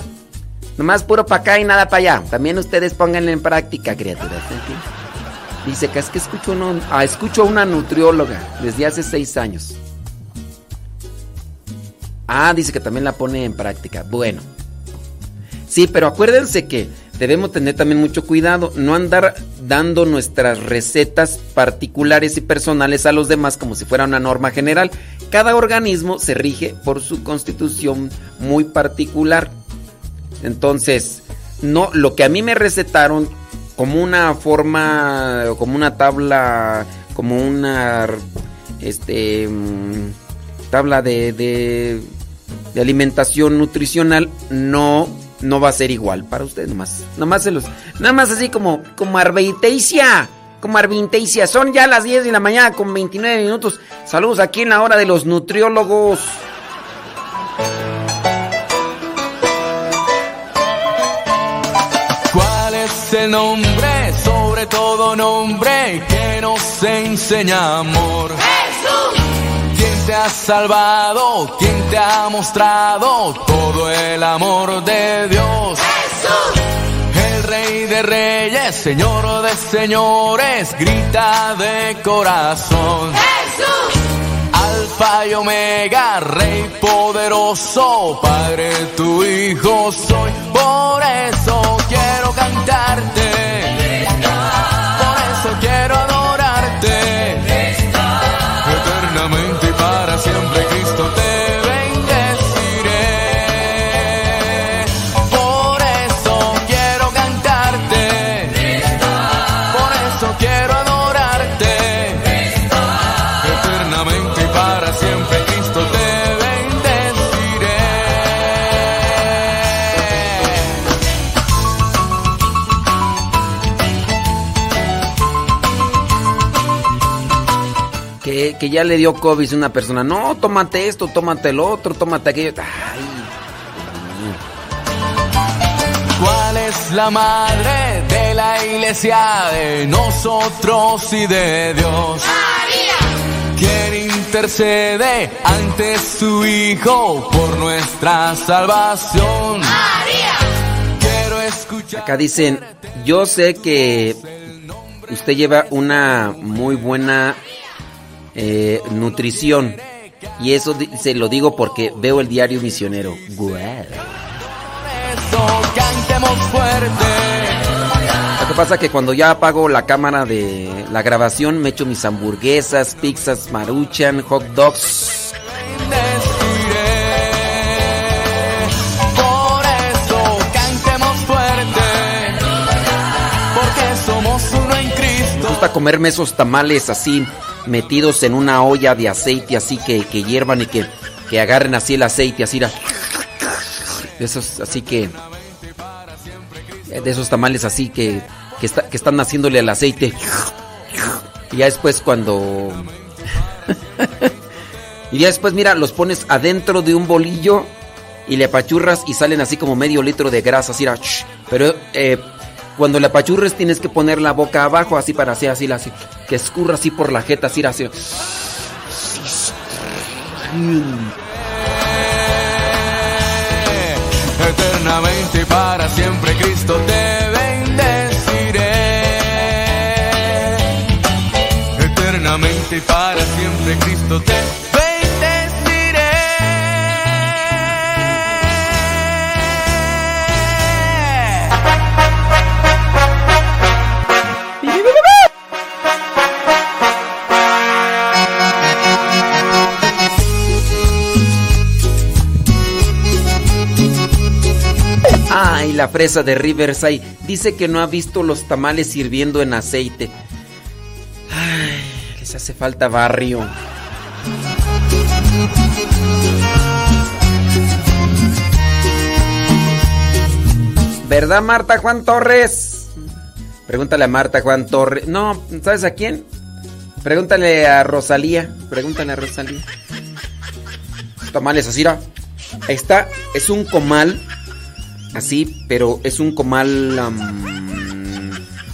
nomás puro para acá y nada para allá. También ustedes pónganla en práctica, criaturas. Dice que es que escucho, ah, escucho a una nutrióloga desde hace seis años. Ah, dice que también la pone en práctica. Bueno. Sí, pero acuérdense que debemos tener también mucho cuidado, no andar dando nuestras recetas particulares y personales a los demás como si fuera una norma general. Cada organismo se rige por su constitución muy particular. Entonces, no lo que a mí me recetaron como una forma como una tabla como una este mm, tabla de, de, de alimentación nutricional no no va a ser igual para ustedes nomás. Nomás se los. Nada más así como, como Arbeiteisia. Como Arbeiteisia. Son ya las 10 de la mañana con 29 minutos. Saludos aquí en la hora de los nutriólogos. ¿Cuál es el nombre? Sobre todo nombre que nos enseña amor te ha salvado? ¿Quién te ha mostrado todo el amor de Dios? Jesús. El rey de reyes, señor de señores, grita de corazón. Jesús. Alfa y Omega, Rey poderoso, Padre tu Hijo soy. Por eso quiero cantarte. Que ya le dio COVID a una persona. No, tómate esto, tómate el otro, tómate aquello. Ay. ¿Cuál es la madre de la iglesia de nosotros y de Dios? María. Quien intercede ante su Hijo por nuestra salvación. María. Quiero escuchar. Acá dicen, yo sé que usted lleva una muy buena eh, nutrición. Y eso se lo digo porque veo el diario misionero. Lo que pasa es que cuando ya apago la cámara de la grabación me echo mis hamburguesas, pizzas, maruchan, hot dogs. Gusta comerme esos tamales así metidos en una olla de aceite así que, que hiervan y que, que agarren así el aceite, así, esos, así que, de esos tamales así que, que, que están haciéndole al aceite. Y ya después cuando... y ya después, mira, los pones adentro de un bolillo y le apachurras y salen así como medio litro de grasa, así, pero eh, cuando la apachurres tienes que poner la boca abajo así para así, así, así que escurra así por la jeta, así, así. Eternamente y para siempre Cristo te bendeciré. Eternamente y para siempre Cristo te la fresa de Riverside. Dice que no ha visto los tamales hirviendo en aceite. Les hace falta barrio. ¿Verdad, Marta Juan Torres? Pregúntale a Marta Juan Torres. No, ¿sabes a quién? Pregúntale a Rosalía. Pregúntale a Rosalía. Tamales así. Ahí está. Es un comal. Así, pero es un comal.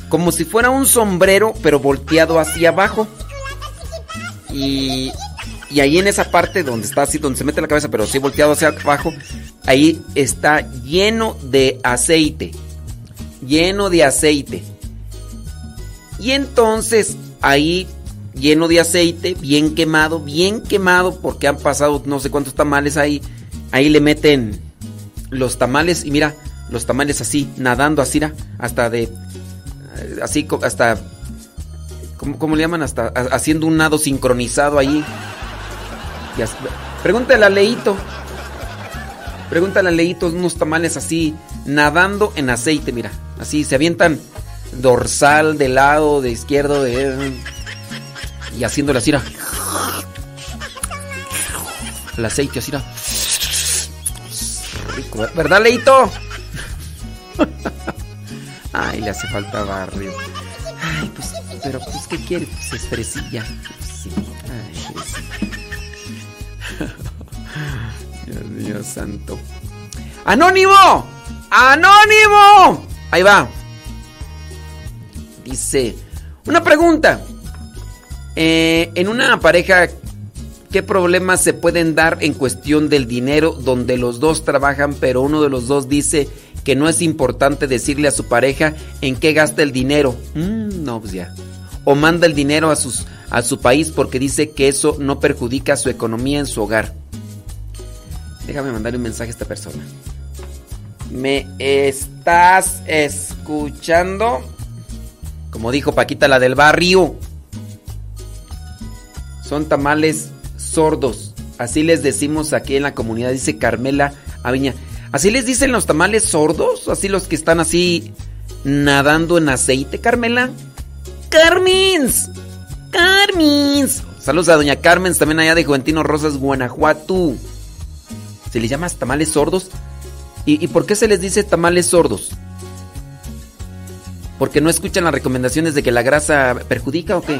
como si fuera un sombrero, pero volteado hacia abajo. Y, y ahí en esa parte donde está así, donde se mete la cabeza, pero sí volteado hacia abajo, ahí está lleno de aceite. Lleno de aceite. Y entonces ahí lleno de aceite, bien quemado, bien quemado, porque han pasado no sé cuántos tamales ahí. Ahí le meten los tamales y mira, los tamales así, nadando así, hasta de... Así, hasta... ¿Cómo, cómo le llaman? Hasta ha- haciendo un nado sincronizado ahí. Y Pregúntale a Leito. Pregúntale a Leito unos tamales así, nadando en aceite, mira. Así, se avientan dorsal de lado, de izquierdo, de... Y haciéndole así. El aceite así. ¿Verdad, Leito? Ay, le hace falta barrio. Ay, pues, pero pues, ¿qué quiere? Pues es. Pues, fresilla. Dios mío santo. ¡Anónimo! ¡Anónimo! Ahí va. Dice, una pregunta. Eh, en una pareja, ¿qué problemas se pueden dar en cuestión del dinero donde los dos trabajan, pero uno de los dos dice que no es importante decirle a su pareja en qué gasta el dinero? Mm, no, pues ya. O manda el dinero a, sus, a su país porque dice que eso no perjudica su economía en su hogar. Déjame mandarle un mensaje a esta persona. ¿Me estás escuchando? Como dijo Paquita la del barrio. Son tamales sordos. Así les decimos aquí en la comunidad, dice Carmela Aviña. ¿Así les dicen los tamales sordos? ¿Así los que están así nadando en aceite, Carmela? ¡Carmins! ¡Carmins! Saludos a doña Carmen, también allá de Juventino Rosas, Guanajuato. ¿Se les llama tamales sordos? ¿Y, y por qué se les dice tamales sordos? ¿Porque no escuchan las recomendaciones de que la grasa perjudica o qué?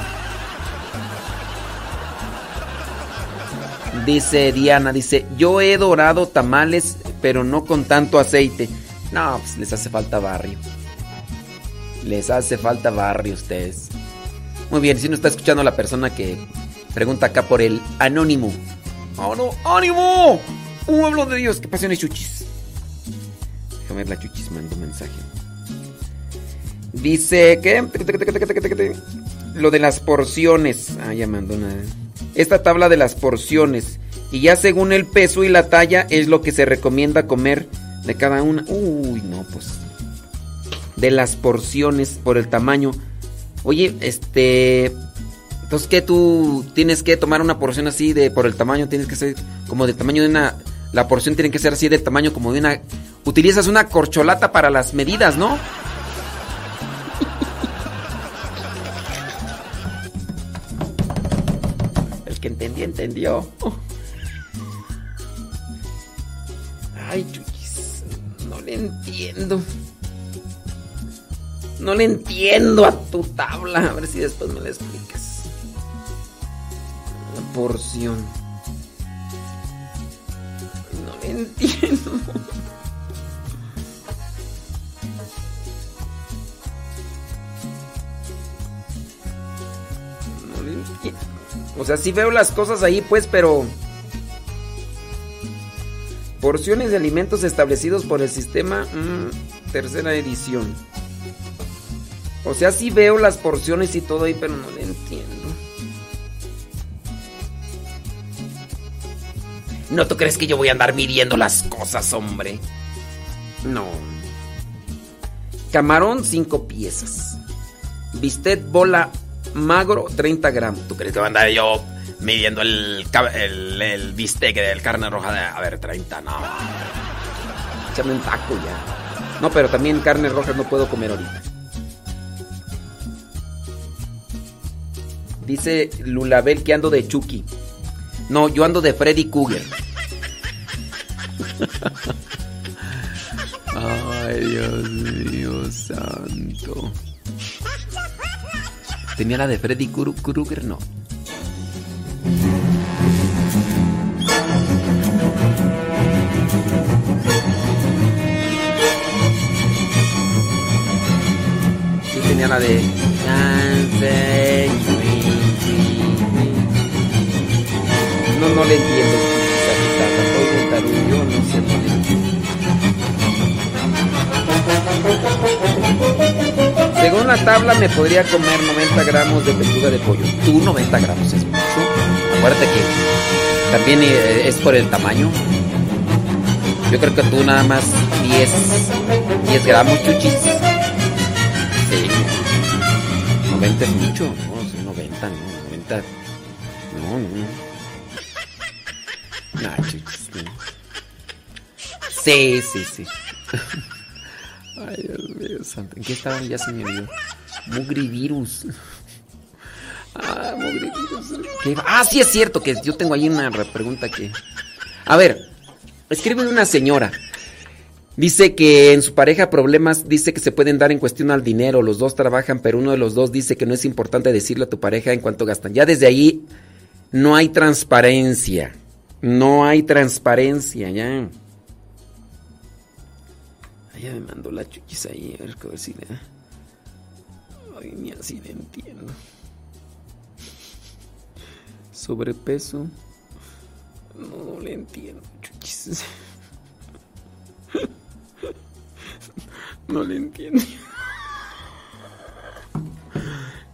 Dice Diana, dice, yo he dorado tamales, pero no con tanto aceite. No, pues les hace falta barrio. Les hace falta barrio ustedes. Muy bien, si no está escuchando la persona que pregunta acá por el anónimo. ¡Oh, no! ¡Ánimo! ¡Pueblo de Dios! ¿Qué pasiones, chuchis? Déjame ver la chuchis, mando un mensaje. Dice que... Lo de las porciones. Ah, ya mandó una... Esta tabla de las porciones. Y ya según el peso y la talla es lo que se recomienda comer de cada una. Uy, no, pues. De las porciones por el tamaño. Oye, este... Entonces, ¿qué tú tienes que tomar una porción así de por el tamaño? Tienes que ser como del tamaño de una... La porción tiene que ser así del tamaño como de una... Utilizas una corcholata para las medidas, ¿no? Que entendió, entendió. Ay, Chuyis, no le entiendo. No le entiendo a tu tabla. A ver si después me la explicas. La porción. No le entiendo. No le entiendo. O sea, sí veo las cosas ahí, pues, pero... Porciones de alimentos establecidos por el sistema... mm, tercera edición. O sea, sí veo las porciones y todo ahí, pero no le entiendo. ¿No tú crees que yo voy a andar midiendo las cosas, hombre? No. Camarón, 5 piezas. Bistec bola magro, 30 gramos. ¿Tú crees que voy a andar yo midiendo el, el, el bistec del carne roja de... A ver, 30, no. Échame un taco ya. No, pero también carnes rojas no puedo comer ahorita. Dice Lulabel que ando de Chucky. No, yo ando de Freddy Cougar. Ay, Dios mío santo. ¿Tenía la de Freddy Krueger? No. Sí tenía la de... No, no le entiendo. Yo no sé, le entiendo. Según la tabla me podría comer 90 gramos de pechuga de pollo. Tú 90 gramos es mucho. Acuérdate que también eh, es por el tamaño. Yo creo que tú nada más 10, 10 gramos chuchis. Sí. 90 es mucho. No, sí, 90, no, 90. No, no. Nah, chuchis, no. Sí, sí, sí. ¿En qué estaban? Ya se me olvidó. Mugrivirus. Ah, mugrivirus. Ah, sí es cierto que yo tengo ahí una pregunta que... A ver, escribe una señora. Dice que en su pareja problemas, dice que se pueden dar en cuestión al dinero. Los dos trabajan, pero uno de los dos dice que no es importante decirle a tu pareja en cuánto gastan. Ya desde ahí no hay transparencia. No hay transparencia, ya. Ella me mandó la chuchis ahí, a ver, a ver da. Ay, ni así le entiendo. Sobrepeso. No, no le entiendo, chuchis. No le entiendo.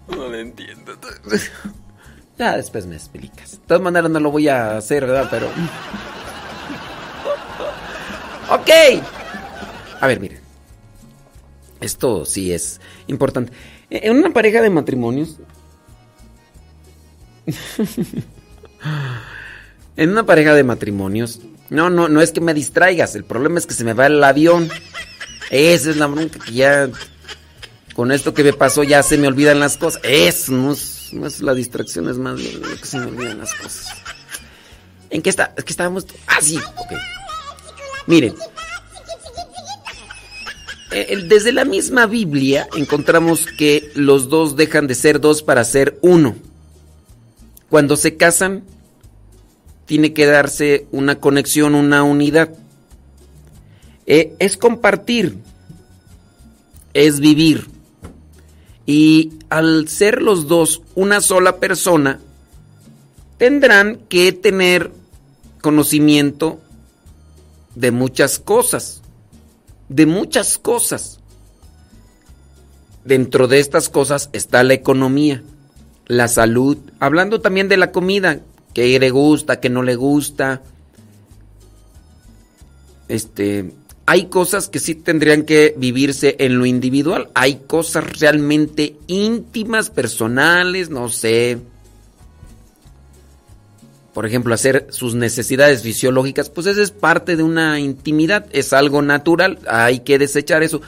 No le entiendo. Ya después me explicas. De todas maneras no lo voy a hacer, ¿verdad? Pero... Ok. A ver, miren. Esto sí es importante. En una pareja de matrimonios. en una pareja de matrimonios. No, no, no es que me distraigas. El problema es que se me va el avión. Esa es la bronca que ya. Con esto que me pasó ya se me olvidan las cosas. Eso no es, no es la distracción, es más bien lo que se me olvidan las cosas. ¿En qué está? Es que estábamos. Ah, sí, ok. Miren. Eh, Desde la misma Biblia encontramos que los dos dejan de ser dos para ser uno. Cuando se casan, tiene que darse una conexión, una unidad. Eh, es compartir, es vivir. Y al ser los dos una sola persona, tendrán que tener conocimiento de muchas cosas, de muchas cosas. Dentro de estas cosas está la economía, la salud, hablando también de la comida, que le gusta, que no le gusta. Este, hay cosas que sí tendrían que vivirse en lo individual. Hay cosas realmente íntimas, personales, no sé. Por ejemplo, hacer sus necesidades fisiológicas, pues eso es parte de una intimidad, es algo natural, hay que desechar eso.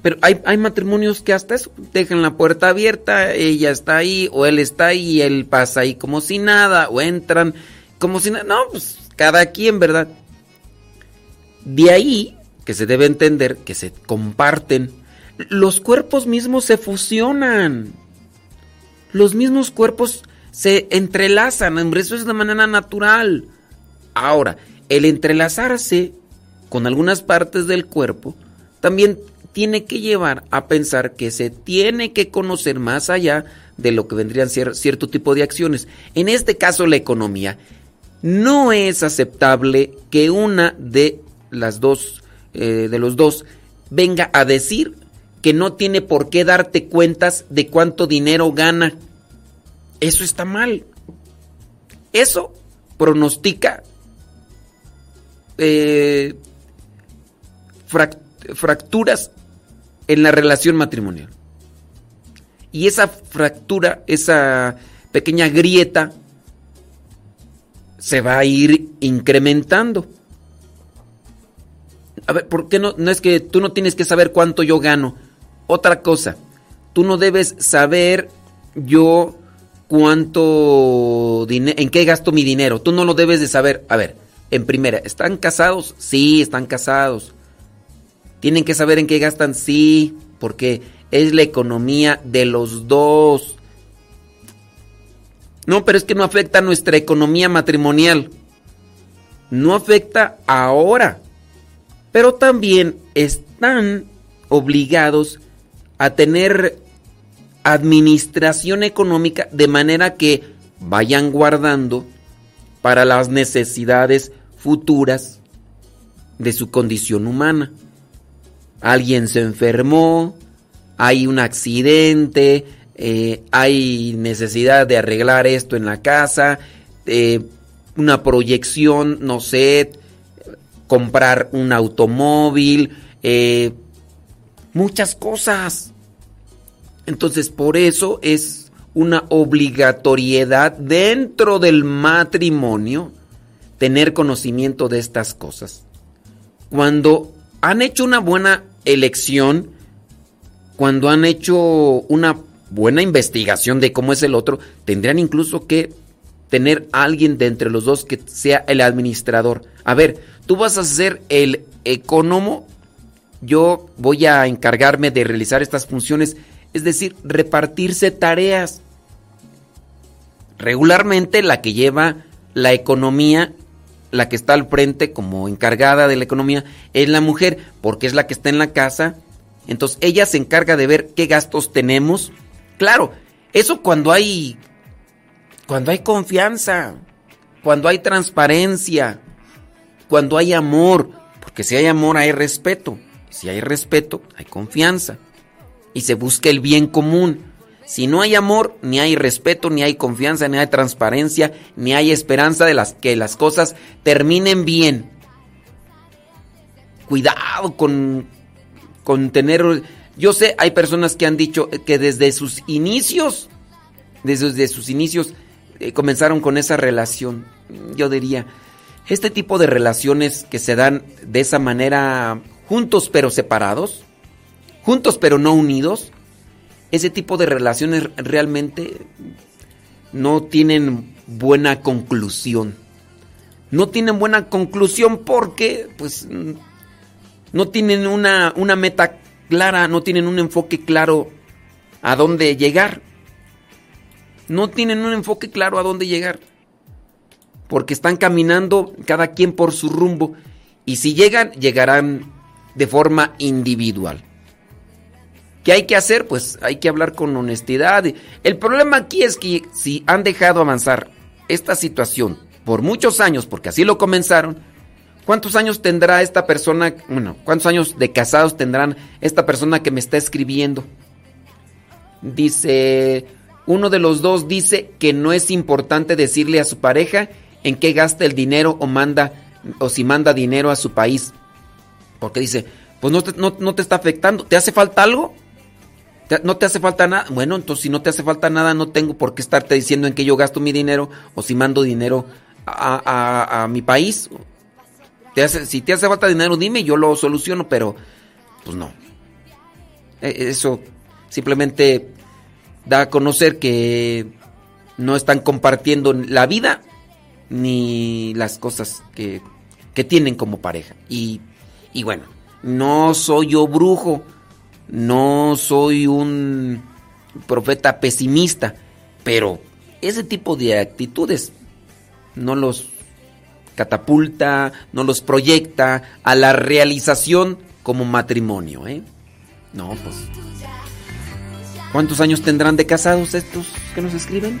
Pero hay, hay matrimonios que hasta eso, dejan la puerta abierta, ella está ahí, o él está ahí, y él pasa ahí como si nada, o entran como si nada. No, pues cada quien, ¿verdad? De ahí que se debe entender que se comparten. Los cuerpos mismos se fusionan. Los mismos cuerpos se entrelazan. Eso es de manera natural. Ahora, el entrelazarse con algunas partes del cuerpo también tiene que llevar a pensar que se tiene que conocer más allá de lo que vendrían ser cierto tipo de acciones. En este caso, la economía. No es aceptable que una de las dos, eh, de los dos, venga a decir que no tiene por qué darte cuentas de cuánto dinero gana. Eso está mal. Eso pronostica eh, fracturas en la relación matrimonial. Y esa fractura, esa pequeña grieta, se va a ir incrementando. A ver, ¿por qué no? No es que tú no tienes que saber cuánto yo gano. Otra cosa, tú no debes saber yo cuánto en qué gasto mi dinero. Tú no lo debes de saber. A ver, en primera, ¿están casados? Sí, están casados. ¿Tienen que saber en qué gastan? Sí, porque es la economía de los dos. No, pero es que no afecta a nuestra economía matrimonial. No afecta ahora. Pero también están obligados a tener administración económica de manera que vayan guardando para las necesidades futuras de su condición humana. Alguien se enfermó, hay un accidente, eh, hay necesidad de arreglar esto en la casa, eh, una proyección, no sé, comprar un automóvil, eh, muchas cosas. Entonces, por eso es una obligatoriedad dentro del matrimonio tener conocimiento de estas cosas. Cuando han hecho una buena elección, cuando han hecho una buena investigación de cómo es el otro, tendrían incluso que tener alguien de entre los dos que sea el administrador. A ver, tú vas a ser el economo, yo voy a encargarme de realizar estas funciones, es decir, repartirse tareas. Regularmente la que lleva la economía, la que está al frente como encargada de la economía, es la mujer, porque es la que está en la casa. Entonces ella se encarga de ver qué gastos tenemos, Claro, eso cuando hay cuando hay confianza, cuando hay transparencia, cuando hay amor, porque si hay amor hay respeto, si hay respeto hay confianza y se busca el bien común. Si no hay amor, ni hay respeto, ni hay confianza, ni hay transparencia, ni hay esperanza de las que las cosas terminen bien. Cuidado con, con tener yo sé, hay personas que han dicho que desde sus inicios, desde, sus inicios, eh, comenzaron con esa relación. Yo diría, este tipo de relaciones que se dan de esa manera, juntos pero separados, juntos pero no unidos, ese tipo de relaciones realmente no tienen buena conclusión. No tienen buena conclusión porque, pues, no tienen una, una meta clara, no tienen un enfoque claro a dónde llegar. No tienen un enfoque claro a dónde llegar. Porque están caminando cada quien por su rumbo. Y si llegan, llegarán de forma individual. ¿Qué hay que hacer? Pues hay que hablar con honestidad. El problema aquí es que si han dejado avanzar esta situación por muchos años, porque así lo comenzaron, ¿Cuántos años tendrá esta persona? Bueno, ¿cuántos años de casados tendrán esta persona que me está escribiendo? Dice, uno de los dos dice que no es importante decirle a su pareja en qué gasta el dinero o manda o si manda dinero a su país. Porque dice, pues no te, no, te está afectando. ¿Te hace falta algo? ¿No te hace falta nada? Bueno, entonces si no te hace falta nada, no tengo por qué estarte diciendo en qué yo gasto mi dinero o si mando dinero a, a mi país si te hace falta dinero, dime, yo lo soluciono, pero pues no. E, eso simplemente da a conocer que no están compartiendo la vida ni las cosas que, que tienen como pareja. Y, y bueno, no soy yo brujo, no soy un profeta pesimista, pero ese tipo de actitudes no los catapulta, no los proyecta a la realización como matrimonio, ¿eh? No, pues. ¿Cuántos años tendrán de casados estos que nos escriben?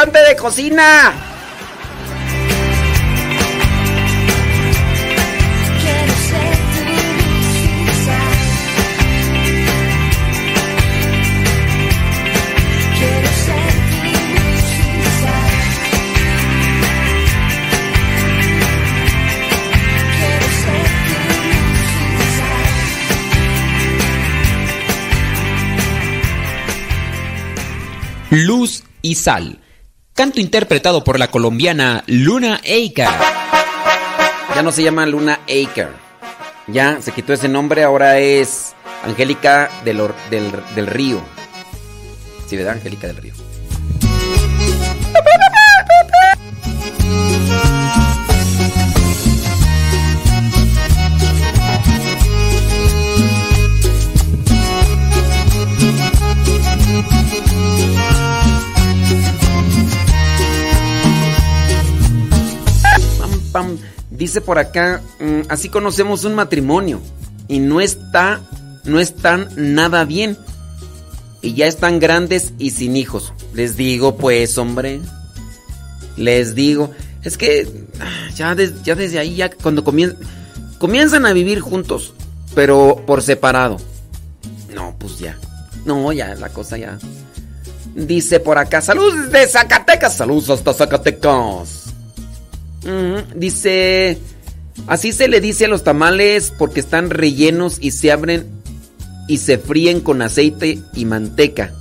¡Ayudante de cocina! Luz y sal. Canto interpretado por la colombiana Luna Aker. Ya no se llama Luna Aker. Ya se quitó ese nombre, ahora es Angélica del, del, del Río. Sí, ¿verdad? Angélica del Río. Dice por acá, mm, así conocemos un matrimonio y no está, no están nada bien. Y ya están grandes y sin hijos. Les digo, pues, hombre. Les digo. Es que ah, ya, ya desde ahí, ya cuando comien- comienzan a vivir juntos, pero por separado. No, pues ya. No, ya, la cosa ya. Dice por acá, saludos de Zacatecas. Saludos hasta Zacatecas. Dice, así se le dice a los tamales porque están rellenos y se abren y se fríen con aceite y manteca.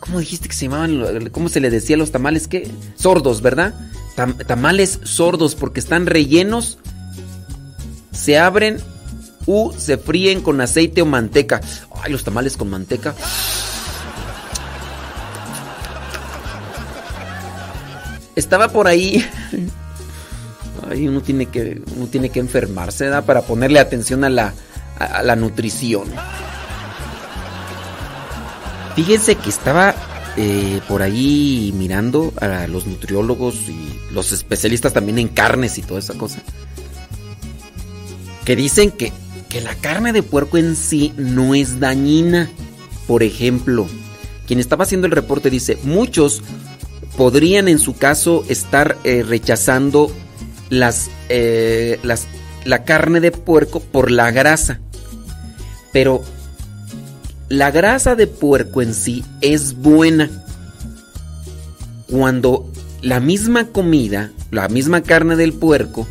¿Cómo dijiste que se llamaban? ¿Cómo se le decía a los tamales? ¿Qué? Sordos, ¿verdad? Tam- tamales sordos porque están rellenos, se abren u se fríen con aceite o manteca. Ay, los tamales con manteca. Estaba por ahí. Ay, uno tiene que, uno tiene que enfermarse. Para ponerle atención a la, a, a la nutrición. Fíjense que estaba eh, por ahí mirando a los nutriólogos y los especialistas también en carnes y toda esa cosa. Que dicen que, que la carne de puerco en sí no es dañina. Por ejemplo, quien estaba haciendo el reporte dice, muchos podrían en su caso estar eh, rechazando las, eh, las, la carne de puerco por la grasa. Pero la grasa de puerco en sí es buena. Cuando la misma comida, la misma carne del puerco,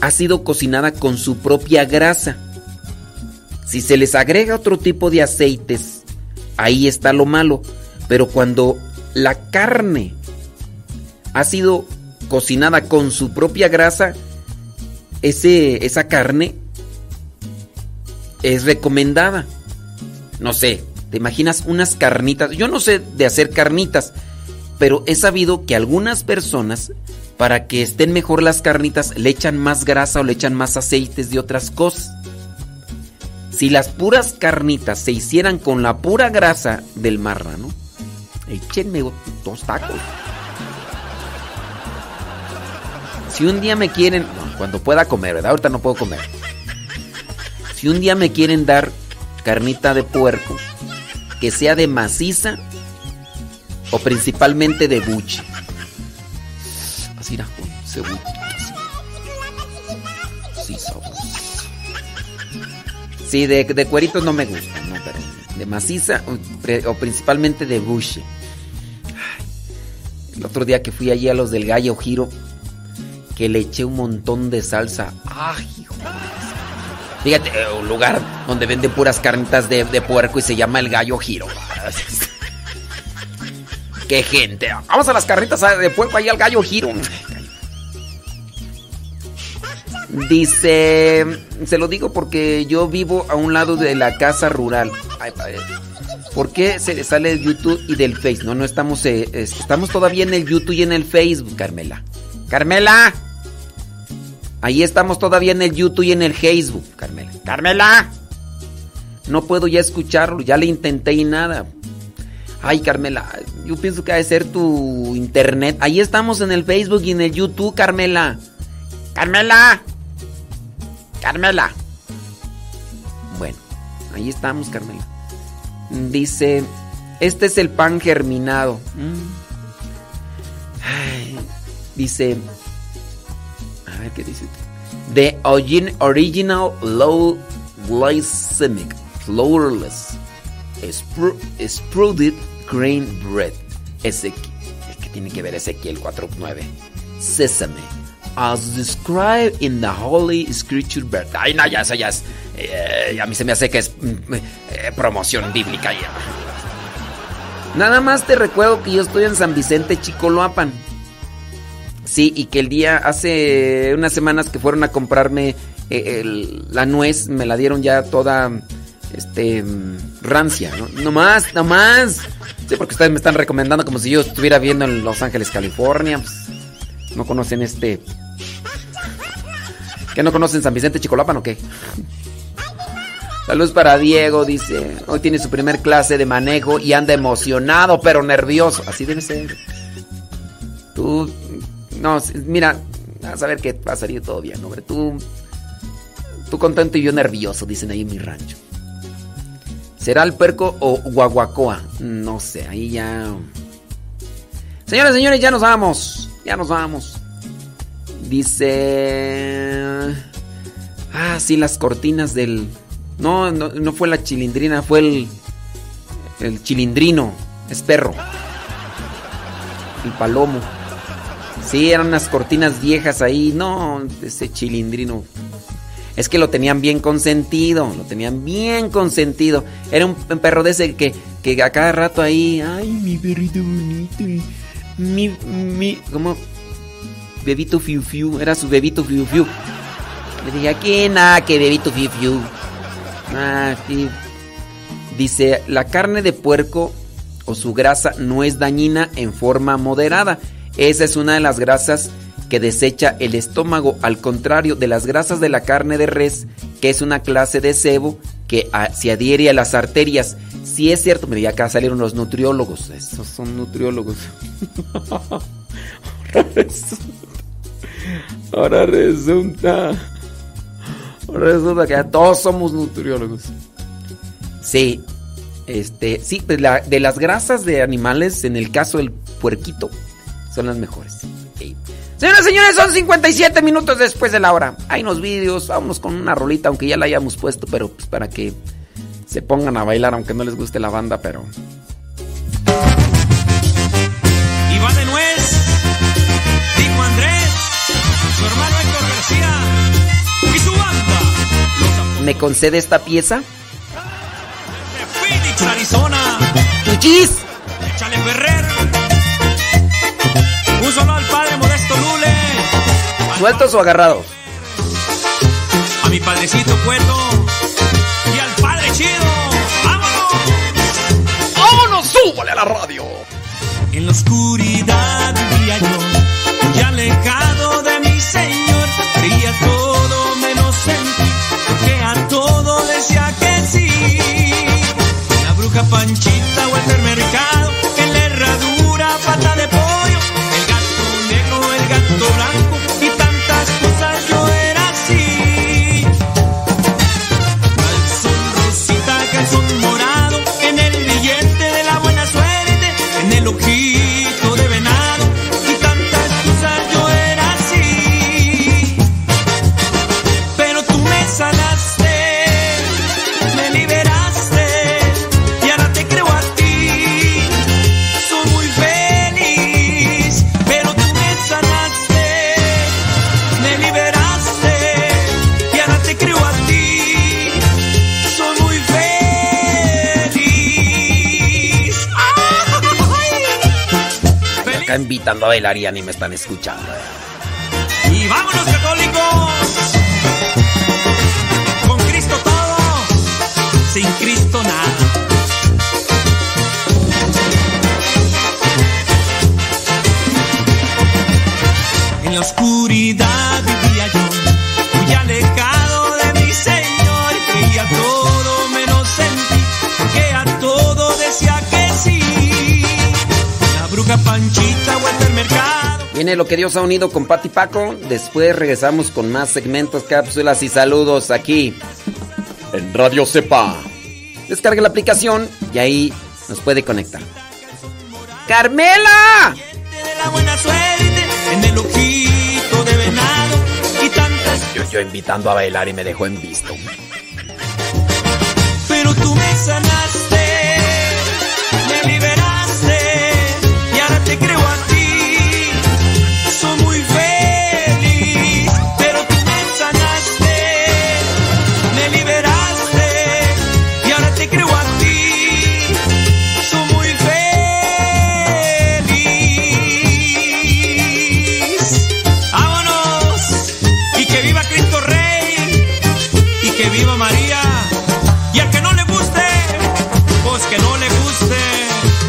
ha sido cocinada con su propia grasa. Si se les agrega otro tipo de aceites, ahí está lo malo. Pero cuando la carne ha sido cocinada con su propia grasa, ese, esa carne es recomendada. No sé, ¿te imaginas unas carnitas? Yo no sé de hacer carnitas, pero he sabido que algunas personas, para que estén mejor las carnitas, le echan más grasa o le echan más aceites de otras cosas. Si las puras carnitas se hicieran con la pura grasa del marrano, échenme dos tacos. Si un día me quieren, cuando pueda comer, ¿verdad? Ahorita no puedo comer. Si un día me quieren dar carnita de puerco, que sea de maciza o principalmente de buche. Así era. Sí, de, de cueritos no me gustan, no, pero de maciza o, o principalmente de buche. El otro día que fui allí a los del Gallo Giro, que le eché un montón de salsa. ¡Ay, hijo! de Fíjate, eh, un lugar donde venden puras carnitas de, de puerco y se llama el Gallo Giro. ¡Qué gente! Vamos a las carnitas de puerco ahí al Gallo Giro. Dice, se lo digo porque yo vivo a un lado de la casa rural. Ay. ¿Por qué se le sale del YouTube y del Face? No, no estamos, eh, es- estamos todavía en el YouTube y en el Facebook, Carmela. Carmela. Ahí estamos todavía en el YouTube y en el Facebook, Carmela. Carmela. No puedo ya escucharlo, ya le intenté y nada. Ay, Carmela, yo pienso que ha de ser tu internet. Ahí estamos en el Facebook y en el YouTube, Carmela. Carmela. Carmela. Bueno, ahí estamos, Carmela. Dice, este es el pan germinado. Mm. Ay, dice, a ver qué dice. The origin- original low glycemic, flourless, sprouted grain bread. Ezequiel, ¿qué tiene que ver Ezequiel 4.9? Sesame, as described in the Holy Scripture. Ver- Ay, no, ya, eso ya es. eh, a mí se me hace que es mm, eh, promoción bíblica ya. Nada más te recuerdo que yo estoy en San Vicente, Chicoloapan. Sí, y que el día, hace unas semanas que fueron a comprarme eh, el- la nuez, me la dieron ya toda, este, rancia, ¿no? No más, no más. Sí, porque ustedes me están recomendando como si yo estuviera viendo en Los Ángeles, California. Pues, no conocen este... ¿Qué no conocen San Vicente, Chicolapan o qué? Saludos para Diego, dice. Hoy tiene su primer clase de manejo y anda emocionado pero nervioso. Así debe ser. Tú, no, mira, a ver que va a salir todo bien, hombre. Tú, tú contento y yo nervioso, dicen ahí en mi rancho. ¿Será el puerco o guaguacoa? No sé, ahí ya. Señores, señores, ya nos vamos. Ya nos vamos. Dice. Ah, sí, las cortinas del. No, no, no fue la chilindrina, fue el. El chilindrino. Es perro. El palomo. Sí, eran unas cortinas viejas ahí. No, ese chilindrino. Es que lo tenían bien consentido. Lo tenían bien consentido. Era un perro de ese que, que a cada rato ahí. Ay, mi perrito bonito. Mi, mi. ¿Cómo? Bebito Fiu Fiu. Era su bebito Fiu Fiu. Le dije, aquí nada, que bebito Fiu Fiu. Ah, sí. Dice, la carne de puerco o su grasa no es dañina en forma moderada. Esa es una de las grasas que desecha el estómago, al contrario de las grasas de la carne de res, que es una clase de sebo que ah, se adhiere a las arterias. Si es cierto, mira, acá salieron los nutriólogos. Esos son nutriólogos. Ahora resulta. Ahora resulta que ya todos somos nutriólogos. Sí. Este, sí, pues la- de las grasas de animales, en el caso del puerquito, son las mejores. Señoras y señores, son 57 minutos después de la hora. Hay unos vídeos, vámonos con una rolita, aunque ya la hayamos puesto, pero pues para que se pongan a bailar, aunque no les guste la banda, pero. Y va de nuez, dijo Andrés, su hermano Héctor García y su banda. ¿Me concede esta pieza? Phoenix, Arizona. ¡Tuchis! Échale Ferrer. Un solo al padre Modesto Lule. ¿Sueltos o agarrados? A mi padrecito Cueto. Y al padre Chido. ¡Vámonos! ¡Vámonos! ¡Súbale a la radio! En la oscuridad vivía yo, ya alejado de mi Señor, creía todo menos en ti, porque a todo decía que sí. La bruja Panchita o el mercado, acá invitando a bailar y me están escuchando. Y vámonos católicos. Con Cristo todo, sin Cristo nada. En la oscuridad vivía yo, muy alejado Panchita vuelta al mercado. Viene lo que Dios ha unido con Pati Paco. Después regresamos con más segmentos, cápsulas y saludos aquí en Radio Cepa. Descargue la aplicación y ahí nos puede conectar. ¡Carmela! de la buena suerte en el ojito de venado y tantas Yo, yo invitando a bailar y me dejó en visto. pero tú me sanaste